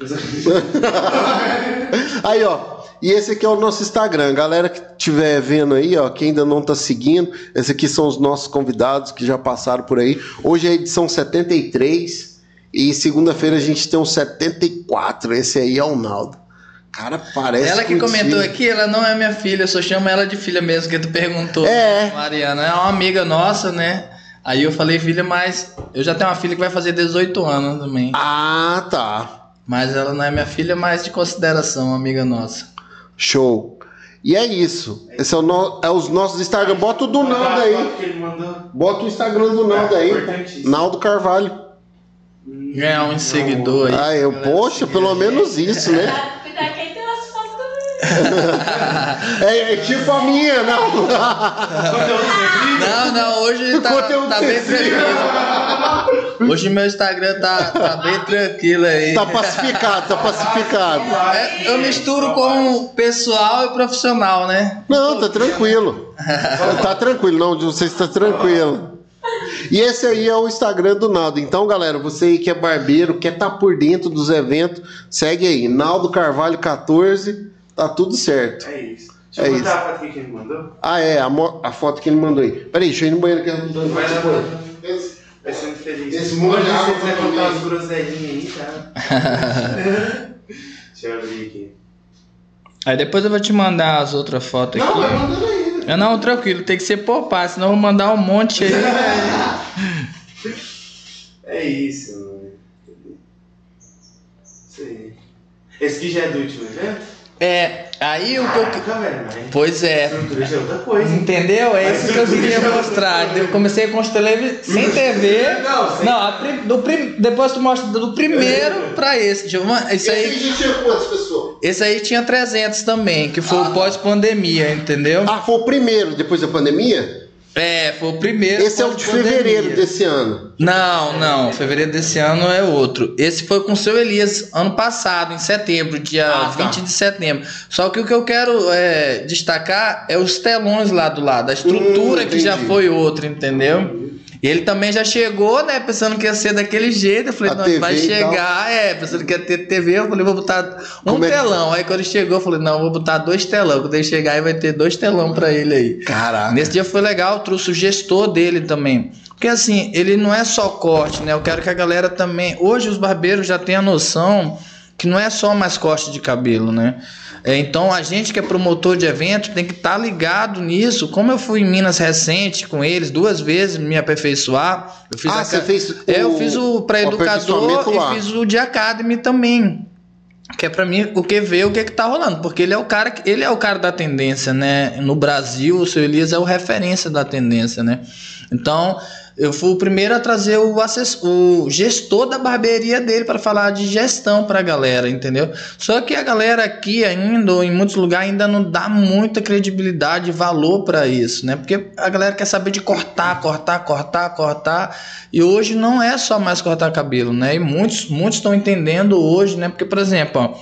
Aí, ó. E esse aqui é o nosso Instagram. Galera que estiver vendo aí, ó, que ainda não tá seguindo, esse aqui são os nossos convidados que já passaram por aí. Hoje é a edição 73 e segunda-feira a gente tem o 74. Esse aí é o Naldo. Cara, parece ela que comentou aqui, ela não é minha filha, eu só chamo ela de filha mesmo, que tu perguntou. É. Mariana, é uma amiga nossa, né? Aí eu falei filha, mas eu já tenho uma filha que vai fazer 18 anos também. Ah, tá. Mas ela não é minha filha, mas de consideração, amiga nossa. Show. E é isso. Esse é, o no- é os nossos Instagram. Bota o do a aí. Bota o Instagram do Naldo É, aí. importantíssimo. Naldo Carvalho. Ganhar um seguidor aí. Ah, eu, poxa, pelo menos isso, né? É, é tipo a minha, não. Conteúdo sempre. Não, não, hoje tá, tá bem tranquilo. Hoje meu Instagram tá, tá bem tranquilo aí. Tá pacificado, tá pacificado. É, eu misturo com pessoal e profissional, né? Não, tá tranquilo. Tá tranquilo, não, de vocês tá tranquilo. E esse aí é o Instagram do Naldo. Então, galera, você aí que é barbeiro, quer estar por dentro dos eventos, segue aí. Naldo Carvalho 14, tá tudo certo. É isso. Deixa É eu botar isso. a foto aqui que ele mandou. Ah, é, a, a foto que ele mandou aí. Peraí, deixa eu ir no banheiro que eu não tô Vai Vai sendo feliz. Esse monte de água você quiser pra contar umas groselhinhas aí, tá? Deixa eu abrir aqui. Aí depois eu vou te mandar as outras fotos Não, vai aqui. mandando aí. Eu não, tranquilo, tem que ser poupar, senão eu vou mandar um monte aí. É isso, mano. Isso aí. Esse aqui já é do último evento? É, aí o que eu. Velho, mas Pois é. é outra coisa, hein? Entendeu? É isso que eu queria mostrar. Eu comecei com televisões sem TV. Não, sem- Não, prim- do prim- depois tu mostra do primeiro pra esse. Giovanni, Isso Esse aí tinha quantas pessoas? esse aí tinha 300 também, que foi o pós-pandemia, entendeu? Ah, foi o primeiro, depois da pandemia? É, foi o primeiro. Esse é o de pós-pandemia. fevereiro desse ano. Não, não. Fevereiro desse ano é outro. Esse foi com o seu Elias ano passado, em setembro, dia Ah, tá. 20 de setembro. Só que o que eu quero é, destacar é os telões lá do lado, a estrutura Hum, que já foi outra, entendeu? E ele também já chegou, né? Pensando que ia ser daquele jeito. Eu falei, A não, TV vai e chegar, é, pensando que ia ter TV. Eu falei, vou botar um Como é telão. Aí quando ele chegou, eu falei, não, vou botar dois telão. Quando ele chegar, aí vai ter dois telão pra ele aí. Caraca. Nesse dia foi legal, eu trouxe o gestor dele também. Porque assim, ele não é só corte, né? Eu quero que a galera também. Hoje os barbeiros já têm a noção que não é só mais corte de cabelo, né? É, então a gente que é promotor de evento tem que estar ligado nisso. Como eu fui em Minas recente com eles duas vezes me aperfeiçoar, eu fiz Ah, a você fez é, eu o- fiz o para educador e fiz o de academy também. Que é pra mim o que ver o que que tá rolando, porque ele é o cara que ele é o cara da tendência, né? No Brasil, o seu Elias é o referência da tendência, né? Então, eu fui o primeiro a trazer o, o gestor da barbearia dele para falar de gestão pra galera, entendeu? Só que a galera aqui ainda, ou em muitos lugares, ainda não dá muita credibilidade e valor para isso, né? Porque a galera quer saber de cortar, cortar, cortar, cortar. E hoje não é só mais cortar cabelo, né? E muitos muitos estão entendendo hoje, né? Porque, por exemplo,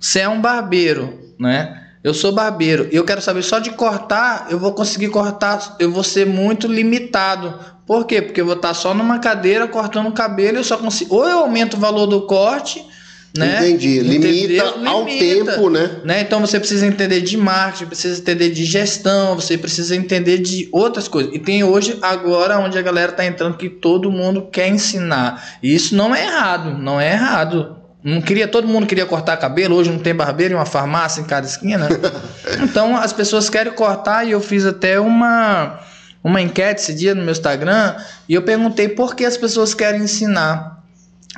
você é um barbeiro, né? Eu sou barbeiro e eu quero saber só de cortar, eu vou conseguir cortar, eu vou ser muito limitado. Por quê? Porque eu vou estar só numa cadeira cortando o cabelo, eu só consigo. Ou eu aumento o valor do corte, né? Entendi. Limita Entendeu? ao Limita. tempo, né? né? Então você precisa entender de marketing, precisa entender de gestão, você precisa entender de outras coisas. E tem hoje, agora, onde a galera tá entrando que todo mundo quer ensinar. E isso não é errado, não é errado. Não queria, todo mundo queria cortar cabelo, hoje não tem barbeiro em uma farmácia em cada esquina. então as pessoas querem cortar e eu fiz até uma uma enquete esse dia no meu Instagram e eu perguntei por que as pessoas querem ensinar.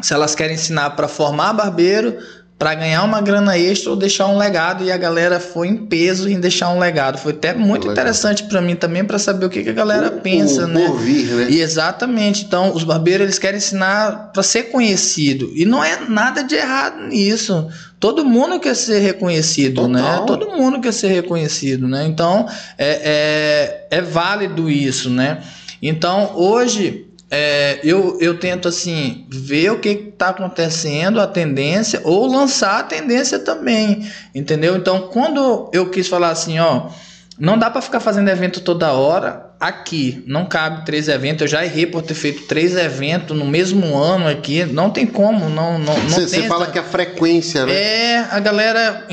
Se elas querem ensinar para formar barbeiro, para ganhar uma grana extra ou deixar um legado e a galera foi em peso em deixar um legado. Foi até muito Legal. interessante para mim também para saber o que, que a galera pensa, o, né? Por vir, né? E exatamente, então os barbeiros eles querem ensinar para ser conhecido e não é nada de errado nisso. Todo mundo quer ser reconhecido, Total. né? Todo mundo quer ser reconhecido, né? Então é, é, é válido isso, né? Então hoje é, eu, eu tento assim ver o que está acontecendo, a tendência, ou lançar a tendência também, entendeu? Então, quando eu quis falar assim, ó, não dá para ficar fazendo evento toda hora. Aqui não cabe três eventos. Eu já errei por ter feito três eventos no mesmo ano aqui. Não tem como, não, não, não Você fala que a frequência, né? é, a galera,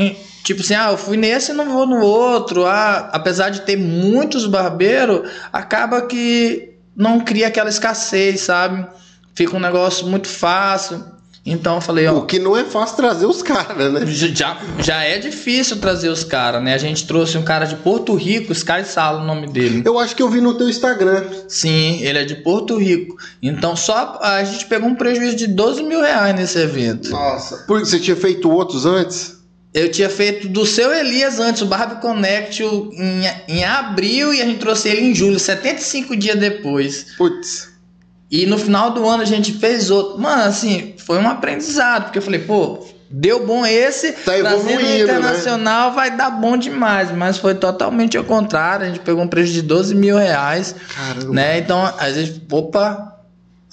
tipo assim, ah, eu fui nesse e não vou no outro. Ah, apesar de ter muitos barbeiros, acaba que não cria aquela escassez, sabe? Fica um negócio muito fácil. Então eu falei, ó, O que não é fácil trazer os caras, né? já, já é difícil trazer os caras, né? A gente trouxe um cara de Porto Rico, Sky Sala, o nome dele. Eu acho que eu vi no teu Instagram. Sim, ele é de Porto Rico. Então só a gente pegou um prejuízo de 12 mil reais nesse evento. Nossa. Porque você tinha feito outros antes? Eu tinha feito do seu Elias antes, o Barbie Connect em, em abril e a gente trouxe ele em julho, 75 dias depois. Putz. E no final do ano a gente fez outro. Mano, assim, foi um aprendizado, porque eu falei, pô, deu bom esse, Tá trazendo né? internacional vai dar bom demais. Mas foi totalmente ao contrário, a gente pegou um preço de 12 mil reais, Caramba. né? Então, a gente, opa,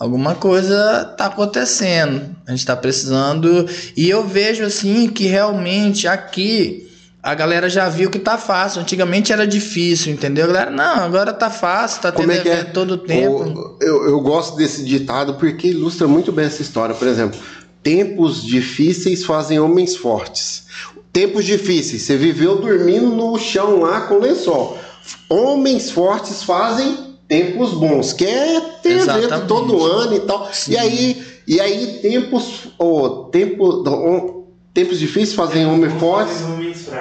alguma coisa tá acontecendo. A gente tá precisando. E eu vejo assim que realmente aqui a galera já viu que tá fácil. Antigamente era difícil, entendeu? A galera, não, agora tá fácil, tá tendo é é? todo o tempo. Eu, eu gosto desse ditado porque ilustra muito bem essa história. Por exemplo, tempos difíceis fazem homens fortes. Tempos difíceis, você viveu dormindo no chão lá com lençol. Homens fortes fazem tempos bons, que é ter evento Exatamente. todo ano e tal. Sim. E aí, e aí tempos, oh, tempo, oh, tempos difíceis fazem homens fortes.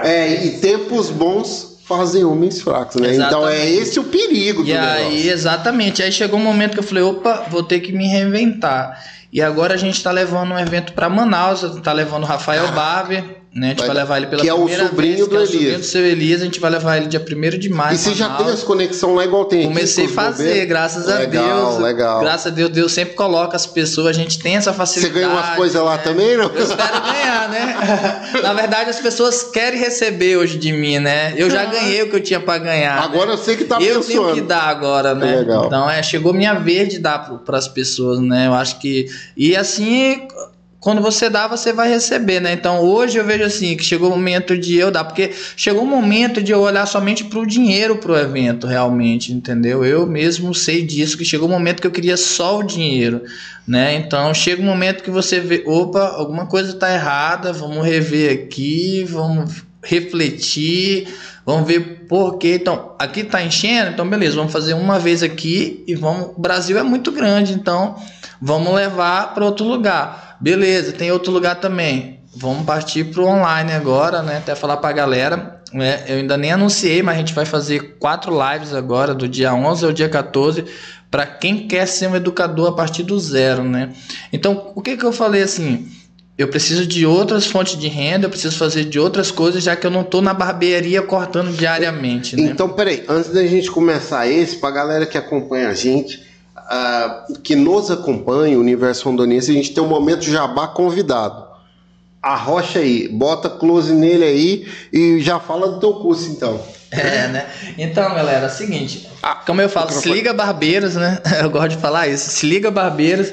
É, e tempos bons fazem homens fracos, né? Então é Exatamente. esse o perigo do E aí, negócio. exatamente. Aí chegou um momento que eu falei, opa, vou ter que me reinventar. E agora a gente tá levando um evento para Manaus, tá levando o Rafael Barber, né? A gente vai, Vai- levar ele pela que é o primeira sobrinho vez, do que é o Elias. sobrinho do seu Elias, a gente vai levar ele dia 1 de maio. E você já tem as conexões lá igual tem aqui Comecei a fazer, bombeiros? graças a Legal, Deus. legal. Graças a Deus, Deus sempre coloca as pessoas, a gente tem essa Você facilidade. ganha umas coisas lá né? também, não? Eu espero ganhar, né? Na verdade, as pessoas querem receber hoje de mim, né? Eu já ganhei o que eu tinha pra ganhar. Agora eu sei que tá eu tenho que pensando. dar agora, né? Legal. Então é, chegou minha vez de dar para as pessoas, né? Eu acho que e assim quando você dá, você vai receber, né? Então hoje eu vejo assim que chegou o momento de eu dar, porque chegou o momento de eu olhar somente para o dinheiro pro evento, realmente, entendeu? Eu mesmo sei disso que chegou o momento que eu queria só o dinheiro, né? Então chega um momento que você vê, opa, alguma coisa tá errada, vamos rever aqui, vamos refletir, vamos ver por quê. Então, aqui tá enchendo, então beleza, vamos fazer uma vez aqui e vamos. O Brasil é muito grande, então vamos levar para outro lugar. Beleza, tem outro lugar também. Vamos partir pro online agora, né? Até falar pra galera. Né? Eu ainda nem anunciei, mas a gente vai fazer quatro lives agora, do dia 11 ao dia 14, para quem quer ser um educador a partir do zero, né? Então, o que que eu falei assim? Eu preciso de outras fontes de renda, eu preciso fazer de outras coisas, já que eu não tô na barbearia cortando diariamente, né? Então, peraí, antes da gente começar esse, pra galera que acompanha a gente, ah, que nos acompanha, o Universo Rondonense, a gente tem um momento jabá convidado. Arrocha aí, bota close nele aí e já fala do teu curso, então. É, né? Então, galera, é o seguinte. Como eu falo, se liga barbeiros, né? Eu gosto de falar isso. Se liga barbeiros.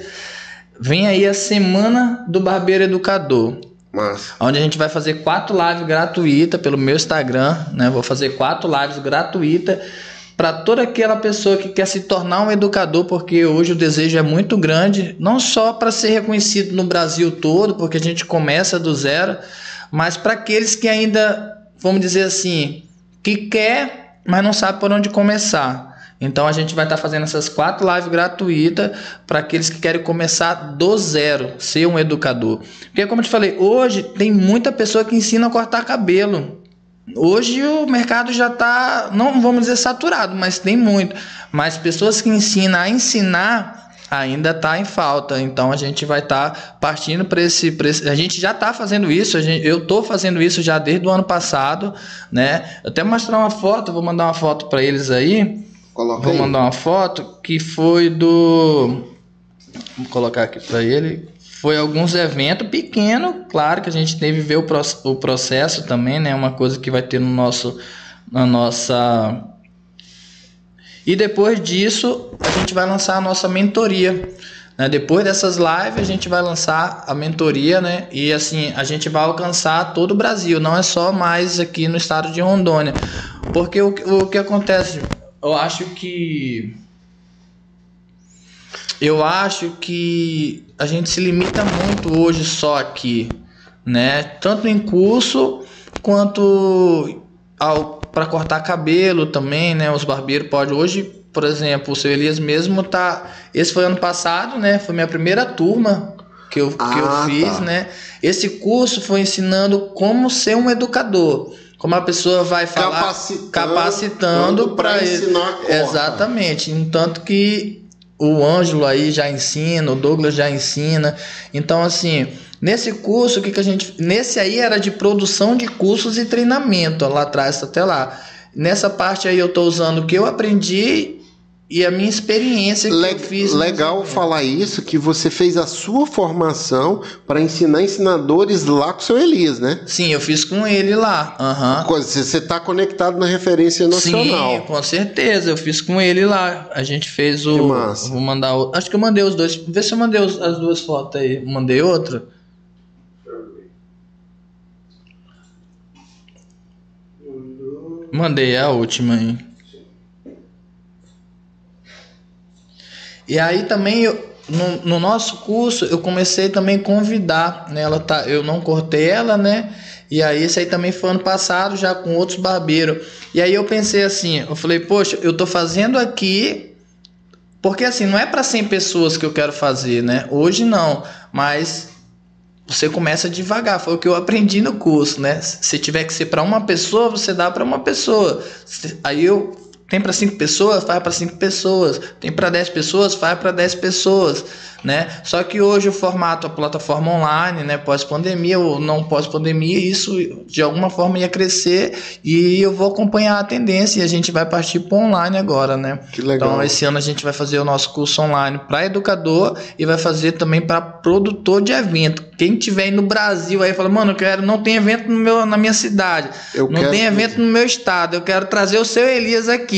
Vem aí a semana do barbeiro educador. Mas, Onde a gente vai fazer quatro lives gratuitas pelo meu Instagram, né? Vou fazer quatro lives gratuitas para toda aquela pessoa que quer se tornar um educador, porque hoje o desejo é muito grande, não só para ser reconhecido no Brasil todo, porque a gente começa do zero, mas para aqueles que ainda, vamos dizer assim, que quer, mas não sabe por onde começar. Então a gente vai estar fazendo essas quatro lives gratuitas para aqueles que querem começar do zero, ser um educador. Porque como eu te falei, hoje tem muita pessoa que ensina a cortar cabelo. Hoje o mercado já está, não vamos dizer saturado, mas tem muito. Mas pessoas que ensinam a ensinar ainda está em falta. Então a gente vai estar partindo para esse, pra esse- A gente já está fazendo isso. gente- eu estou fazendo isso já desde o ano passado, né? Eu até mostrar uma foto, vou mandar uma foto para eles aí. coloca Vou aí. mandar uma foto que foi do. Vou colocar aqui para ele. Foi alguns eventos pequenos, claro que a gente teve ver o, pro- o processo também, né? Uma coisa que vai ter no nosso, na nossa. E depois disso, a gente vai lançar a nossa mentoria. Né? Depois dessas lives, a gente vai lançar a mentoria, né? E assim, a gente vai alcançar todo o Brasil, não é só mais aqui no estado de Rondônia. Porque o, o que acontece? Eu acho que. Eu acho que a gente se limita muito hoje só aqui, né? Tanto em curso quanto ao para cortar cabelo também, né? Os barbeiros podem hoje, por exemplo, o seu Elias mesmo tá. Esse foi ano passado, né? Foi minha primeira turma que eu, que eu Ah, fiz, tá. né? Esse curso foi ensinando como ser um educador. Como a pessoa vai falar Capacitando, capacitando para ensinar corta. Exatamente. Entanto que o Ângelo aí já ensina, o Douglas já ensina. Então, assim, nesse curso, o que, que a gente. Nesse aí era de produção de cursos e treinamento, lá atrás até lá. Nessa parte aí eu tô usando o que eu aprendi e a minha experiência que Le- eu fiz. legal falar isso, que você fez a sua formação para ensinar ensinadores lá com o seu Elias, né? Sim, eu fiz com ele lá. Você- Você está conectado na referência nacional. Sim, com certeza. Eu fiz com ele lá. A gente fez o. Que massa. Vou mandar o. Acho que eu mandei os dois. Vê se eu mandei os- as duas fotos aí. Mandei outra. Mandei a última aí. E aí também eu, no, no nosso curso eu comecei também a convidar, né? Ela tá, eu não cortei ela, né? E aí esse aí também foi ano passado já com outros barbeiros. E aí eu pensei assim, eu falei, poxa, eu tô fazendo aqui porque assim, não é para 100 pessoas que eu quero fazer, né? Hoje não, mas você começa devagar, foi o que eu aprendi no curso, né? Se tiver que ser para uma pessoa, você dá para uma pessoa. Aí eu tem para cinco pessoas, faz para cinco pessoas. Tem para 10 pessoas, faz para 10 pessoas, né? Só que hoje o formato, a plataforma online, né, pós-pandemia ou não pós-pandemia, isso de alguma forma ia crescer e eu vou acompanhar a tendência e a gente vai partir para online agora, né? Que legal. Então esse ano a gente vai fazer o nosso curso online para educador e vai fazer também para produtor de evento. Quem tiver aí no Brasil aí fala, mano, eu quero, não tem evento no meu, na minha cidade, Eu não tem evento no meu estado, eu quero trazer o seu Elias aqui.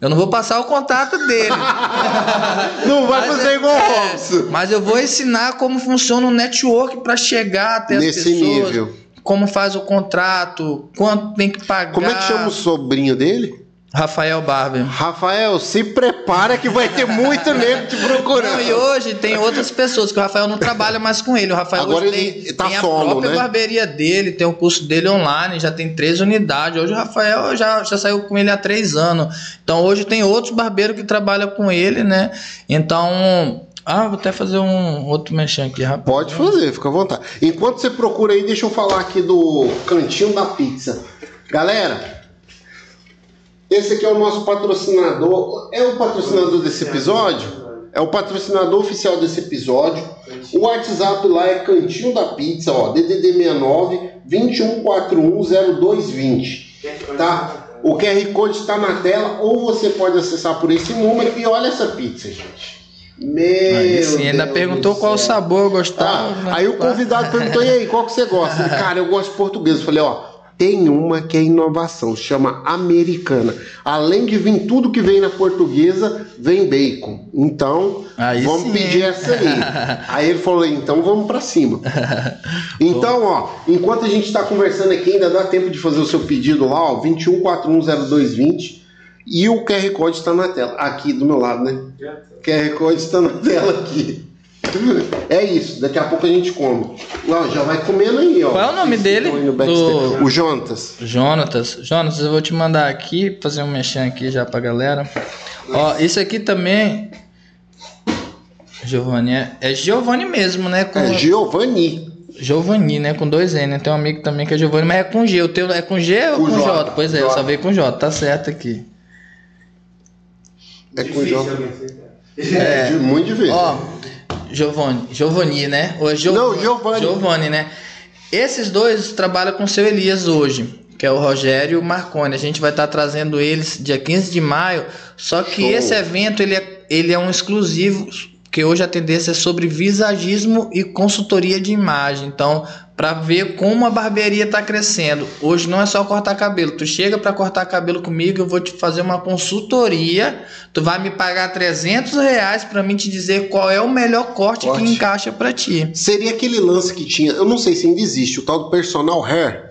Eu não vou passar o contato dele. Não vai Mas fazer é- igual o é, Robson. Mas eu vou ensinar como funciona o network para chegar até as Nesse pessoas. nível. Como faz o contrato, quanto tem que pagar. Como é que chama o sobrinho dele? Rafael Barber. Rafael, se prepara que vai ter muito nego te procurando. Não, e hoje tem outras pessoas que o Rafael não trabalha mais com ele. O Rafael Agora hoje ele tem, tá tem solo, a própria né? barbearia dele, tem o curso dele online, já tem três unidades. Hoje o Rafael já, já saiu com ele há três anos. Então hoje tem outros barbeiros que trabalham com ele, né? Então. Ah, vou até fazer um outro mexão aqui rápido. Pode fazer, fica à vontade. Enquanto você procura aí, deixa eu falar aqui do cantinho da pizza. Galera, esse aqui é o nosso patrocinador. É o patrocinador desse episódio? É o patrocinador oficial desse episódio. O WhatsApp lá é Cantinho da Pizza, ó, DDD 69 21410220, tá? O QR Code está na tela ou você pode acessar por esse número e olha essa pizza, gente. Meu Aí sim, ainda Deus perguntou qual o sabor eu gostava. Ah, aí o convidado perguntou, e aí, qual que você gosta? Cara, eu gosto de português. Eu falei, ó, tem uma que é inovação, chama americana. Além de vir tudo que vem na portuguesa, vem bacon. Então, Aí vamos sim. pedir essa aí. aí ele falou, então vamos pra cima. Então, ó, enquanto a gente tá conversando aqui, ainda dá tempo de fazer o seu pedido lá, ó, 21410220. E o QR Code está na tela. Aqui do meu lado, né? O QR Code está na tela aqui. É isso, daqui a pouco a gente come. Ó, já vai comendo aí, ó. Qual é o nome Vocês dele? Do- O Jonatas. Jonatas, Jonatas, eu vou te mandar aqui, fazer um mexão aqui já pra galera. Ó, isso aqui também. Giovanni, é, é Giovanni mesmo, né? Com, É Giovanni. Giovanni, né? Com dois N, né? Tem um amigo também que é Giovanni, mas é com G. O teu é com G ou Com com J? J, Pois é, eu J. só veio com J, tá certo aqui. É com Difícil J. alguém aceitar. É, muito difícil. Ó, Giovanni, Giovanni, né? Ou é Não, Giovanni. Giovanni, né? Esses dois trabalham com o seu Elias hoje, que é o Rogério e o Marconi. A gente vai estar trazendo eles dia 15 de maio. Só que Show. esse evento ele é, ele é um exclusivo, que hoje a tendência é sobre visagismo e consultoria de imagem. Então, para ver como a barbearia está crescendo. Hoje não é só cortar cabelo. Tu chega para cortar cabelo comigo, eu vou te fazer uma consultoria. Tu vai me pagar 300 reais para mim te dizer qual é o melhor corte, Corte. que encaixa para ti. Seria aquele lance que tinha, eu não sei se ainda existe, o tal do personal hair.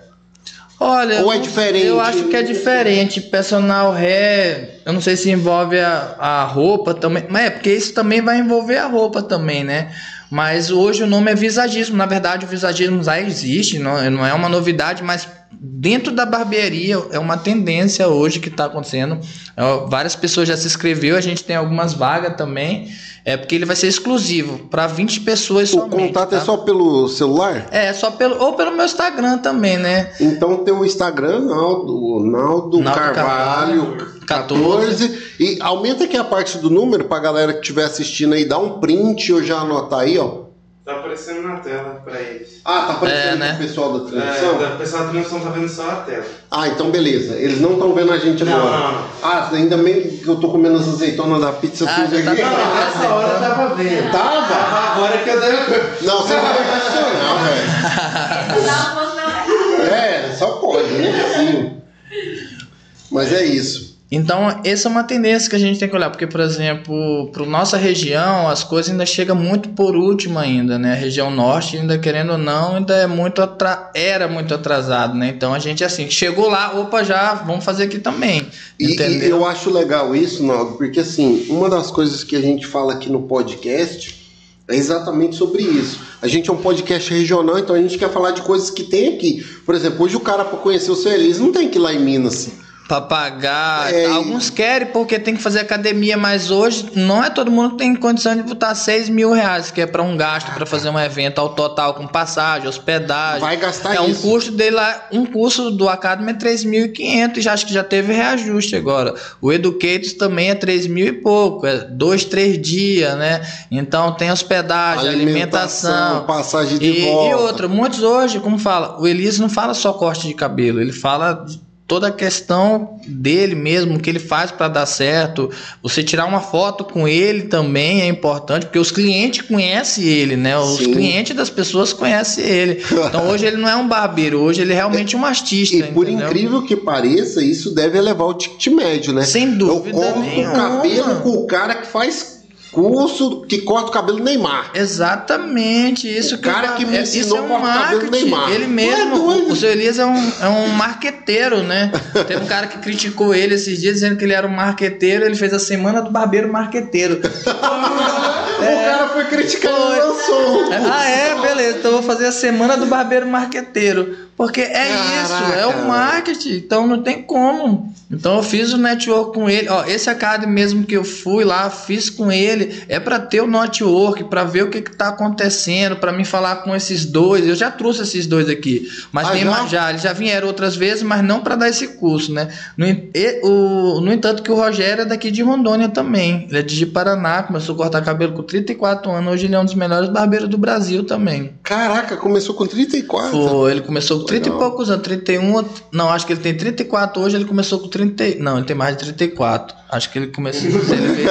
Olha, Ou é diferente? Eu acho que é diferente. Personal hair, eu não sei se envolve a, a roupa também. Mas é porque isso também vai envolver a roupa também, né? Mas hoje o nome é visagismo. Na verdade, o visagismo já existe, não, não é uma novidade, mas dentro da barbearia é uma tendência hoje que está acontecendo. É, várias pessoas já se inscreveu, a gente tem algumas vagas também. É porque ele vai ser exclusivo para 20 pessoas O somente. contato tá? é só pelo celular? É, só pelo. Ou pelo meu Instagram também, né? Então tem o Instagram, Naldo, Naldo, Naldo Carvalho, Carvalho, 14. E aumenta aqui a parte do número pra galera que estiver assistindo aí, dá um print ou já anotar aí, ó. Tá aparecendo na tela pra eles. Ah, tá aparecendo É, né? pro pessoal da transmissão? É, o pessoal da transmissão tá vendo só a tela. Ah, então beleza. Eles não estão vendo a gente Não, agora. não, não. Ah, ainda bem que eu tô comendo as azeitonas da pizza Ah, tudo tá aqui. vendo. Nessa hora eu tava vendo. Tava? Agora que eu dei. Não, você não vai questionar, velho. Dá uma voz na É, só pode, né? Sim. Mas é isso. Então, essa é uma tendência que a gente tem que olhar, porque, por exemplo, para nossa região, as coisas ainda chegam muito por último ainda, né? A região norte, ainda querendo ou não, ainda é muito atra... era muito atrasado, né? Então a gente assim, chegou lá, opa, já vamos fazer aqui também. E, e eu acho legal isso, Naldo, porque assim, uma das coisas que a gente fala aqui no podcast é exatamente sobre isso. A gente é um podcast regional, então a gente quer falar de coisas que tem aqui. Por exemplo, hoje o cara para conhecer o seu Elis não tem que ir lá em Minas. Pra pagar. É, Alguns querem porque tem que fazer academia, mas hoje não é todo mundo que tem condição de botar 6 mil reais, que é pra um gasto pra fazer um evento ao total com passagem, hospedagem. Vai gastar é um isso. custo dele lá, um curso do Academy é 3.500 e já acho que já teve reajuste agora. O Educators também é 3 mil e pouco, é dois, três dias, né? Então tem hospedagem, alimentação. passagem de E, volta. e outra, muitos hoje, como fala, o Elias não fala só corte de cabelo, ele fala de toda a questão dele mesmo, o que ele faz para dar certo. Você tirar uma foto com ele também é importante, porque os clientes conhecem ele, né? Os Sim. clientes das pessoas conhecem ele. Então hoje ele não é um barbeiro, hoje ele é realmente um artista. E por entendeu? incrível que pareça, isso deve elevar o ticket médio, né? Sem Eu dúvida corto o cabelo com o cara que faz curso que corta o cabelo Neymar. Exatamente, isso O que eu cara falo. que me É- ensinou isso é a um marketing. Neymar. Ele é mesmo, doido. o seu Elias é um, é um marqueteiro, né? Teve um cara que criticou ele esses dias dizendo que ele era um marqueteiro, ele fez a semana do barbeiro marqueteiro. O cara foi criticar Foi. lançou. Ah, é? Beleza, então eu vou fazer a semana do barbeiro marqueteiro. Porque é isso, é Caraca. o marketing, então não tem como. Então eu fiz o network com ele. Ó, esse Academy mesmo que eu fui lá, fiz com ele, é para ter o network, para ver o que, que tá acontecendo, para me falar com esses dois. Eu já trouxe esses dois aqui, mas Ah, tem já? mais já. Eles já vieram outras vezes, mas não para dar esse curso, né? No, e- o, no entanto, que o Rogério é daqui de Rondônia também. Ele é de Paraná, começou a cortar cabelo com 34 anos. Hoje ele é um dos melhores barbeiros do Brasil também. Caraca, começou com 34. Pô, ele começou com 30 Legal. e poucos anos, 31. Não, acho que ele tem 34 hoje, ele começou com 30. Não, ele tem mais de 34. Acho que ele começou. ele veio,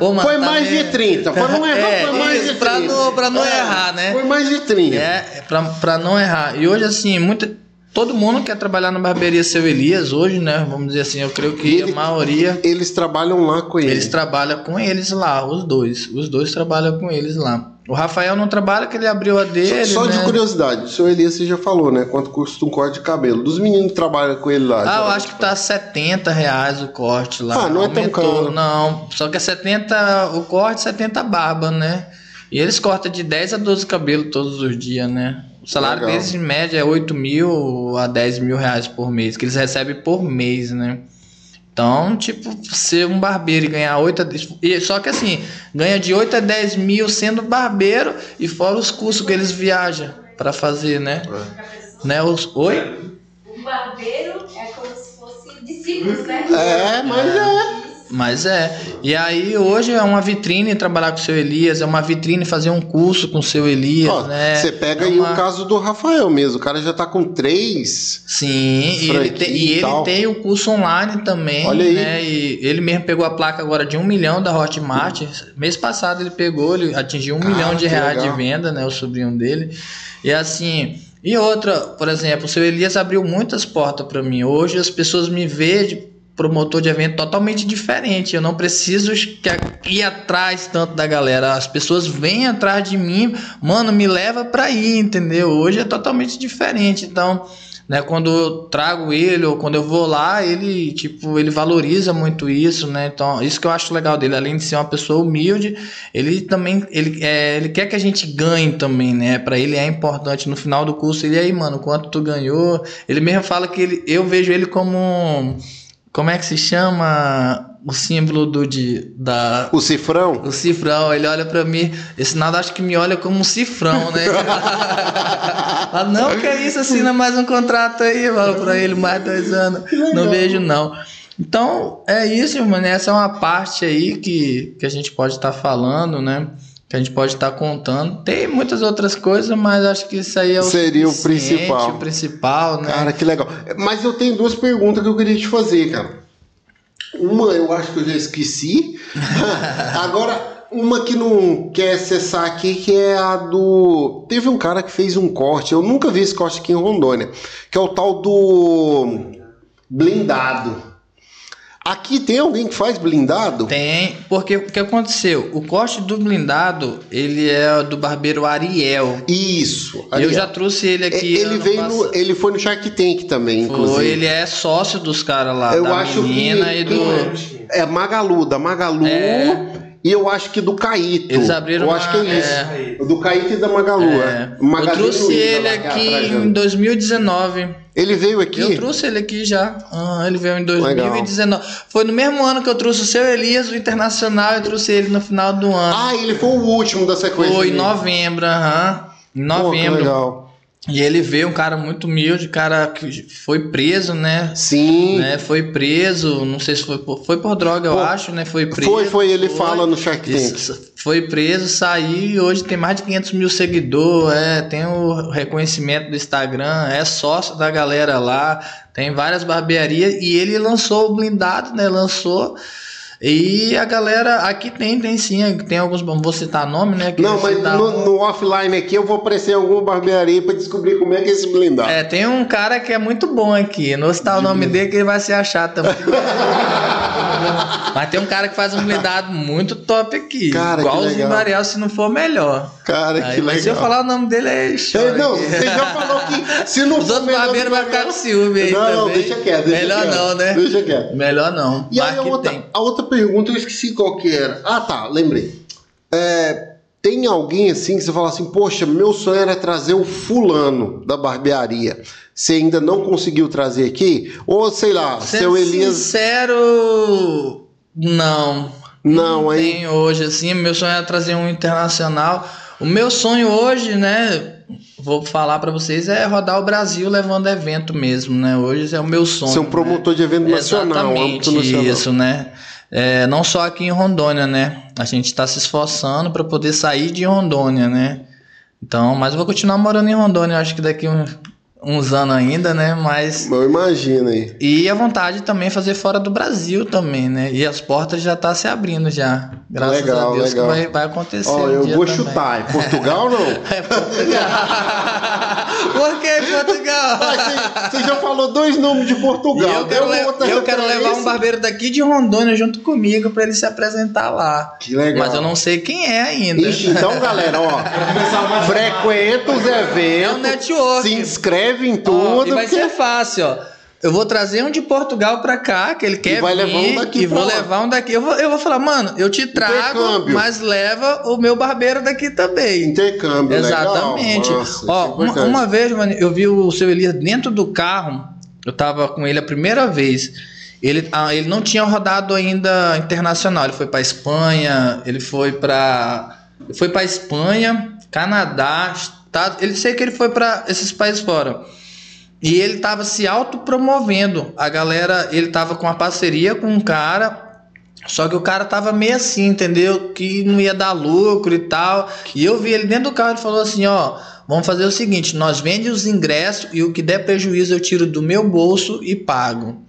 mano, Foi mais de 30. Pra não errar, É, foi mais isso, de 30. pra não- pra não É, errar, né? Foi mais de 30. É, pra, pra não errar. E hoje, assim, muita, todo mundo quer trabalhar na barbearia Seu Elias hoje, né? Vamos dizer assim, eu creio que ele- a maioria. Eles trabalham lá com ele. Eles trabalham com eles lá, os dois. Os dois trabalham com eles lá. O Rafael não trabalha, que ele abriu a dele. Só de né? curiosidade, o senhor Elias você já falou, né? Quanto custa um corte de cabelo? Dos meninos que trabalham com ele lá. Ah, eu acho que tá 70 reais o corte lá. Ah, não é tão caro. Não, só que é 70 o corte, 70 a barba, né? E eles cortam de 10 a 12 cabelos todos os dias, né? O salário Legal. deles, em média, é 8 mil a 10 mil reais por mês, que eles recebem por mês, né? Então, tipo, ser um barbeiro e ganhar 8 a 10... e Só que assim, ganha de 8 a 10 mil sendo barbeiro e fora os custos que eles viajam pra fazer, né? né? Os... Oi? O barbeiro é como se fosse discípulos, né? É, mas é. Mas é. E aí hoje é uma vitrine trabalhar com o seu Elias, é uma vitrine fazer um curso com o seu Elias, Ó, né? Você pega É aí uma- o caso do Rafael mesmo. O cara já tá com três. Sim, e ele, tem, e e ele tem o curso online também, Olha aí. né? E ele mesmo pegou a placa agora de um milhão da Hotmart. Mês passado ele pegou, ele atingiu um Cara, milhão de reais legal. de venda, né? O sobrinho dele. E assim. E outra, por exemplo, o seu Elias abriu muitas portas para mim. Hoje as pessoas me veem promotor de evento totalmente diferente. Eu não preciso ir atrás tanto da galera. As pessoas vêm atrás de mim, mano, me leva para ir, entendeu? Hoje é totalmente diferente. Então, né, quando eu trago ele ou quando eu vou lá, ele, tipo, ele valoriza muito isso, né? Então, isso que eu acho legal dele, além de ser uma pessoa humilde, ele também ele, é, ele quer que a gente ganhe também, né? Para ele é importante no final do curso, ele aí, mano, quanto tu ganhou? Ele mesmo fala que ele, eu vejo ele como um- como é que se chama o símbolo do de, da O cifrão? o cifrão, ele olha pra mim, esse nada acho que me olha como um cifrão, né? Fala, não, que é isso, assina mais um contrato aí, falo pra ele, mais dois anos. Não vejo, não. Então, é isso, mano. Essa é uma parte aí que, que a gente pode estar falando, né? Que a gente pode estar contando. Tem muitas outras coisas, mas acho que isso aí é o Seria o principal. O principal, né? Cara, que legal. Mas eu tenho duas perguntas que eu queria te fazer, cara. Uma eu acho que eu já esqueci. Agora, uma que não quer acessar aqui, que é a do. Teve um cara que fez um corte, eu nunca vi esse corte aqui em Rondônia, que é o tal do blindado. Aqui tem alguém que faz blindado? Tem, porque o que aconteceu? O corte do blindado, ele é do barbeiro Ariel. Isso. Eu Ariel. já trouxe ele É, aqui. ele ano veio no, ele foi no Shark Tank também, inclusive. Foi, ele é sócio dos caras lá, Eu da acho menina que- e do. É Magalu, da Magalu. É. E eu acho que do Caíto. Eles abriram Eu uma- acho que é isso. é. O Do Caíto e da Magalu. É. É. Eu Magazine trouxe ele é aqui em né? 2019. Ele veio aqui? Eu trouxe ele aqui já. Ah, ele veio em Legal. 2019. Foi no mesmo ano que eu trouxe o seu Elias, o Internacional, eu trouxe ele no final do ano. Ah, ele foi o último da sequência. Foi em novembro, aham. Em Pô, que novembro. legal. E ele veio um cara muito humilde, cara que foi preso, né? Sim. né? Foi preso, não sei se foi por, foi por droga, eu Pô, acho, né? Foi preso. Foi, foi, ele foi. fala no Shark Tank. Foi preso, saiu e hoje tem mais de 500 mil seguidores, é, tem o reconhecimento do Instagram, é sócio da galera lá, tem várias barbearias e ele lançou o blindado, né? Lançou. E a galera, aqui tem, tem sim, tem alguns, vou citar nome, né? que Não, mas citar no, no offline aqui eu vou aparecer em alguma barbearia pra descobrir como é que é esse blindado. É, tem um cara que é muito bom aqui. Não vou citar o nome dele que ele vai se achar também. Mas tem um cara que faz um blindado muito top aqui. Cara, legal. o Ariel, se não for melhor. Cara, Aí, que mas se eu legal. falar o nome dele, É, chora não, você já falou que se não Os for outros barbeiros vão ficar com ciúme aí Não, não, também. deixa quieto. Deixa Melhor quieto, não, né? Deixa quieto. Melhor não. E Mas aí a outra, tem. a outra pergunta eu esqueci qual que era. Ah, tá, lembrei. É, tem alguém assim que você fala assim, poxa, meu sonho era trazer o fulano da barbearia. Você ainda não conseguiu trazer aqui? Ou sei lá, Sendo seu Elias. sincero, não. Não, hein? tem hoje, assim. Meu sonho é trazer um internacional. O meu sonho hoje, né? Vou falar pra vocês, é rodar o Brasil levando evento mesmo, né? Hoje é o meu sonho. Ser um né? promotor de evento nacional, Exatamente nacional. isso, né? É, não só aqui em Rondônia, né? A gente está se esforçando para poder sair de Rondônia, né? Então, mas eu vou continuar morando em Rondônia, acho que daqui um- uns anos ainda, né? Mas Eu imagino aí. e a vontade também é fazer fora do Brasil também, né? E as portas já tá se abrindo já. Graças Legal, a Deus legal. que vai, vai acontecer. Ó, um eu dia vou também. chutar. É Portugal não? É Portugal. Por que Portugal? Você, já falou dois nomes de E Portugal. eu quero, le- eu quero levar um barbeiro daqui de Rondônia junto comigo para ele se apresentar lá. Que legal. Mas eu não sei quem é ainda. Ixi, então, galera, ó. frequenta os É eventos. um network. Se inscreve em Ó, tudo. e vai ser fácil, ó. Eu vou trazer um de Portugal pra cá, que ele quer vai vir, levar um daqui e vou lá. levar um daqui. Eu vou, eu vou falar, mano, eu te trago, mas leva o meu barbeiro daqui também. Intercâmbio, Exatamente. legal. Nossa, isso é Ó, uma, uma vez, mano, eu vi o seu Elias dentro do carro. Eu tava com ele a primeira vez. Ele, ah, ele não tinha rodado ainda internacional. Ele foi pra Espanha, ele foi pra. Ele foi pra Espanha, Canadá, Ele sei que ele foi pra esses países fora. E ele tava se autopromovendo. A galera, ele tava com uma parceria com um cara. Só que o cara tava meio assim, entendeu? Que não ia dar lucro e tal. E eu vi ele dentro do carro, ele falou assim, ó, vamos fazer o seguinte, nós vende os ingressos e o que der prejuízo eu tiro do meu bolso e pago.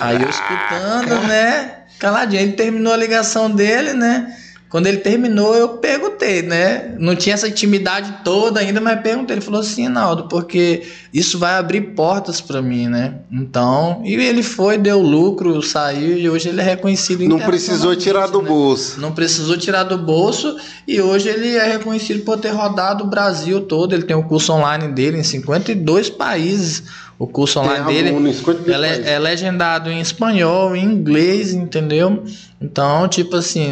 Aí eu escutando, né? Caladinho. Ele terminou a ligação dele, né? Quando ele terminou, eu perguntei, né? Não tinha essa intimidade toda ainda, mas perguntei. Ele falou assim, Naldo, porque isso vai abrir portas pra mim, né? Então, e ele foi, deu lucro, saiu e hoje ele é reconhecido Não precisou tirar do né? bolso. Não precisou tirar do bolso e hoje ele é reconhecido por ter rodado o Brasil todo. Ele tem o curso online dele em 52 países. O curso online Tem dele 52 é, é legendado em espanhol, em inglês, entendeu? Então, tipo assim,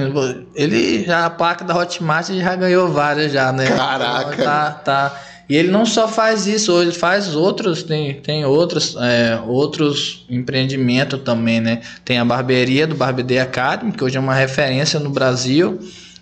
ele já a placa da Hotmart já ganhou várias já, né? Caraca. Então, tá, tá. E ele não só faz isso, ele faz outros, tem, tem outros, é, outros empreendimentos também, né? Tem a barbearia do Barbedê Academy, que hoje é uma referência no Brasil.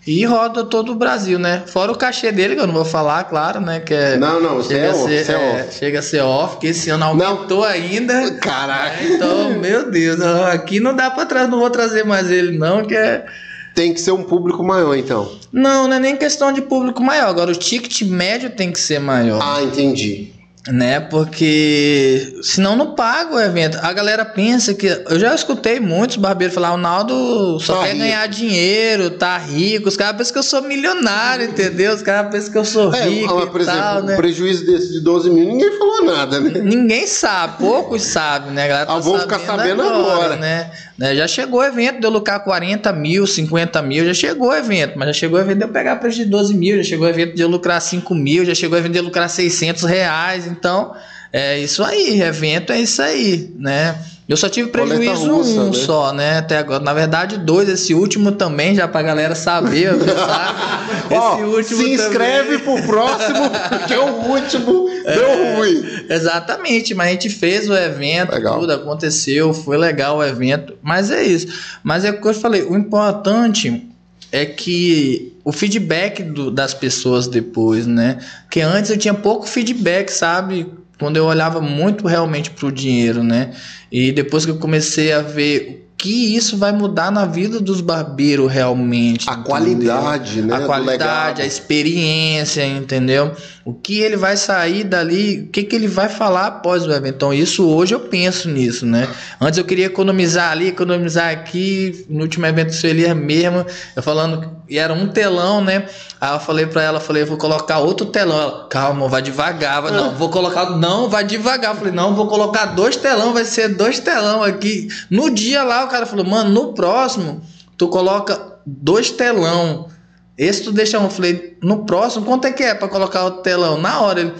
E roda todo o Brasil, né? Fora o cachê dele, que eu não vou falar, claro, né? Que é, Não, não, chega, é a off, ser, é é, off. chega a ser off, que esse ano aumentou ainda. Caraca. Então, meu Deus, aqui não dá pra trás, não vou trazer mais ele, não, que é. Tem que ser um público maior, então. Não, não é nem questão de público maior. Agora, o ticket médio tem que ser maior. Ah, entendi. Né? Porque senão não paga o evento. A galera pensa que. Eu já escutei muitos barbeiros falar: o Naldo só Tá quer rico." ganhar dinheiro, tá rico. Os caras pensam que eu sou milionário, entendeu? Os caras pensam que eu sou É, rico. mas, por exemplo, tal, né? um prejuízo desse de 12 mil, ninguém falou nada, né? Ninguém sabe, poucos sabem, né? A galera Ah, vão ficar sabendo agora. né? Né, Já chegou o evento de eu lucrar 40 mil, 50 mil, já chegou o evento, mas já chegou evento de eu pegar preço de 12 mil, já chegou o evento de eu lucrar 5 mil, já chegou evento de eu lucrar 600 reais, então é isso aí, evento é isso aí, né? Eu só tive prejuízo russa, um né? só, né? Até agora. Na verdade, dois. Esse último também, já pra galera saber. sabe? Esse último se inscreve pro próximo, porque o último É. deu ruim. Exatamente, mas a gente fez o evento, Legal. tudo aconteceu, foi legal o evento, mas é isso. Mas é o que eu falei, o importante é que o feedback do- das pessoas depois, né? Que antes eu tinha pouco feedback, sabe? Quando eu olhava muito realmente pro dinheiro, né? E depois que eu comecei a ver o que isso vai mudar na vida dos barbeiros realmente. A entendeu? qualidade, né? a qualidade, a experiência, entendeu? O que ele vai sair dali, o que, que ele vai falar após o evento. Então, isso hoje eu penso nisso, né? Antes eu queria economizar ali, economizar aqui. No último evento do Elias mesmo, eu falando, e era um telão, né? Aí eu falei pra ela, falei, vou colocar outro telão. Ela, calma, vai devagar. Vai, não, vou colocar, não, vai devagar. Eu falei, não, vou colocar dois telão, vai ser dois telão aqui. No dia lá, o cara falou, mano, no próximo, tu coloca dois telão. Esse tu deixa um. Eu falei, no próximo, quanto é que é pra colocar o telão? Na hora ele.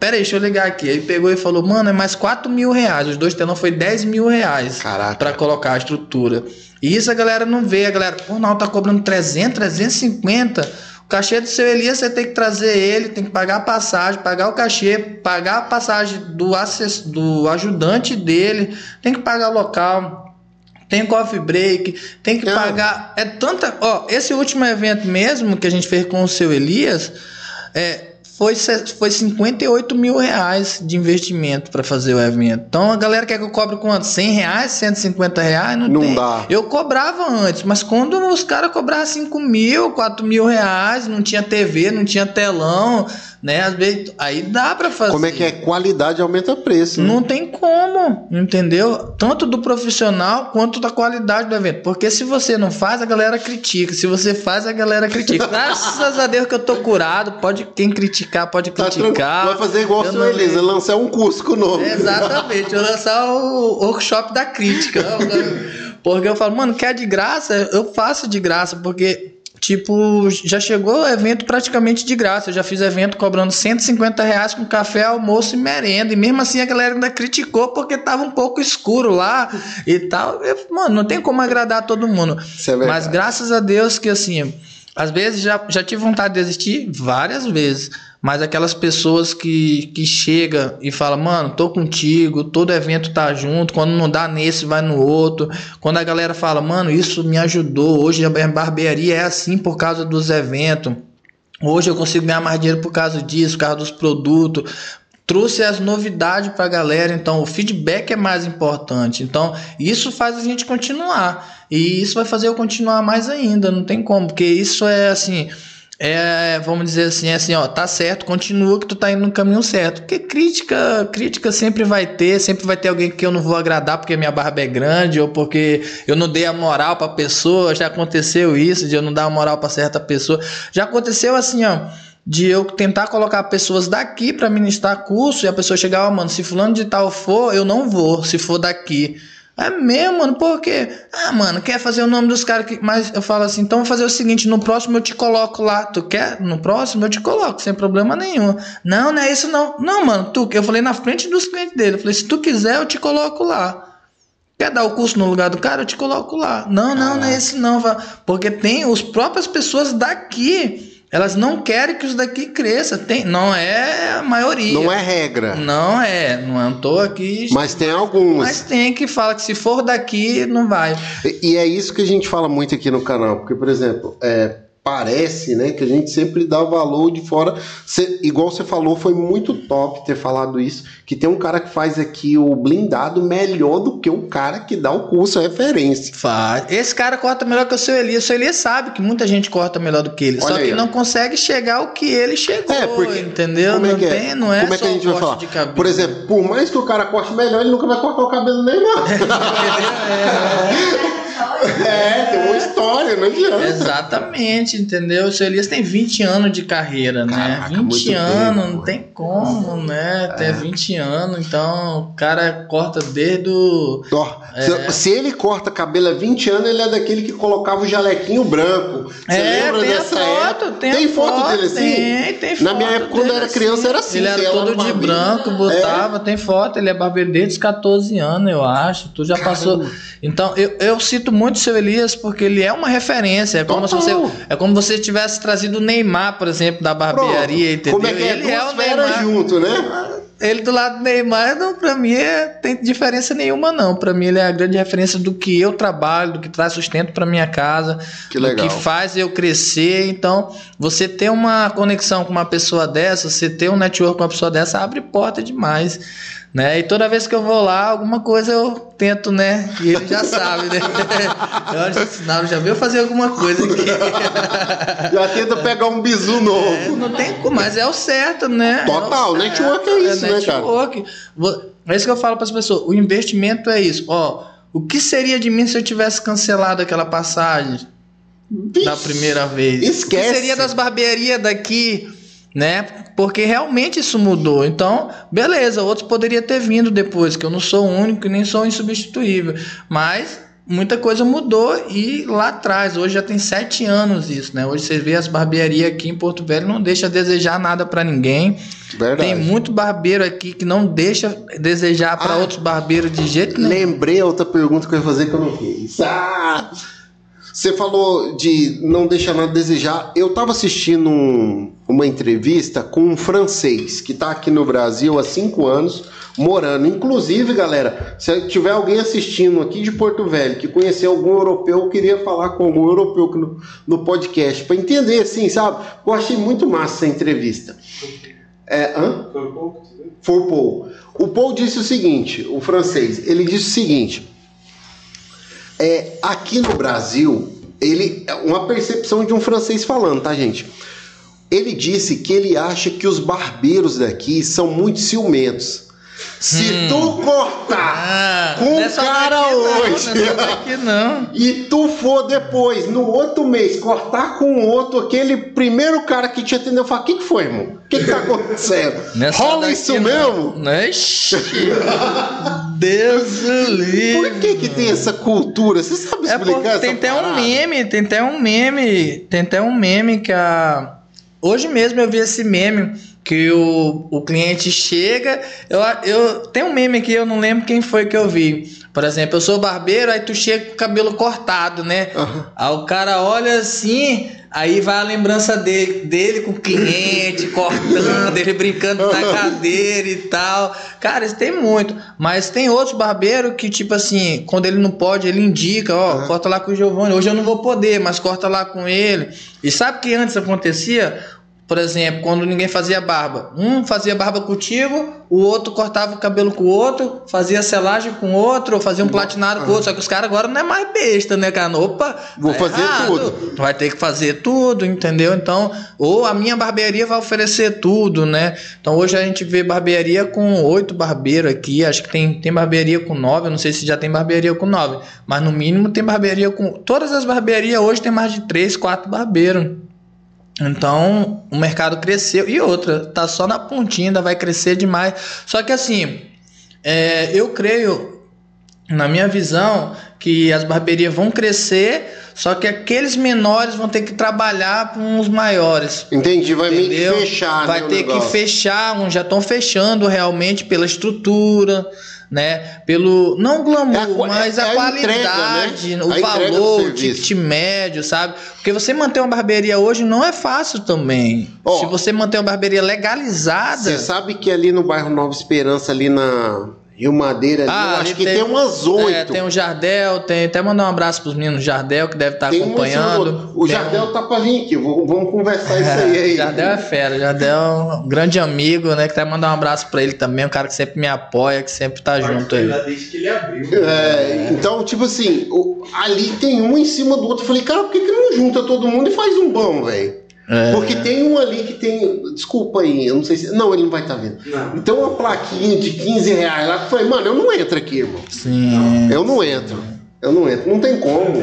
Pera aí, deixa eu ligar aqui. Ele pegou e falou, mano, é mais 4 mil reais. Os dois telão foi 10 mil reais Caraca. pra colocar a estrutura. E isso a galera não vê. A galera, pô, não, tá cobrando 300, 350. O cachê do seu Elias, você tem que trazer ele, tem que pagar a passagem, pagar o cachê, pagar a passagem do, assess... do ajudante dele, tem que pagar o local. Tem coffee break, tem que Ah. pagar. É tanta. Ó, esse último evento mesmo que a gente fez com o seu Elias, é, foi, foi 58 mil reais de investimento para fazer o evento. Então a galera quer que eu cobre quanto? 100 reais, 150 reais? Não, Não tem. dá. Eu cobrava antes, mas quando os caras cobravam 5 mil, 4 mil reais, não tinha TV, não tinha telão, né? Às vezes, aí dá para fazer. Como é que é? Qualidade aumenta preço. né? Não tem como, entendeu? Tanto do profissional quanto da qualidade do evento. Porque se você não faz, a galera critica. Se você faz, a galera critica. Graças a Deus que eu tô curado. Pode, quem criticar, pode Tá criticar. Vai fazer igual o Eu não- Elisa, lançar um curso com o nome. Exatamente, eu lançar o workshop da crítica. Porque eu falo, mano, quer de graça? Eu faço de graça, porque, tipo, já chegou o evento praticamente de graça. Eu já fiz evento cobrando 150 reais com café, almoço e merenda. E mesmo assim a galera ainda criticou porque tava um pouco escuro lá e tal. Eu, mano, não tem como agradar todo mundo. É. Mas graças a Deus que assim, às vezes já, já tive vontade de desistir várias vezes. Mas aquelas pessoas que, que chega e fala, mano, tô contigo, todo evento tá junto, quando não dá nesse, vai no outro. Quando a galera fala, mano, isso me ajudou, hoje a barbearia é assim por causa dos eventos. Hoje eu consigo ganhar mais dinheiro por causa disso, por causa dos produtos. Trouxe as novidades pra galera, então o feedback é mais importante. Então, isso faz a gente continuar. E isso vai fazer eu continuar mais ainda, não tem como, porque isso é assim, é, vamos dizer assim, é assim, ó, tá certo, continua que tu tá indo no caminho certo. Porque crítica, crítica sempre vai ter, sempre vai ter alguém que eu não vou agradar porque minha barba é grande ou porque eu não dei a moral pra pessoa, já aconteceu isso de eu não dar a moral pra certa pessoa. Já aconteceu assim, ó, de eu tentar colocar pessoas daqui pra ministrar curso e a pessoa chegar, ó, mano, se fulano de tal for, eu não vou, se for daqui. É mesmo, mano, por quê? Ah, mano, quer fazer o nome dos caras que. Mas eu falo assim, então vou fazer o seguinte: no próximo eu te coloco lá. Tu quer? No próximo eu te coloco, sem problema nenhum. Não, não é isso não. Não, mano, tu. Eu falei na frente dos clientes dele. Eu falei, se tu quiser, eu te coloco lá. Quer dar o curso no lugar do cara? Eu te coloco lá. Não, não, não é esse não. Porque tem as próprias pessoas daqui. Elas não querem que os daqui cresça. Tem, não é a maioria. Não é regra. Não é. Não tô aqui. Mas tem alguns. Mas tem que fala que se for daqui, não vai. E e é isso que a gente fala muito aqui no canal, porque, por exemplo, é, parece né, que a gente sempre dá valor de fora. Cê- igual você falou, foi muito top ter falado isso. Que tem um cara que faz aqui o blindado melhor do que o cara que dá o curso referência. Faz. Esse cara corta melhor que o seu Elias. O seu Elias sabe que muita gente corta melhor do que ele. Olha só aí, que ó. não consegue chegar ao que ele chegou. É, porque- entendeu? Como é não que é? tem, não é Como é que a gente vai falar? Por exemplo, por mais que o cara corte melhor, ele nunca vai cortar o cabelo nem mais. história. É, tem uma história, não adianta. Exatamente, entendeu? O seu Elias tem 20 anos de carreira, né? Caraca, 20 muito anos, tempo, não tem como, né? Ter 20 anos, então o cara corta desde o. É. se, se ele corta cabelo há 20 anos, ele é daquele que colocava o jalequinho branco. Você lembra É, tem a dessa foto, época? tem, a foto, foto dele assim? Tem, tem foto. Na minha época, quando eu era criança, era assim, Ele era todo de barbeiro. branco, botava, tem foto, ele é barbeiro desde os 14 anos, eu acho. Tu já passou. Então, eu, eu cito muito o seu Elias porque ele é uma referência. É como se você. É como você tivesse trazido o Neymar, por exemplo, da barbearia, Pronto. entendeu? Como é que é? ele é o Neymar. junto, né? Ele do lado do Neymar, não, pra mim, é, tem diferença nenhuma, não. Pra mim, ele é a grande referência do que eu trabalho, do que traz sustento pra minha casa, Que do legal. que faz eu crescer. Então, você ter uma conexão com uma pessoa dessa, você ter um network com uma pessoa dessa, abre porta demais. Né? E toda vez que eu vou lá, alguma coisa eu tento, né? E ele já sabe, né? Eu assim, não, já veio fazer alguma coisa aqui. Já tenta pegar um bizu novo. É, não tem como, mas é o certo, né? Total, é o network é isso, né, cara? network. Vo- É isso que eu falo para as pessoas. O investimento é isso. Ó, o que seria de mim se eu tivesse cancelado aquela passagem da primeira vez? esquece. O que seria das barbearias daqui, né? Porque realmente isso mudou. Então, beleza, outros poderiam ter vindo depois, que eu não sou o único e nem sou insubstituível. Mas muita coisa mudou e lá atrás, hoje já tem sete anos isso, né? Hoje você vê as barbearias aqui em Porto Velho, não deixa desejar nada para ninguém. Verdade. Tem muito barbeiro aqui que não deixa desejar para Ah. outros barbeiros de jeito nenhum. Lembrei a outra pergunta que eu ia fazer que eu não fiz. Ah! Você falou de não deixar nada a desejar. Eu tava assistindo um- uma entrevista com um francês que tá aqui no Brasil há cinco anos, morando. Inclusive, galera, se tiver alguém assistindo aqui de Porto Velho que conhecer algum europeu, eu queria falar com algum europeu no, no podcast, para entender, assim, sabe? Eu achei muito massa essa entrevista. É, hã? For Paul. O Paul disse o seguinte, o francês, ele disse o seguinte: é, aqui no Brasil, ele uma percepção de um francês falando, tá, gente? Ele disse que ele acha que os barbeiros daqui são muito ciumentos. Se Hum. tu cortar Ah, com o é cara daqui hoje. Não é daqui não. e tu for depois, no outro mês, cortar com o outro, aquele primeiro cara que te atendeu, fala: o que, que foi, irmão? O que, que tá acontecendo? É só Rola isso não. mesmo? É? Ixi. Deus livre. Por que, que tem essa cultura? Você sabe É explicar porque essa tem até um meme, tem até um meme, tem até um meme que a. Hoje mesmo eu vi esse meme que o, o cliente chega. Eu, eu tem um meme aqui, eu não lembro quem foi que eu vi. Por exemplo, eu sou barbeiro, aí tu chega com o cabelo cortado, né? Aham. Aí o cara olha assim, aí vai a lembrança dele, dele com o cliente, cortando, ele brincando na cadeira e tal. Cara, isso tem muito. Mas tem outros barbeiros que, tipo assim, quando ele não pode, ele indica, ó, Aham. corta lá com o Giovanni. Hoje eu não vou poder, mas corta lá com ele. E sabe que antes acontecia? Por exemplo, quando ninguém fazia barba. Um fazia barba contigo, o outro cortava o cabelo com o outro, fazia selagem com o outro, ou fazia um platinado com o outro. Só que os caras agora não é mais besta, né, cara? Opa, Vou tá fazer errado. tudo. Vai ter que fazer tudo, entendeu? Então, ou a minha barbearia vai oferecer tudo, né? Então hoje a gente vê barbearia com oito barbeiros aqui, acho que tem, tem barbearia com nove, eu não sei se já tem barbearia com nove, mas no mínimo tem barbearia com. Todas as barbearias hoje tem mais de três, quatro barbeiros. Então, o mercado cresceu. E outra, tá só na pontinha, ainda vai crescer demais. Só que assim, é, eu creio, na minha visão, que as barbearias vão crescer, só que aqueles menores vão ter que trabalhar com os maiores. Entendi, vai meio que fechar, Vai né, ter que fechar, uns já estão fechando realmente pela estrutura, né? Pelo não glamour, É a mas é a, a qualidade, entrega, né? o A valor, o ticket médio, sabe? Porque você manter uma barbearia hoje não é fácil também. Ó, Se você manter uma barbearia legalizada, Você sabe que ali no bairro Nova Esperança, ali na Rio Madeira, ali, eu Ah, acho que tem, umas oito. É, tem o Jardel, tem até mandar um abraço pros meninos do Jardel que deve estar Tem do acompanhando. outro. O Tem Jardel tá pra vir aqui, vamos, vamos conversar isso aí. aí. Jardel é fera, Jardel é um grande amigo, né? Que até mandar um abraço pra ele também, um cara que sempre me apoia, que sempre tá junto aí. Desde que ele abriu. É, então, tipo assim, o- ali tem um em cima do outro. Eu falei, cara, por que, que não junta todo mundo e faz um bom, velho? É. Porque tem um ali que tem. Desculpa aí, eu não sei se. Não, ele não vai estar vendo. Não. Então uma plaquinha de 15 reais lá. Eu falei, mano, eu não entro aqui, irmão. Sim. Eu não entro. Eu não entro. Não tem como.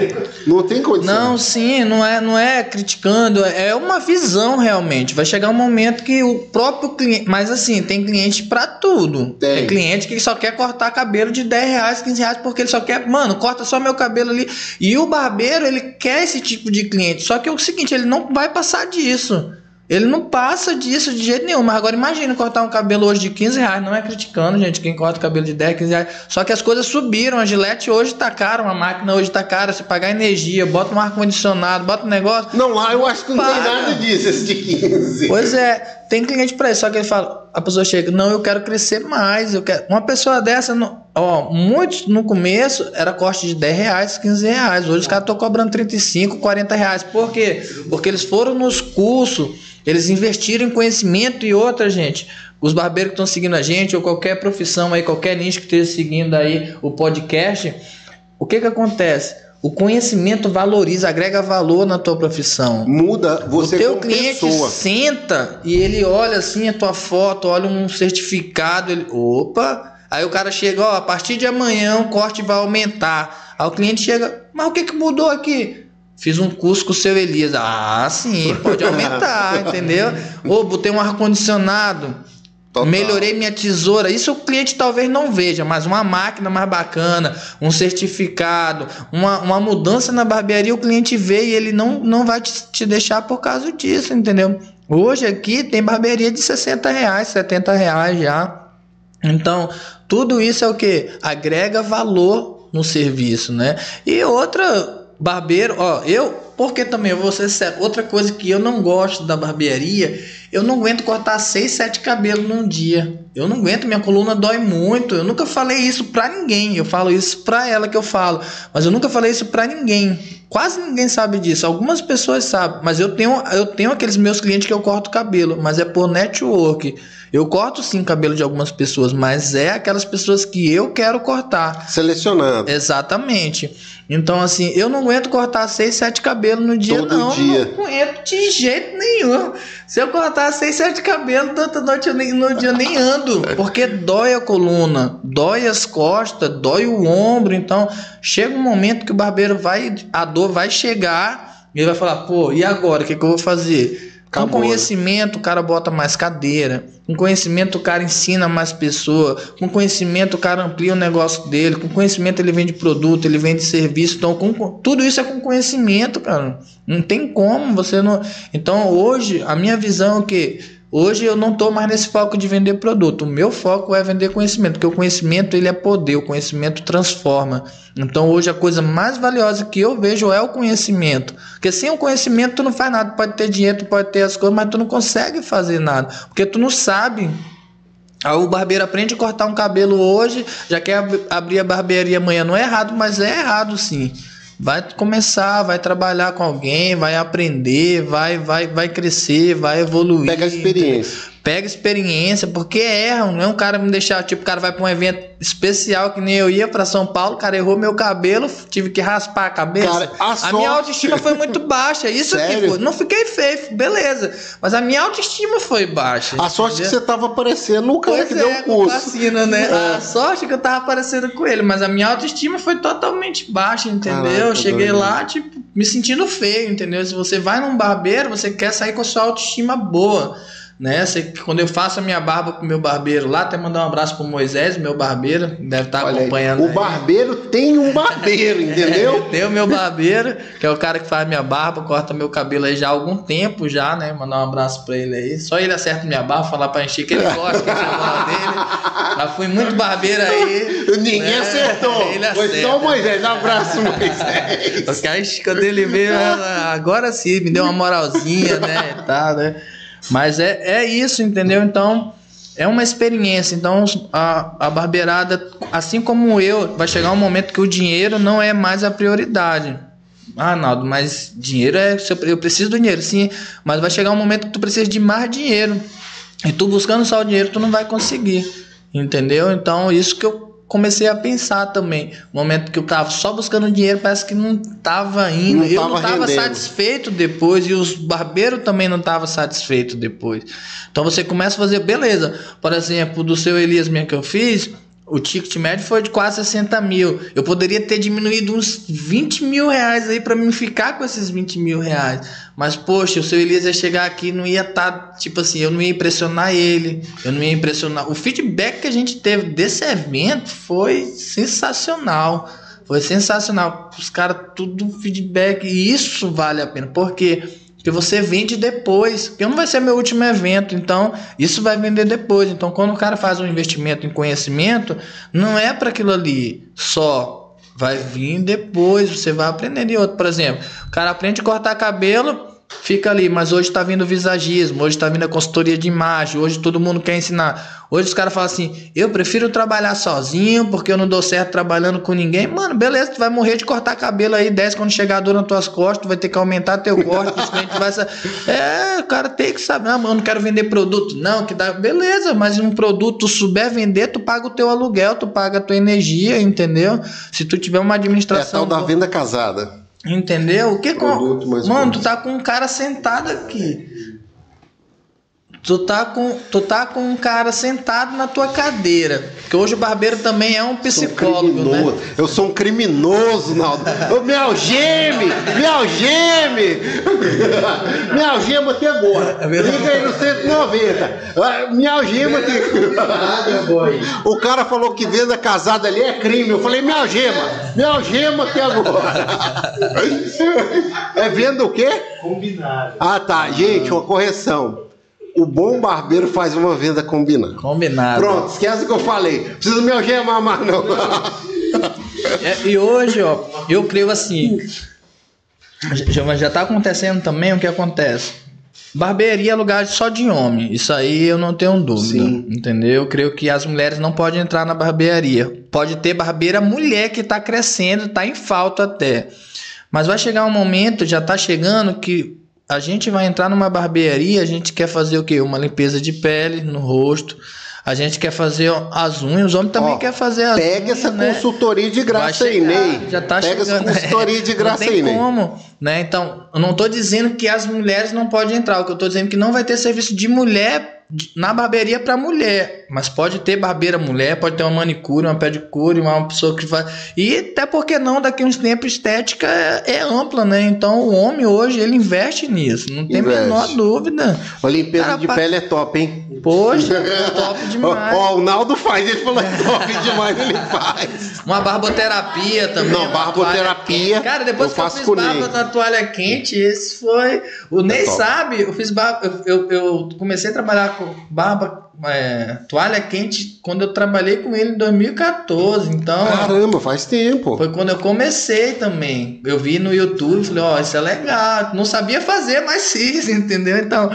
Não tem condição. Não, sim, não é, não é criticando, é uma visão realmente. Vai chegar um momento que o próprio cliente. Mas assim, tem cliente pra tudo. Tem. Tem cliente que só quer cortar cabelo de 10 reais, 15 reais, porque ele só quer. Mano, corta só meu cabelo ali. E o barbeiro, ele quer esse tipo de cliente. Só que é o seguinte, ele não vai passar disso. Ele não passa disso de jeito nenhum. Mas agora imagina cortar um cabelo hoje de 15 reais. Não é criticando, gente, quem corta cabelo de 10, 15 reais. Só que as coisas subiram. A gilete hoje tá cara, uma máquina hoje tá cara. Se pagar energia, bota um ar-condicionado, bota um negócio. Não, lá eu acho que não tem Para. nada disso, esse de 15. Pois é, tem cliente pra isso. Só que ele fala, a pessoa chega, não, eu quero crescer mais. Eu quero. Uma pessoa dessa, não- ó, muitos no começo era corte de 10 reais, 15 reais. Hoje os caras estão cobrando 35, 40 reais. Por quê? Porque eles foram nos cursos, eles investiram em conhecimento e outra, gente. Os barbeiros que estão seguindo a gente, ou qualquer profissão aí, qualquer nicho que esteja seguindo aí o podcast, o que que acontece? O conhecimento valoriza, agrega valor na tua profissão. Muda você o teu como cliente pessoa. senta e ele olha assim a tua foto, olha um certificado, ele, opa, aí o cara chega, ó, a partir de amanhã o corte vai aumentar. Aí o cliente chega, mas o que que mudou aqui? Fiz um curso com o seu Elias. Ah, sim, pode aumentar, entendeu? Ou botei um ar-condicionado. Total. Melhorei minha tesoura. Isso o cliente talvez não veja, mas uma máquina mais bacana, um certificado, uma, uma mudança na barbearia, o cliente vê e ele não, não vai te, te deixar por causa disso, entendeu? Hoje aqui tem barbearia de 60 reais, 70 reais já. Então, tudo isso é o que? Agrega valor no serviço, né? E outra, barbeiro, ó, eu, porque também eu vou ser sério, outra coisa que eu não gosto da barbearia, eu não aguento cortar 6, 7 cabelos num dia. Eu não aguento, minha coluna dói muito. Eu nunca falei isso pra ninguém. Eu falo isso pra ela que eu falo, mas eu nunca falei isso pra ninguém. Quase ninguém sabe disso. Algumas pessoas sabem, mas eu tenho, eu tenho aqueles meus clientes que eu corto cabelo, mas é por network. Eu corto sim cabelo de algumas pessoas, mas é aquelas pessoas que eu quero cortar. Selecionando. Exatamente. Então, assim, eu não aguento cortar 6, 7 cabelos no dia, Todo não. dia. Não aguento de jeito nenhum. Se eu cortar 6, 7 cabelos, tanta noite eu nem, no dia eu nem ando. Porque dói a coluna, dói as costas, dói o ombro. Então, chega um momento que o barbeiro vai, a dor vai chegar e ele vai falar, pô, e agora? O que, que eu vou fazer? Com Acabou, né? conhecimento, o cara bota mais cadeira. Com conhecimento, o cara ensina mais pessoas. Com conhecimento, o cara amplia o negócio dele. Com conhecimento, ele vende produto, ele vende serviço. Então, com- com- tudo isso é com conhecimento, cara. Não tem como você não. Então, hoje, a minha visão é o quê? Hoje eu não estou mais nesse foco de vender produto. O meu foco é vender conhecimento, porque o conhecimento ele é poder, o conhecimento transforma. Então hoje a coisa mais valiosa que eu vejo é o conhecimento. Porque sem o conhecimento tu não faz nada. Pode ter dinheiro, tu pode ter as coisas, mas tu não consegue fazer nada. Porque tu não sabe. Aí o barbeiro aprende a cortar um cabelo hoje, já quer ab- abrir a barbearia amanhã. Não é errado, mas é errado sim. Vai começar, vai trabalhar com alguém, vai aprender, vai, vai, vai crescer, vai evoluir. Pega a experiência. Pega experiência, porque erram, não é um cara me deixar, tipo, o cara vai pra um evento especial que nem eu ia pra São Paulo, o cara errou meu cabelo, tive que raspar a cabeça. Cara, a a minha autoestima foi muito baixa, isso aqui, pô, não fiquei feio, beleza, mas a minha autoestima foi baixa. A sorte que entendeu? você tava aparecendo o cara Pois que é, deu o com curso. vacina, né? É. A sorte que eu tava parecendo com ele, mas a minha autoestima foi totalmente baixa, entendeu? Caraca, eu cheguei doido. lá, tipo, me sentindo feio, entendeu? Se você vai num barbeiro, você quer sair com a sua autoestima boa. Né? Quando eu faço a minha barba com o meu barbeiro lá, até mandar um abraço pro Moisés, meu barbeiro, deve estar aí, acompanhando. o aí. barbeiro tem um barbeiro, entendeu? É, tem o meu barbeiro, que é o cara que faz minha barba, corta meu cabelo aí já há algum tempo já, né? Mandar um abraço pra ele aí. Só ele acerta minha barba, falar pra encher que ele gosta, que é a dele. Já fui muito barbeiro aí. Ninguém né? acertou. Ele Foi acerta. só o Moisés. Abraço, Moisés. Os caras, quando ele veio, agora sim, me deu uma moralzinha, né? E tal, né? Mas é, é isso, entendeu? Então, é uma experiência. Então, a, a barbeirada, assim como eu, vai chegar um momento que o dinheiro não é mais a prioridade. Ah, Naldo, mas dinheiro é. Eu preciso do dinheiro, sim. Mas vai chegar um momento que tu precisa de mais dinheiro. E tu buscando só o dinheiro, tu não vai conseguir. Entendeu? Então, isso que eu comecei a pensar também. No momento que eu tava só buscando dinheiro, parece que não tava indo. Não eu tava não tava rendendo. satisfeito depois e os barbeiros também não estavam satisfeitos depois. Então você começa a fazer, beleza. Por exemplo, do seu Elias mesmo que eu fiz, o ticket médio foi de quase 60 mil. Eu poderia ter diminuído uns 20 mil reais aí pra mim ficar com esses 20 mil reais. Mas, poxa, o seu Elias ia chegar aqui não ia estar, tipo assim, eu não ia impressionar ele, eu não ia impressionar. O feedback que a gente teve desse evento foi sensacional. Foi sensacional. Os caras, tudo feedback. E isso vale a pena. Por quê? Porque você vende depois. Porque não vai ser meu último evento. Então, isso vai vender depois. Então, quando o cara faz um investimento em conhecimento, não é para aquilo ali só. Vai vir depois. Você vai aprender de outro. Por exemplo, o cara aprende a cortar cabelo. Fica ali, mas hoje tá vindo visagismo, hoje tá vindo a consultoria de imagem, hoje todo mundo quer ensinar. Hoje os caras falam assim: eu prefiro trabalhar sozinho porque eu não dou certo trabalhando com ninguém. Mano, beleza, tu vai morrer de cortar cabelo aí, desce quando chegar a dor nas tuas costas, tu vai ter que aumentar teu corte, os clientes vai sa- É, o cara tem que saber, ah, mano, eu não quero vender produto, não, que dá. Beleza, mas um produto tu souber vender, tu paga o teu aluguel, tu paga a tua energia, entendeu? Se tu tiver uma É a administração. tal da venda casada. Entendeu? O que com... Mano, tu tá com um cara sentado aqui. Tu tá, com, tu tá com um cara sentado na tua cadeira. Porque hoje o barbeiro também é um Sou um psicólogo, né? Eu sou um criminoso, Naldo. Ô, Me algeme! Me algeme! Me algema até agora. É verdade. Liga aí no 190. Ah, Me algema aqui. O cara falou que venda casada ali é crime. Eu falei, me algema. Me algema até agora. É venda o quê? Combinado. Ah, tá. Gente, uma correção. O bom barbeiro faz uma venda combinada. Combinado. Pronto, esquece o que eu falei. Preciso me algemar mais, não. É, e hoje, ó, eu creio assim. Já, já tá acontecendo também o que acontece. Barbearia é lugar só de homem. Isso aí eu não tenho dúvida. Sim. Entendeu? Eu creio que as mulheres não podem entrar na barbearia. Pode ter barbeira mulher que tá crescendo, tá em falta até. Mas vai chegar um momento, já tá chegando, que a gente vai entrar numa barbearia, a gente quer fazer o quê? Uma limpeza de pele no rosto. A gente quer fazer as unhas, os homens também Ó, querem fazer as Pega unhas, essa né? consultoria de graça aí, chegar, Ney. Já tá Pega chegando. essa consultoria de graça não aí, tem Ney. como, né? Então, eu não tô dizendo que as mulheres não podem entrar, o que eu tô dizendo é que não vai ter serviço de mulher na barbearia para mulher, mas pode ter barbeira mulher, pode ter uma manicure, uma pedicure, uma pessoa que vai e até porque não daqui a uns tempos estética é, é ampla, né? Então o homem hoje ele investe nisso, não tem a menor dúvida. A limpeza Cara, de pele é top, hein? Poxa, é top demais. ó, o Naldo faz, ele falou é top demais, ele faz. Uma barboterapia também. Não, barboterapia. Cara, depois eu que eu fiz barba Ney. na toalha quente, esse foi. O Ney top. sabe, eu fiz barba. Eu, eu, eu comecei a trabalhar com barba, é, toalha quente quando eu trabalhei com ele em 2014. Então. Caramba, faz tempo. Foi quando eu comecei também. Eu vi no YouTube, falei, ó, isso é legal. Não sabia fazer, mas fiz, entendeu? Então,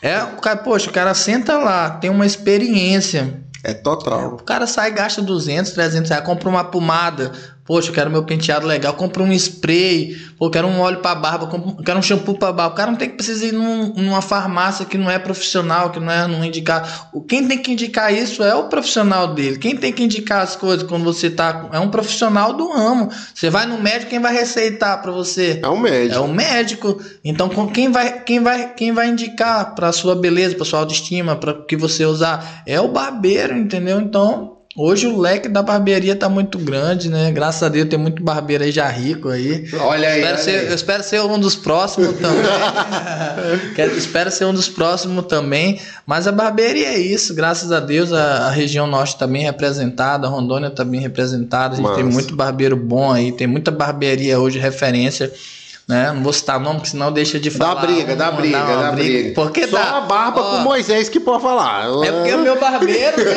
é, o cara, poxa, o cara senta lá, tem uma experiência. É total. O cara sai e gasta 200, 300 reais, compra uma pomada. Poxa, eu quero meu penteado legal. Compra um spray. Eu quero um óleo pra barba. eu quero um shampoo pra barba. O cara não tem que precisar ir num- numa farmácia que não é profissional, que não é não indicar. O- Quem tem que indicar isso é o profissional dele. Quem tem que indicar as coisas quando você tá. É um profissional do ramo. Você vai no médico, quem vai receitar pra você? É um médico. É o médico. Então, com- quem vai, quem vai, quem vai indicar para sua beleza, para sua autoestima, para o que você usar é o barbeiro, entendeu? Então, hoje o leque da barbearia tá muito grande, né? Graças a Deus tem muito barbeiro aí já rico aí. Olha aí. Espero olha ser, aí. eu espero ser um dos próximos também. Quero- espero ser um dos próximos também. Mas a barbearia é isso, graças a Deus a, a região norte está bem representada, a Rondônia está bem representada. A gente tem muito barbeiro bom aí, tem muita barbearia hoje referência. Né? Não vou citar nome, porque senão deixa de Dá falar. briga, dá briga, dar uma dá briga. Porque Só dá. a barba Ó, com Moisés que pode falar. é porque o meu barbeiro, né?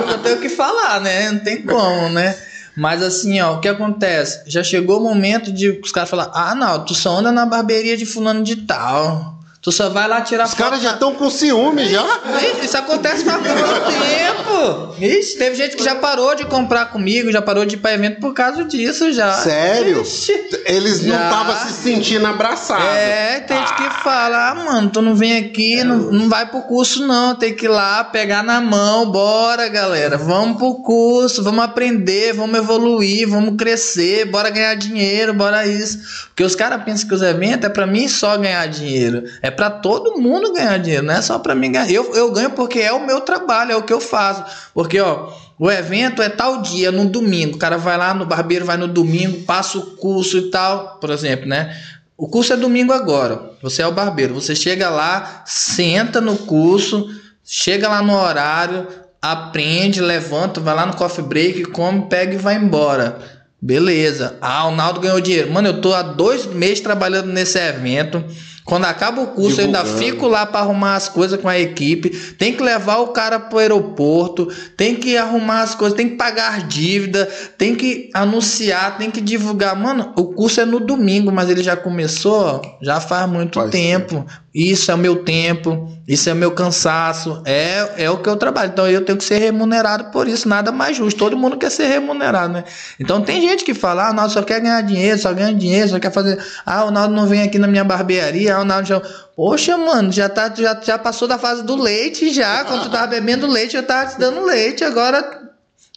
Então eu tenho que falar, né? Não tem como, né? Mas assim, ó, o que acontece? Já chegou o momento de os caras falar: ah, não, tu só anda na barbearia de fulano de tal. Tu só vai lá tirar Os caras já estão com ciúme já. Ixi, Isso acontece faz muito tempo. Ixi, teve gente que já parou de comprar comigo, já parou de ir pra evento por causa disso já. Sério? Ixi. Eles não Já. estavam se sentindo abraçados. É, tem gente que fala, ah, mano, tu não vem aqui, não, não vai pro curso não, tem que ir lá pegar na mão, bora galera, vamos pro curso, vamos aprender, vamos evoluir, vamos crescer, bora ganhar dinheiro, bora isso. Porque os caras pensam que os eventos é pra mim só ganhar dinheiro, é pra todo mundo ganhar dinheiro, não é só pra mim ganhar. Eu, eu ganho porque é o meu trabalho, é o que eu faço. Porque, ó, o evento é tal dia, no domingo. O cara vai lá no barbeiro, vai no domingo, passa o curso e tal, por exemplo, né? O curso é domingo agora. Você é o barbeiro. Você chega lá, senta no curso, chega lá no horário, aprende, levanta, vai lá no coffee break, come, pega e vai embora. Beleza. Ah, o Naldo ganhou dinheiro. Mano, eu tô há dois meses trabalhando nesse evento. Quando acaba o curso, eu ainda fico lá para arrumar as coisas com a equipe. Tem que levar o cara pro aeroporto, tem que arrumar as coisas, tem que pagar dívida, tem que anunciar, tem que divulgar. Mano, o curso é no domingo, mas ele já começou já faz muito Faz tempo. Isso é o meu tempo, isso é o meu cansaço, é, é o que eu trabalho. Então eu tenho que ser remunerado por isso, nada mais justo. Todo mundo quer ser remunerado, né? Então tem gente que fala, ah, Naldo só quer ganhar dinheiro, só ganha dinheiro, só quer fazer. Ah, o Naldo não vem aqui na minha barbearia, ah, o Naldo já. Poxa, mano, já, tá, já, já passou da fase do leite já. Quando tu tava bebendo leite, eu tava te dando leite. Agora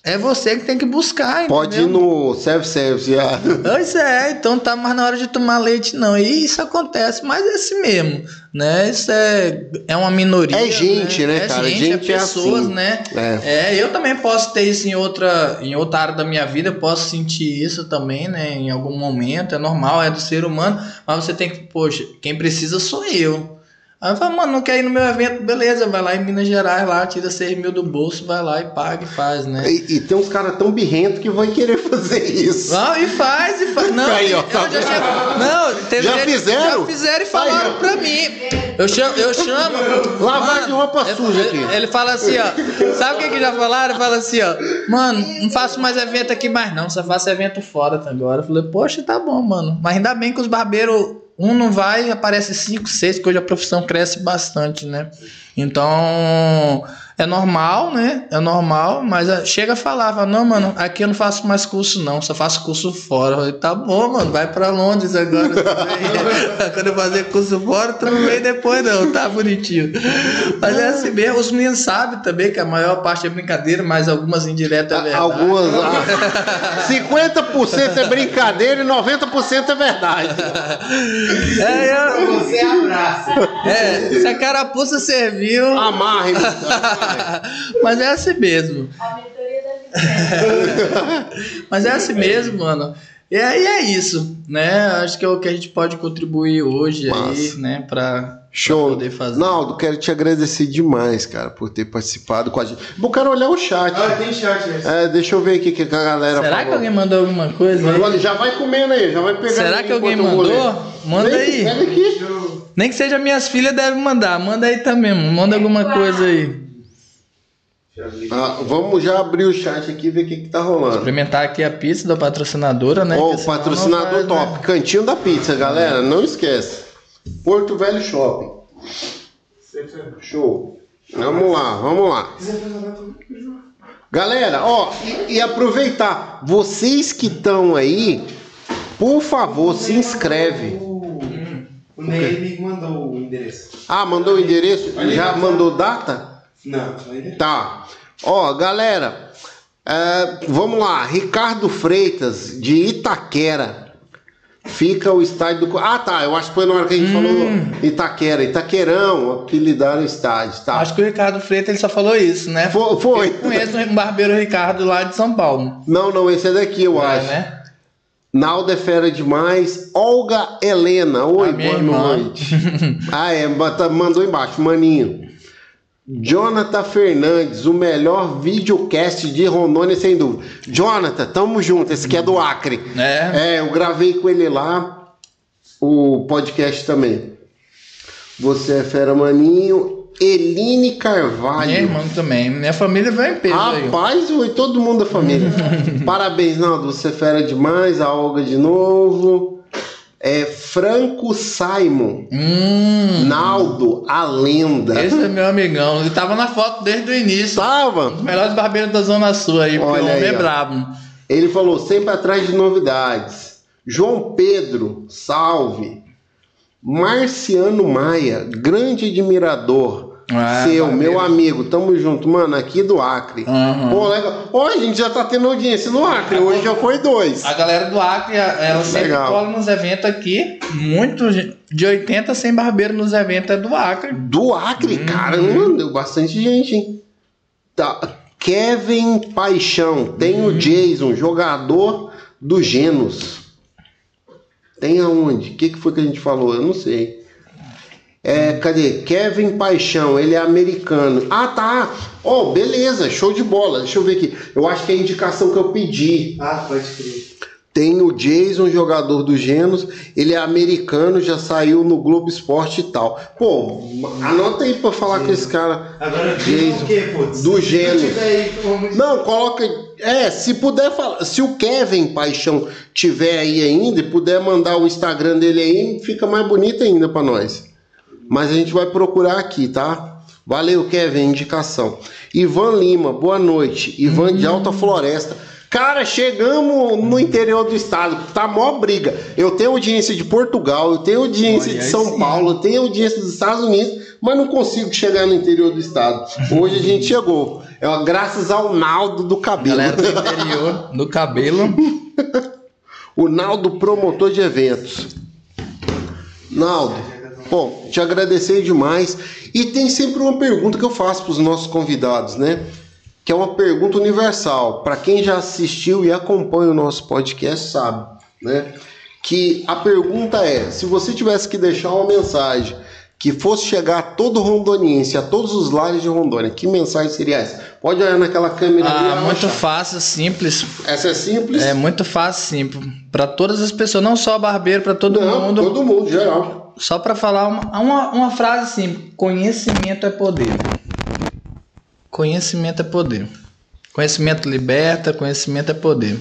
é você que tem que buscar, Pode ir entendeu? no self-service já. Pois é, então tá mais na hora de tomar leite, não. E isso acontece, mas é assim mesmo, né? Isso é, é uma minoria. É gente, né, é cara? Gente, Gente é é pessoas, assim. né? É. É, eu também posso ter isso em outra, em outra área da minha vida, eu posso sentir isso também, né? Em algum momento, é normal, é do ser humano, mas você tem que, poxa, quem precisa sou eu. Aí eu falo, mano, não quer ir no meu evento, beleza, vai lá em Minas Gerais, lá, tira 6 mil do bolso, vai lá e paga e faz, né? E, e tem uns caras tão birrentos que vão querer fazer isso. Não, e faz, e faz. Não, Aí, ó, eu tá já chego- Não, teve Já gente- fizeram? Já fizeram e falaram Aí, pra mim. Eu chamo. Eu chamo Lavagem de roupa ele- suja aqui. Ele, fala assim, ó. Sabe o que, que já falaram? Fala assim, ó. Mano, não faço mais evento aqui mais não, só faço evento fora tá, agora. Eu falei, poxa, tá bom, mano. Mas ainda bem que os barbeiros. Um não vai, aparece cinco, seis, que hoje a profissão cresce bastante, né? Então, é normal, né? É normal, mas ah, chega a falar, fala, não, mano, aqui eu não faço mais curso, não, só faço curso fora. Eu falei, tá bom, mano, vai pra Londres agora. Quando eu fazer curso fora, tu não vem depois, não, tá bonitinho. Mas é assim mesmo, os meninos sabem também que a maior parte é brincadeira, mas algumas indiretas é verdade. Algumas. ah, 50% é brincadeira e 90% é verdade. É, eu- Você abraça. é, se a carapuça serviu. Amarre. Mas é assim mesmo. A mentoria da. Mas é assim mesmo, mano. E aí é isso, né? Acho que é o que a gente pode contribuir hoje aí, Massa. né? Pra, Show. pra poder fazer. Naldo, quero te agradecer demais, cara, por ter participado com a gente. Eu quero olhar o chat. Ah, tem chat, né? É, deixa eu ver aqui o que a galera Será falou. que alguém mandou alguma coisa? aí? Já vai comendo aí, já vai pegando. Será aí que alguém mandou? Manda Vem, aí. Pega aqui. Nem que seja minhas filhas, deve mandar. Manda aí também, mano. manda alguma coisa aí. Ah, vamos já abrir o chat aqui e ver o que, que tá rolando. Experimentar aqui a pizza da patrocinadora, né? Ó, Porque o senão patrocinador vai, top. né? Cantinho da pizza, galera. Não esquece. Porto Velho Shopping. Show. Vamos lá, vamos lá. Galera, ó, e, e aproveitar, vocês que estão aí, por favor, se inscreve. O, o Ney me mandou o endereço. Ah, mandou o endereço? Já mandou data? Não, ainda. Tá. Ó, galera, é, vamos lá. Ricardo Freitas, de Itaquera. Fica o estádio do. Ah, tá. Eu acho que foi na hora que a gente falou Itaquera. Itaquerão, apelidaram o estádio, tá? Acho que o Ricardo Freitas ele só falou isso, né? Foi. foi. Eu conheço um barbeiro Ricardo lá de São Paulo. Não, não, esse é daqui, eu É, acho. né? Naldo é fera demais. Olga Helena. Oi, boa irmã. noite. ah, é. Mandou embaixo, maninho. Jonathan Fernandes, o melhor videocast de Rondônia, sem dúvida. Jonathan, tamo junto. Esse aqui é do Acre. É. É, eu gravei com ele lá o podcast também. Você é fera, maninho. Eline Carvalho. Minha irmã também. Minha família veio em peso. Rapaz, oi, todo mundo da família. Parabéns, Naldo. Você é fera demais. A Olga de novo. É Franco Simon. Hum. Naldo, a lenda. Esse é meu amigão. Ele tava na foto desde o início. Tava. Os melhores barbeiros da Zona Sul aí, porque Olha o homem aí, é brabo. Ele falou sempre atrás de novidades. João Pedro, salve. Marciano Maia, grande admirador. Ah, Seu, barbeiro. meu amigo, tamo junto, mano, aqui do Acre. Aham. Pô, legal. Ó, a gente já tá tendo audiência no Acre, hoje já foi dois. A galera do Acre, ela sempre Legal. cola nos eventos aqui. Muito de 80 a 100 barbeiros nos eventos é do Acre. Do Acre, caramba, deu bastante gente, hein? Tá. Kevin Paixão. Tem o Jason, jogador do Genos. Tem aonde? O que, que foi que a gente falou? Eu não sei. É, cadê? Kevin Paixão, ele é americano. Ah, tá. Oh, beleza, show de bola. Deixa eu ver aqui. Eu acho que é a indicação que eu pedi. Ah, pode crer. Tem o Jason, jogador do Genos. Ele é americano, já saiu no Globo Esporte e tal. Pô, anota aí pra falar com esse cara. Agora Jason, o quê, putz? do aí, vamos- Não, coloca. É, se puder falar. Se o Kevin Paixão tiver aí ainda e puder mandar o Instagram dele aí, fica mais bonito ainda pra nós. Mas a gente vai procurar aqui, tá? Valeu, Kevin, indicação. Ivan Lima, boa noite. Ivan de Alta Floresta. Cara, chegamos no interior do estado, tá mó briga. Eu tenho audiência de Portugal, eu tenho audiência Olha de São sim. Paulo, eu tenho audiência dos Estados Unidos, mas não consigo chegar no interior do estado. Hoje a gente chegou. É graças ao Naldo do cabelo. Galera do interior, do cabelo. O Naldo, promotor de eventos. Naldo, bom, te agradecer demais. E tem sempre uma pergunta que eu faço para os nossos convidados, né? Que é uma pergunta universal. Para quem já assistiu e acompanha o nosso podcast, sabe, né? Que a pergunta é: se você tivesse que deixar uma mensagem que fosse chegar a todo rondoniense, a todos os lares de Rondônia, que mensagem seria essa? Pode olhar naquela câmera ali. Ah, muito Rocha. fácil, simples. Essa é simples? É muito fácil, simples. Pra todas as pessoas, não só barbeiro, pra todo Não, mundo. todo mundo, geral. Só pra falar uma, uma, uma frase assim: conhecimento é poder. Conhecimento é poder. Conhecimento liberta, conhecimento é poder.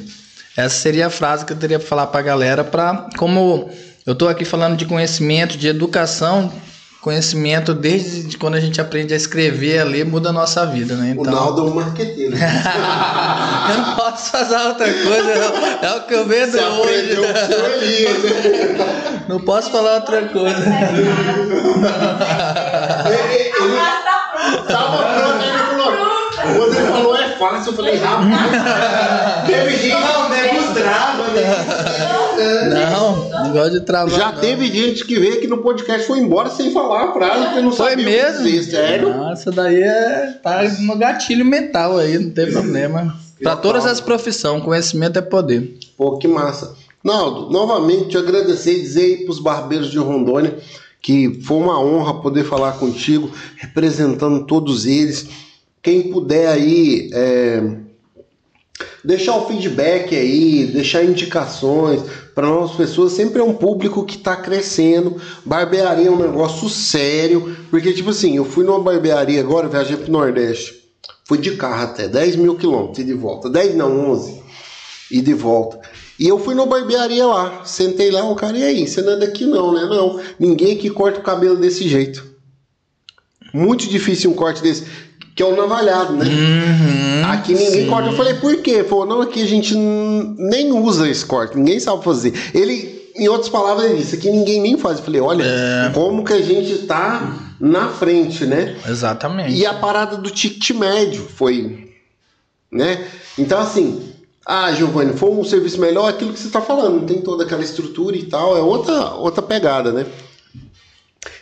Essa seria a frase que eu teria pra falar pra galera para como eu tô aqui falando de conhecimento, de educação, conhecimento desde quando a gente aprende a escrever, a ler, muda a nossa vida, né? O Naldo é um marqueteiro. eu não posso fazer outra coisa, não. é o que eu vendo Você hoje. né? Não posso falar outra coisa. Tá pronto. Tava pronto, ele falou. Fácil, eu falei, rapaz. Teve gente. Não, nego trava, né? Não, negócio de trabalho. Já não. teve gente que veio aqui no podcast foi embora sem falar a frase, porque não Foi sabia o que mesmo? dizer, sério. Nossa, daí é. Tá no gatilho mental aí, não tem problema. Pra todas as profissões, conhecimento é poder. Pô, que massa. Naldo, novamente te agradecer e dizer aí pros barbeiros de Rondônia que foi uma honra poder falar contigo, representando todos eles. Quem puder aí é, deixar o feedback aí, deixar indicações para novas pessoas, sempre é um público que está crescendo. Barbearia é um negócio sério, porque tipo assim, eu fui numa barbearia agora, viajei pro Nordeste, fui de carro até 10 mil quilômetros e de volta, 10 não, 11 e de volta. E eu fui na barbearia lá, sentei lá, o cara, e aí, você não é daqui não, né? Não, ninguém que corta o cabelo desse jeito. Muito difícil um corte desse, que é o navalhado, né? Uhum, Aqui ninguém sim. corta. Eu falei, por quê? Ele Falou, não, aqui a gente nem usa esse corte, ninguém sabe fazer. Ele, em outras palavras, ele disse, aqui ninguém nem faz. Eu falei, olha, É. como que a gente tá na frente, né? Exatamente. E a parada do ticket médio foi, né? Então, assim, ah, Giovanni, foi um serviço melhor, aquilo que você está falando, não tem toda aquela estrutura e tal, é outra, outra pegada, né?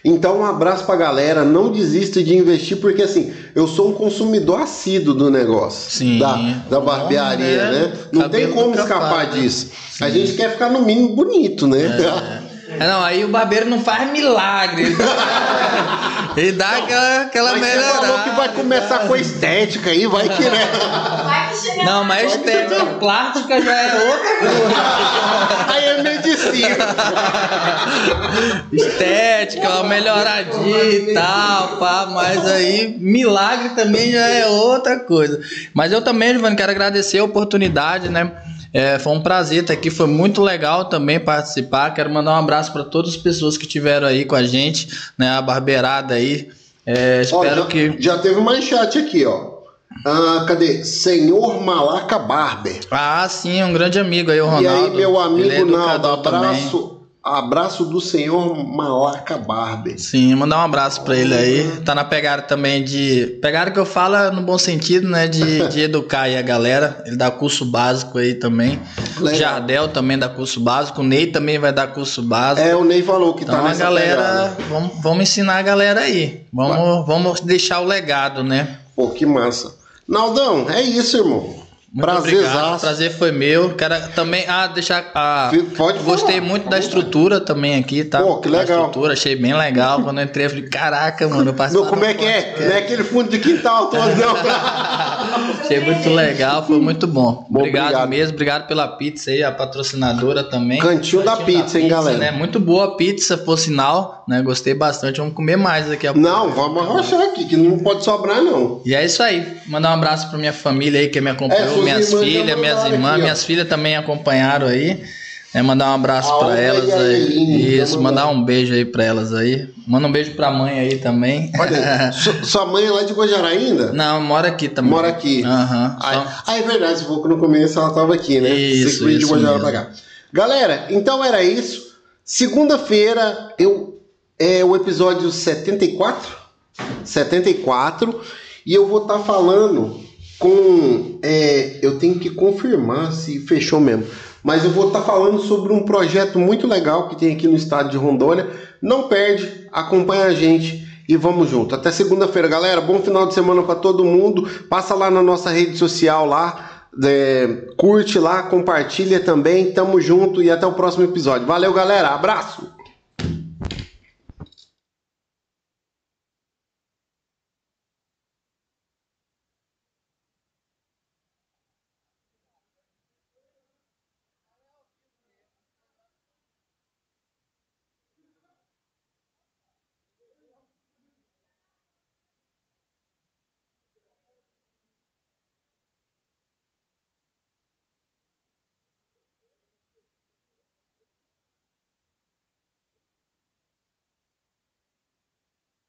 Então, um abraço pra galera, não desista de investir, porque assim, eu sou um consumidor assíduo do negócio, Sim. da, da barbearia, Bom, né? né? Não tem Cabelo como nunca escapar né? disso. A gente quer ficar no mínimo bonito, né? É, não, aí o barbeiro não faz milagre. Ele dá, dá aquela, aquela Mas você falou melhorada. que vai começar com a estética aí, vai que né? Vai que chega Não, mas estética plástica já é outra coisa. Aí é medicina. Estética, uma melhoradinha e tal, pá, mas aí milagre também já é outra coisa. Mas eu também, Giovanni, quero agradecer a oportunidade, né? É, foi um prazer estar aqui, foi muito legal também participar. Quero mandar um abraço para todas as pessoas que estiveram aí com a gente, né? A barbeirada aí. É, Ó, espero já, que. já teve mais chat aqui, ó. Ah, cadê? Senhor Malaca Barber. Ah, sim, um grande amigo aí, o e Ronaldo. aí, meu Ele é amigo Naldo, educador também. Abraço. Do senhor Malaca Barber. Sim, mandar um abraço pra ele aí. Tá na pegada também de. Pegada que eu falo é no bom sentido, né? De, de educar aí a galera. Ele dá curso básico aí também. Legal. Jardel também dá curso básico. O Ney também vai dar curso básico. É, o Ney falou que então tá a nessa galera. pegada. Vamos, vamos ensinar a galera aí. Vamos, vamos deixar o legado, né? Pô, que massa. Naldão, é isso, irmão. Prazerzaço. Prazer foi meu. Quero também ah, deixar. Ah, Pode falar. gostei muito da estrutura também aqui, tá? Pô, que Da legal. estrutura, achei bem legal. Quando eu entrei, eu falei, caraca, mano, eu passei. Não, como é que é? Não é aquele fundo de quintal todo, não. Achei muito legal, foi muito bom. Bom, obrigado, obrigado. mesmo, obrigado pela pizza aí, a patrocinadora também. Cantinho da pizza, hein, galera? Né? Muito boa a pizza, por sinal, né? Gostei bastante. Vamos comer mais daqui a pouco. Não, vamos arrochar aqui, que não pode sobrar, não. E é isso aí. Mandar um abraço pra minha família aí que me É, acompanhou, suas minhas filhas, minhas irmãs, aqui, minhas filhas também acompanharam aí. É, mandar um abraço A pra Olga elas aí. Isso, mandar um beijo aí pra elas aí. Manda um beijo pra mãe aí também. Olha, su- sua mãe é lá de Guajará ainda? Não, mora aqui também. Mora aqui. Aham. Ah, Só- ah, é verdade, você falou que no começo ela tava aqui, né? Isso, veio de isso Guajará mesmo. pra cá. Galera, então era isso. Segunda-feira, eu é o episódio 74. 74. E eu vou estar falando com. é, eu tenho que confirmar se fechou mesmo. Mas eu vou estar falando sobre um projeto muito legal que tem aqui no estado de Rondônia. Não perde, acompanha a gente e vamos junto. Até segunda-feira, galera. Bom final de semana para todo mundo. Passa lá na nossa rede social lá, é, curte lá, compartilha também. Tamo junto e até o próximo episódio. Valeu, galera. Abraço.